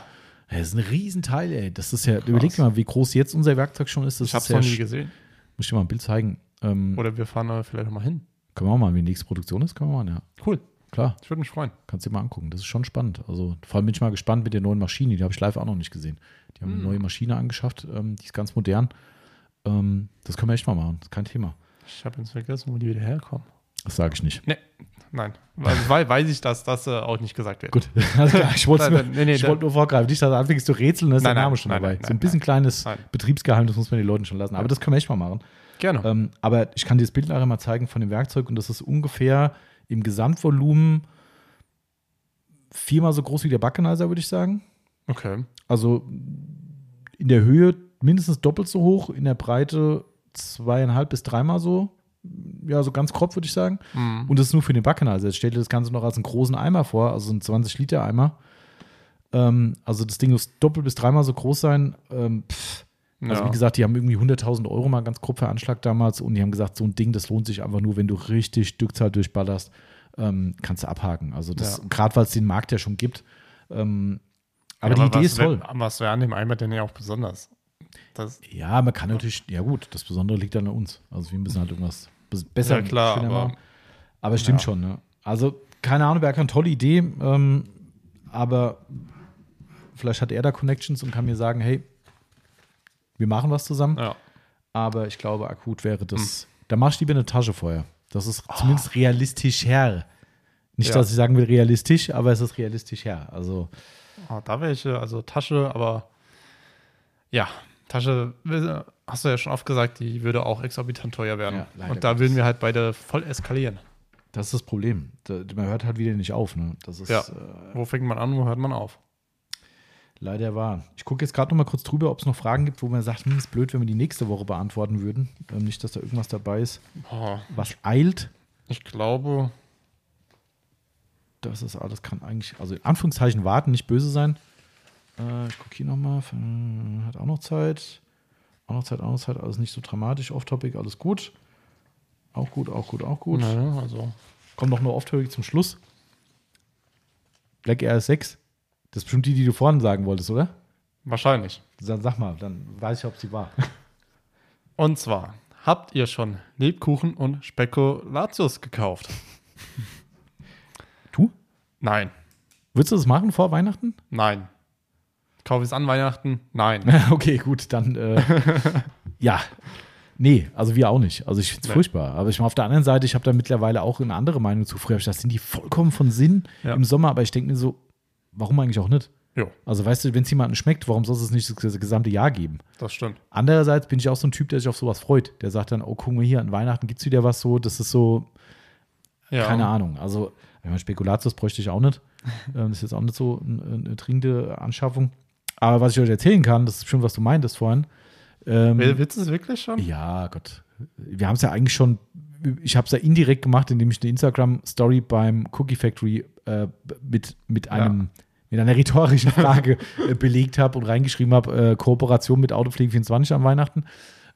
Das ist ein Riesenteil, ey. Das ist ja, überleg dir mal, wie groß jetzt unser Werkzeug schon ist. Das ich ist ja, noch nie gesehen. Muss ich dir mal ein Bild zeigen. Ähm, Oder wir fahren da vielleicht mal hin. können wir auch mal, wenn die nächste Produktion ist, können wir mal, ja. Cool, Klar, ich würde mich freuen. kannst du dir mal angucken. Das ist schon spannend. Also vor allem bin ich mal gespannt mit der neuen Maschine. Die habe ich live auch noch nicht gesehen. Die haben eine Hm. neue Maschine angeschafft, ähm, die ist ganz modern. Ähm, das können wir echt mal machen. Das ist kein Thema. Ich habe jetzt vergessen, wo die wieder herkommen. Das sage ich nicht. Nein, weil, weil weiß ich, dass das äh, auch nicht gesagt wird. Gut, (laughs) klar. Ich wollte Nein, nur, nein, nee, ich da- wollte nur vorgreifen. Nicht, dass du anfängst zu rätseln, dann ist Nein, der nein, Name schon nein, dabei. nein, so ein nein, bisschen kleines Nein. Betriebsgeheimnis muss man den Leuten schon lassen. Aber das können wir echt mal machen. Gerne. Ähm, aber ich kann dir das Bild nachher mal zeigen von dem Werkzeug und das ist ungefähr im Gesamtvolumen viermal so groß wie der Backenizer, würde ich sagen. Okay. Also in der Höhe mindestens doppelt so hoch, in der Breite zweieinhalb bis dreimal so. Ja, so ganz grob, würde ich sagen. Mhm. Und das ist nur für den Backenizer. Jetzt stell dir das Ganze noch als einen großen Eimer vor, also ein 20-Liter-Eimer. Ähm, also das Ding muss doppelt bis dreimal so groß sein. Ähm, pff. Also ja. wie gesagt, die haben irgendwie 100.000 Euro mal ganz grob veranschlagt damals und die haben gesagt, so ein Ding, das lohnt sich einfach nur, wenn du richtig Stückzahl durchballerst, ähm, kannst du abhaken. Also das, Ja. gerade weil es den Markt ja schon gibt. Ähm, aber Ja, die Idee was ist toll. wär- Was wäre an dem Eimer denn ja auch besonders? Das, Ja, man kann natürlich, ja gut, das Besondere liegt dann an uns. Also wir müssen halt irgendwas bes- besser, ja, klar, aber machen. Aber es stimmt schon, ne? Also, keine Ahnung, wäre eine tolle Idee, ähm, aber vielleicht hat er da Connections und kann mir sagen, hey, wir machen was zusammen. ja. Aber ich glaube, akut wäre das. Da machst du lieber eine Tasche vorher. Das ist zumindest realistisch her. Nicht, Ja. dass ich sagen will realistisch, aber es ist realistisch her. Also, Ah, da welche, also Tasche, aber ja, Tasche, äh, hast du ja schon oft gesagt, die würde auch exorbitant teuer werden. Ja, Und da würden wir halt beide voll eskalieren. das ist das Problem. Man hört halt wieder nicht auf. Ne? Das ist Ja. äh, Wo fängt man an, wo hört man auf? Leider wahr. Ich gucke jetzt gerade noch mal kurz drüber, ob es noch Fragen gibt, wo man sagt, hm, ist blöd, wenn wir die nächste Woche beantworten würden. Ähm, nicht, dass da irgendwas dabei ist, Boah, was eilt. ich glaube, Das ist alles, kann eigentlich, also in Anführungszeichen warten, nicht böse sein. Äh, ich gucke hier nochmal, hat auch noch Zeit. Auch noch Zeit, auch noch Zeit, alles nicht so dramatisch, off-topic, alles gut. Auch gut, auch gut, auch gut. naja, also Kommt noch nur off-topic zum Schluss. Black RS6. Das ist bestimmt die, die du vorhin sagen wolltest, oder? wahrscheinlich. Dann sag mal, dann weiß ich, ob sie war. (laughs) Und zwar, habt ihr schon Lebkuchen und Spekulatius gekauft? (laughs) Du? Nein, Würdest du das machen vor Weihnachten? nein. Kaufe ich es an Weihnachten? Nein. (laughs) okay, gut, dann äh, ja. Nee, also wir auch nicht. Also ich finde es Nee. furchtbar. Aber ich meine, auf der anderen Seite, ich habe da mittlerweile auch eine andere Meinung zu. Früher habe ich gedacht, sind die vollkommen von Sinn Ja. im Sommer, aber ich denke mir so, warum eigentlich auch nicht? Jo, Also weißt du, wenn es jemandem schmeckt, warum soll es nicht das gesamte Jahr geben? das stimmt. Andererseits bin ich auch so ein Typ, der sich auf sowas freut. Der sagt dann, oh, guck mal hier, an Weihnachten gibt es wieder was so. Das ist so, Ja. keine Ahnung. Also, wenn man Spekulatius bräuchte ich auch nicht. (laughs) Ähm, das ist jetzt auch nicht so eine, dringende Anschaffung. Aber was ich euch erzählen kann, das ist schon, was du meintest vorhin. Ähm, Will- Willst du es wirklich schon? ja, Gott. Wir haben es ja eigentlich schon, ich habe es ja indirekt gemacht, indem ich eine Instagram-Story beim Cookie Factory äh, mit, mit einem, mit einer rhetorischen Frage äh, belegt habe und reingeschrieben habe, äh, Kooperation mit Autopflege24 an Weihnachten.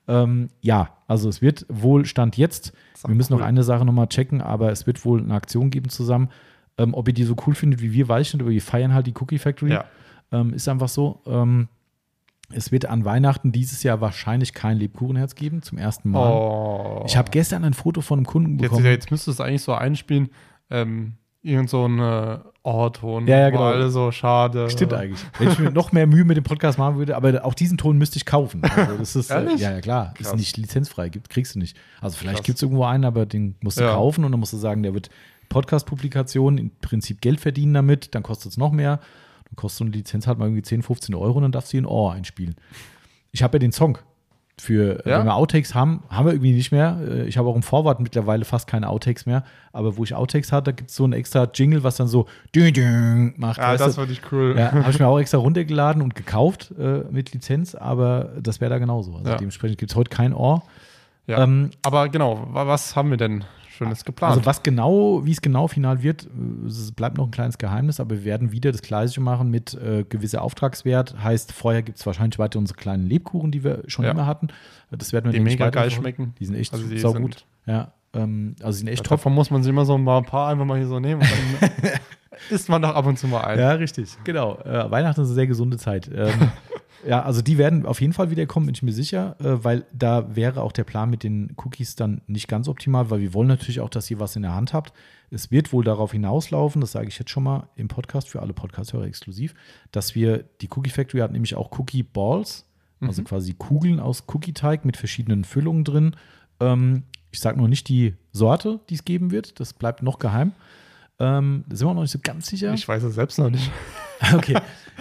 Ähm, ja, also es wird wohl Stand jetzt, wir müssen cool. noch eine Sache nochmal checken, aber es wird wohl eine Aktion geben zusammen. Ähm, ob ihr die so cool findet wie wir, weiß ich nicht, aber wir feiern halt die Cookie Factory. Ja. Ähm, ist einfach so. Ähm, es wird an Weihnachten dieses Jahr wahrscheinlich kein Lebkuchenherz geben, zum ersten Mal. Oh. Ich habe gestern ein Foto von einem Kunden jetzt, bekommen. jetzt müsstest du es eigentlich so einspielen. Ähm, irgend so ein äh, Ohrton. Ja, ja, wo genau. alle so schade. Stimmt eigentlich. Wenn ich mir noch mehr Mühe mit dem Podcast machen würde, aber auch diesen Ton müsste ich kaufen. Also das ist, äh, Ehrlich? ja, ja, klar. Ist Krass. nicht lizenzfrei, gibt, kriegst du nicht. Also vielleicht gibt es irgendwo einen, aber den musst du Ja. kaufen und dann musst du sagen, der wird Podcast-Publikation, im Prinzip Geld verdienen damit, dann kostet es noch mehr. Dann kostet so eine Lizenz halt mal irgendwie 10, 15 Euro und dann darfst du ein Ohr einspielen. Ich habe ja den Song. Für, Ja? wenn wir Outtakes haben, haben wir irgendwie nicht mehr. Äh, Ich habe auch im Vorwort mittlerweile fast keine Outtakes mehr. Aber wo ich Outtakes hatte, da gibt es so ein extra Jingle, was dann so ding, ding macht. Ja, weißt das würde ich cool. Ja, habe ich mir (laughs) auch extra runtergeladen und gekauft äh, mit Lizenz, aber das wäre da genauso. Also Ja. dementsprechend gibt es heute kein Ohr. Ja. Ähm, Aber genau, wa- was haben wir denn Schönes geplant? also was genau, wie es genau final wird, äh, es bleibt noch ein kleines Geheimnis, aber wir werden wieder das Gleiche machen mit äh, gewisser Auftragswert. Heißt, vorher gibt es wahrscheinlich weiter unsere kleinen Lebkuchen, die wir schon Ja. immer hatten. Das werden wir die mega geil schmecken. Die sind echt Also saugut. sind- Ja, ähm, also die sind echt top. Davon muss man sich immer so ein paar- paar einfach mal hier so nehmen. Und dann (laughs) isst man doch ab und zu mal ein. Ja, richtig. Genau. Äh, Weihnachten ist eine sehr gesunde Zeit. Ähm, (laughs) ja, also die werden auf jeden Fall wiederkommen, bin ich mir sicher, äh, weil da wäre auch der Plan mit den Cookies dann nicht ganz optimal, weil wir wollen natürlich auch, dass ihr was in der Hand habt. Es wird wohl darauf hinauslaufen, das sage ich jetzt schon mal im Podcast für alle Podcast-Hörer exklusiv, dass wir, die Cookie Factory hat nämlich auch Cookie Balls, also quasi Kugeln aus Cookie-Teig mit verschiedenen Füllungen drin. Ähm, ich sage noch nicht die Sorte, die es geben wird, das bleibt noch geheim. Ähm, da sind wir auch noch nicht so ganz sicher. Ich weiß es selbst noch nicht. (laughs) Okay.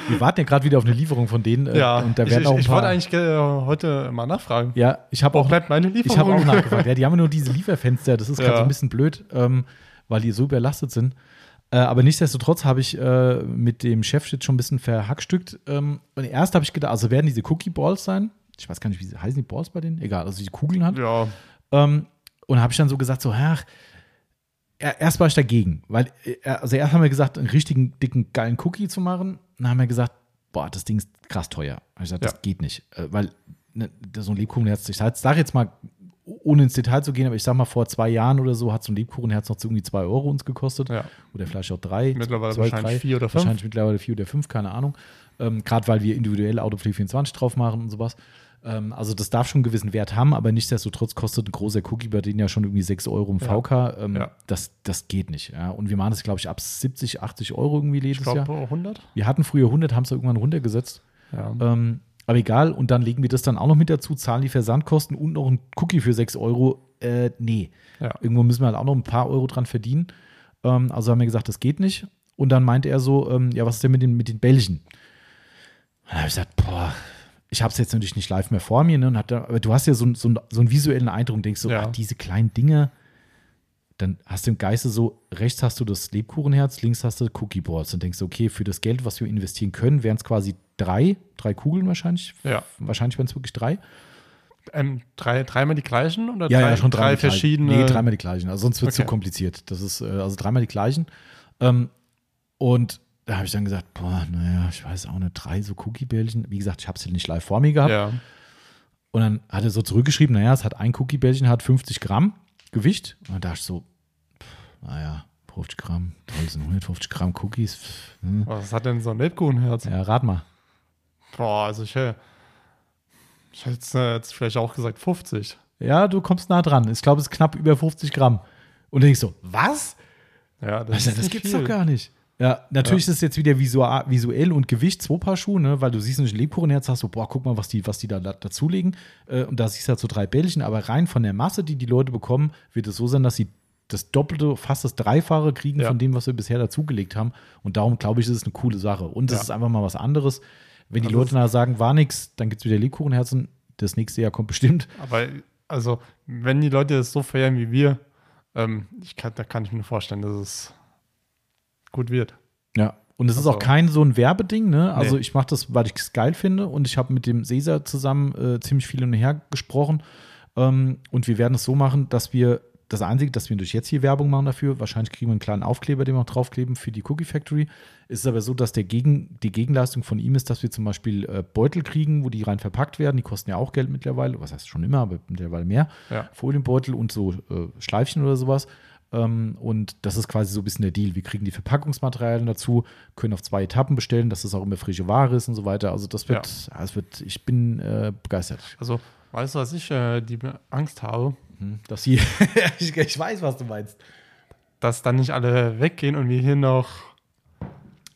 Wir warten ja gerade wieder auf eine Lieferung von denen. äh, ja, und da ich, werden ich, auch ein ich paar. wollte eigentlich äh, heute mal nachfragen. ja, ich habe auch, bleibt meine ich habe Lieferung? auch (laughs) nachgefragt. Ja, die haben ja nur diese Lieferfenster. Das ist gerade Ja. so ein bisschen blöd, ähm, weil die so überlastet sind. Äh, aber nichtsdestotrotz habe ich äh, mit dem Chef jetzt schon ein bisschen verhackstückt. Ähm, und erst habe ich gedacht, also werden diese Cookie Balls sein. Ich weiß gar nicht, wie sie heißen die Balls bei denen? Egal, also die Kugeln hat. ja, Ähm, und habe ich dann so gesagt, so, ach, erst war ich dagegen, weil, äh, also erst haben wir gesagt, einen richtigen, dicken, geilen Cookie zu machen. Dann haben wir gesagt, boah, das Ding ist krass teuer. Ich gesagt, Ja. das geht nicht, äh, weil ne, so ein Lebkuchenherz, ich sage jetzt mal, ohne ins Detail zu gehen, aber ich sag mal, vor zwei Jahren oder so hat so ein Lebkuchenherz noch so irgendwie zwei Euro uns gekostet. ja. Oder vielleicht auch drei. Mittlerweile zwei, wahrscheinlich drei. vier oder fünf. Wahrscheinlich mittlerweile vier oder fünf, keine Ahnung. Ähm, Gerade weil wir individuell Autoplay 24 drauf machen und sowas. Ähm, also das darf schon einen gewissen Wert haben, aber nichtsdestotrotz kostet ein großer Cookie bei denen ja schon irgendwie 6 Euro im Ja. VK. Ähm, Ja. das, das geht nicht. Ja. Und wir machen das, glaube ich, ab 70, 80 Euro irgendwie Ich jedes Jahr. glaube 100. Wir hatten früher 100, haben es irgendwann runtergesetzt. Ja. Ähm, aber egal, und dann legen wir das dann auch noch mit dazu, zahlen die Versandkosten und noch ein Cookie für 6 Euro. Äh, nee. Ja. Irgendwo müssen wir halt auch noch ein paar Euro dran verdienen. Ähm, also haben wir gesagt, das geht nicht. Und dann meinte er so, ähm, ja, was ist denn mit den, mit den Belgen? Und dann habe ich gesagt, boah, ich habe es jetzt natürlich nicht live mehr vor mir, ne? Und da, aber du hast ja so, einen- so, so einen visuellen Eindruck denkst so, Ja. ah, diese kleinen Dinge, dann hast du im Geiste so, rechts hast du das Lebkuchenherz, links hast du Cookie Balls und denkst, okay, für das Geld, was wir investieren können, wären es quasi drei, drei Kugeln wahrscheinlich. Ja. Wahrscheinlich wären es wirklich drei. Ähm, drei, dreimal die gleichen oder Ja, drei, ja, schon drei gleichen. verschiedene? Nee, dreimal die gleichen. Also sonst wird es Okay. zu kompliziert. Das ist äh, also dreimal die gleichen. Ähm, und da habe ich dann gesagt, boah, naja, ich weiß auch nicht, drei so Cookie-Bällchen. Wie gesagt, ich habe es nicht live vor mir gehabt. Ja. Und dann hat er so zurückgeschrieben, naja, es hat ein Cookie-Bällchen, hat 50 Gramm Gewicht. Und dann dachte ich so, pff, naja, 50 Gramm, toll, sind 150 Gramm Cookies. pff, hm. Was hat denn so ein Lebkuchenherz? Ja, rat mal. Boah, also ich, äh, ich hätte jetzt, äh, jetzt vielleicht auch gesagt 50. Ja, du kommst nah dran. Ich glaube, es ist knapp über 50 Gramm. Und dann ich so, was? Ja, das, Also, das gibt's viel. doch gar nicht. Ja, natürlich ist es jetzt wieder visual, visuell und Gewicht, zwei Paar Schuhe, ne? weil du siehst nicht ein Lebkuchenherz, hast so, boah, guck mal, was die, was die da, da dazulegen. Äh, und da siehst du halt so drei Bällchen, aber rein von der Masse, die die Leute bekommen, wird es so sein, dass sie das Doppelte, fast das Dreifache kriegen Ja. von dem, was wir bisher dazugelegt haben. Und darum glaube ich, ist es eine coole Sache. Und es Ja. ist einfach mal was anderes. Wenn die Also Leute nachher sagen, war nix, dann gibt es wieder Lebkuchenherzen. Das nächste Jahr kommt bestimmt. Aber also, wenn die Leute es so feiern wie wir, ähm, ich kann, da kann ich mir vorstellen, dass es gut wird. Ja. Und es ist Also- auch kein so ein Werbeding, ne? Also Nee. ich mache das, weil ich es geil finde und ich habe mit dem Cesar zusammen äh, ziemlich viel hin und her gesprochen. Ähm, und wir werden es so machen, dass wir das Einzige, dass wir durch jetzt hier Werbung machen dafür, wahrscheinlich kriegen wir einen kleinen Aufkleber, den wir draufkleben für die Cookie Factory. Es ist aber so, dass der Gegen, die Gegenleistung von ihm ist, dass wir zum Beispiel äh, Beutel kriegen, wo die rein verpackt werden. Die kosten ja auch Geld mittlerweile, was heißt schon immer, aber mittlerweile mehr. Ja. Folienbeutel und so äh, Schleifchen oder sowas. Ähm, und das ist quasi so ein bisschen der Deal. Wir kriegen die Verpackungsmaterialien dazu, können auf zwei Etappen bestellen, dass das auch immer frische Ware ist und so weiter. Also das wird, ja. das wird ich bin äh, begeistert. Also, weißt du, was ich äh, die Angst habe? Hm, Dass sie, (laughs) ich, ich weiß, was du meinst. Dass dann nicht alle weggehen und wir hier noch.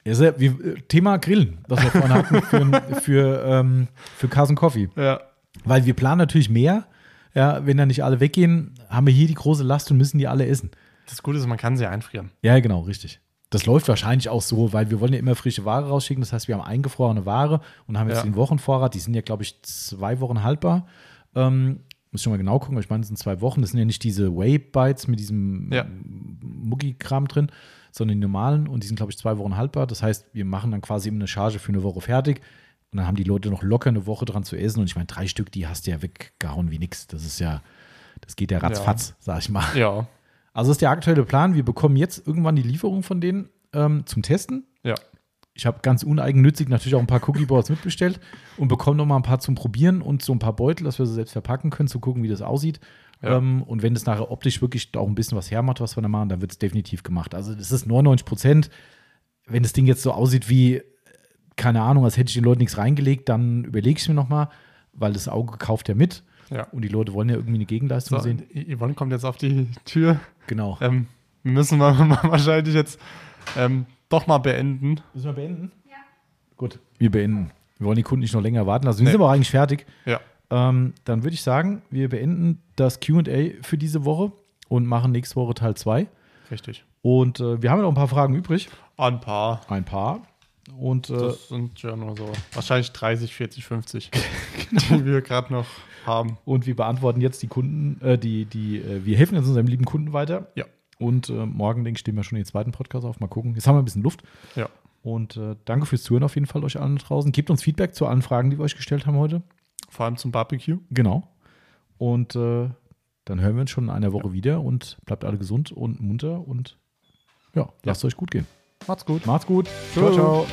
Ja, sehr, wie, äh, Thema Grillen, was wir vorhin hatten für, (laughs) für, ähm, für Carson Coffee. Ja. Weil wir planen natürlich mehr. Ja, wenn da nicht alle weggehen, haben wir hier die große Last und müssen die alle essen. Das Gute ist, man kann sie einfrieren. Ja, genau, richtig. Das läuft wahrscheinlich auch so, weil wir wollen ja immer frische Ware rausschicken. Das heißt, wir haben eingefrorene Ware und haben jetzt Ja. den Wochenvorrat. Die sind ja, glaube ich, zwei Wochen haltbar. Ähm, muss ich schon mal genau gucken, ich meine, es sind zwei Wochen. Das sind ja nicht diese Whey-Bites mit diesem Ja. Mucki-Kram drin, sondern die normalen und die sind, glaube ich, zwei Wochen haltbar. Das heißt, wir machen dann quasi eben eine Charge für eine Woche fertig und dann haben die Leute noch locker eine Woche dran zu essen. Und ich meine, drei Stück, die hast du ja weggehauen wie nix. Das ist ja, das geht ja ratzfatz, sag ich mal. Ja. Also das ist der aktuelle Plan. Wir bekommen jetzt irgendwann die Lieferung von denen ähm, zum Testen. Ja. Ich habe ganz uneigennützig natürlich auch ein paar Cookie-Boards mitbestellt und bekomme noch mal ein paar zum Probieren und so ein paar Beutel, dass wir sie selbst verpacken können, zu gucken, wie das aussieht. Ja. Ähm, und wenn es nachher optisch wirklich auch ein bisschen was hermacht, was wir da machen, dann wird es definitiv gemacht. Also das ist 99 Prozent. Wenn das Ding jetzt so aussieht wie, keine Ahnung, als hätte ich den Leuten nichts reingelegt, dann überlege ich mir noch mal, weil das Auge kauft ja mit. Ja. Und die Leute wollen ja irgendwie eine Gegenleistung So, sehen. Yvonne kommt jetzt auf die Tür. Genau. Ähm, müssen wir (laughs) wahrscheinlich jetzt ähm, doch mal beenden. Müssen wir beenden? Ja. Gut, wir beenden. Wir wollen die Kunden nicht noch länger warten lassen. Wir Nee. sind aber auch eigentlich fertig. Ja. Ähm, dann würde ich sagen, wir beenden das QA für diese Woche und machen nächste Woche Teil 2. Richtig. Und äh, wir haben ja noch ein paar Fragen übrig. Ein paar. Ein paar. Und äh, Das sind ja nur so wahrscheinlich 30, 40, 50, die wir gerade noch haben. und wir beantworten jetzt die Kunden, äh, die, die, äh, wir helfen jetzt unserem lieben Kunden weiter. Ja. Und äh, morgen, denke ich, stehen wir schon den zweiten Podcast auf. Mal gucken. Jetzt haben wir ein bisschen Luft. Ja. Und äh, danke fürs Zuhören auf jeden Fall euch allen draußen. Gebt uns Feedback zu allen Fragen, die wir euch gestellt haben heute. Vor allem zum Barbecue. Genau. Und äh, dann hören wir uns schon in einer Woche wieder und bleibt alle gesund und munter und ja, lasst euch gut gehen. Macht's gut. Macht's gut. ciao. ciao. ciao.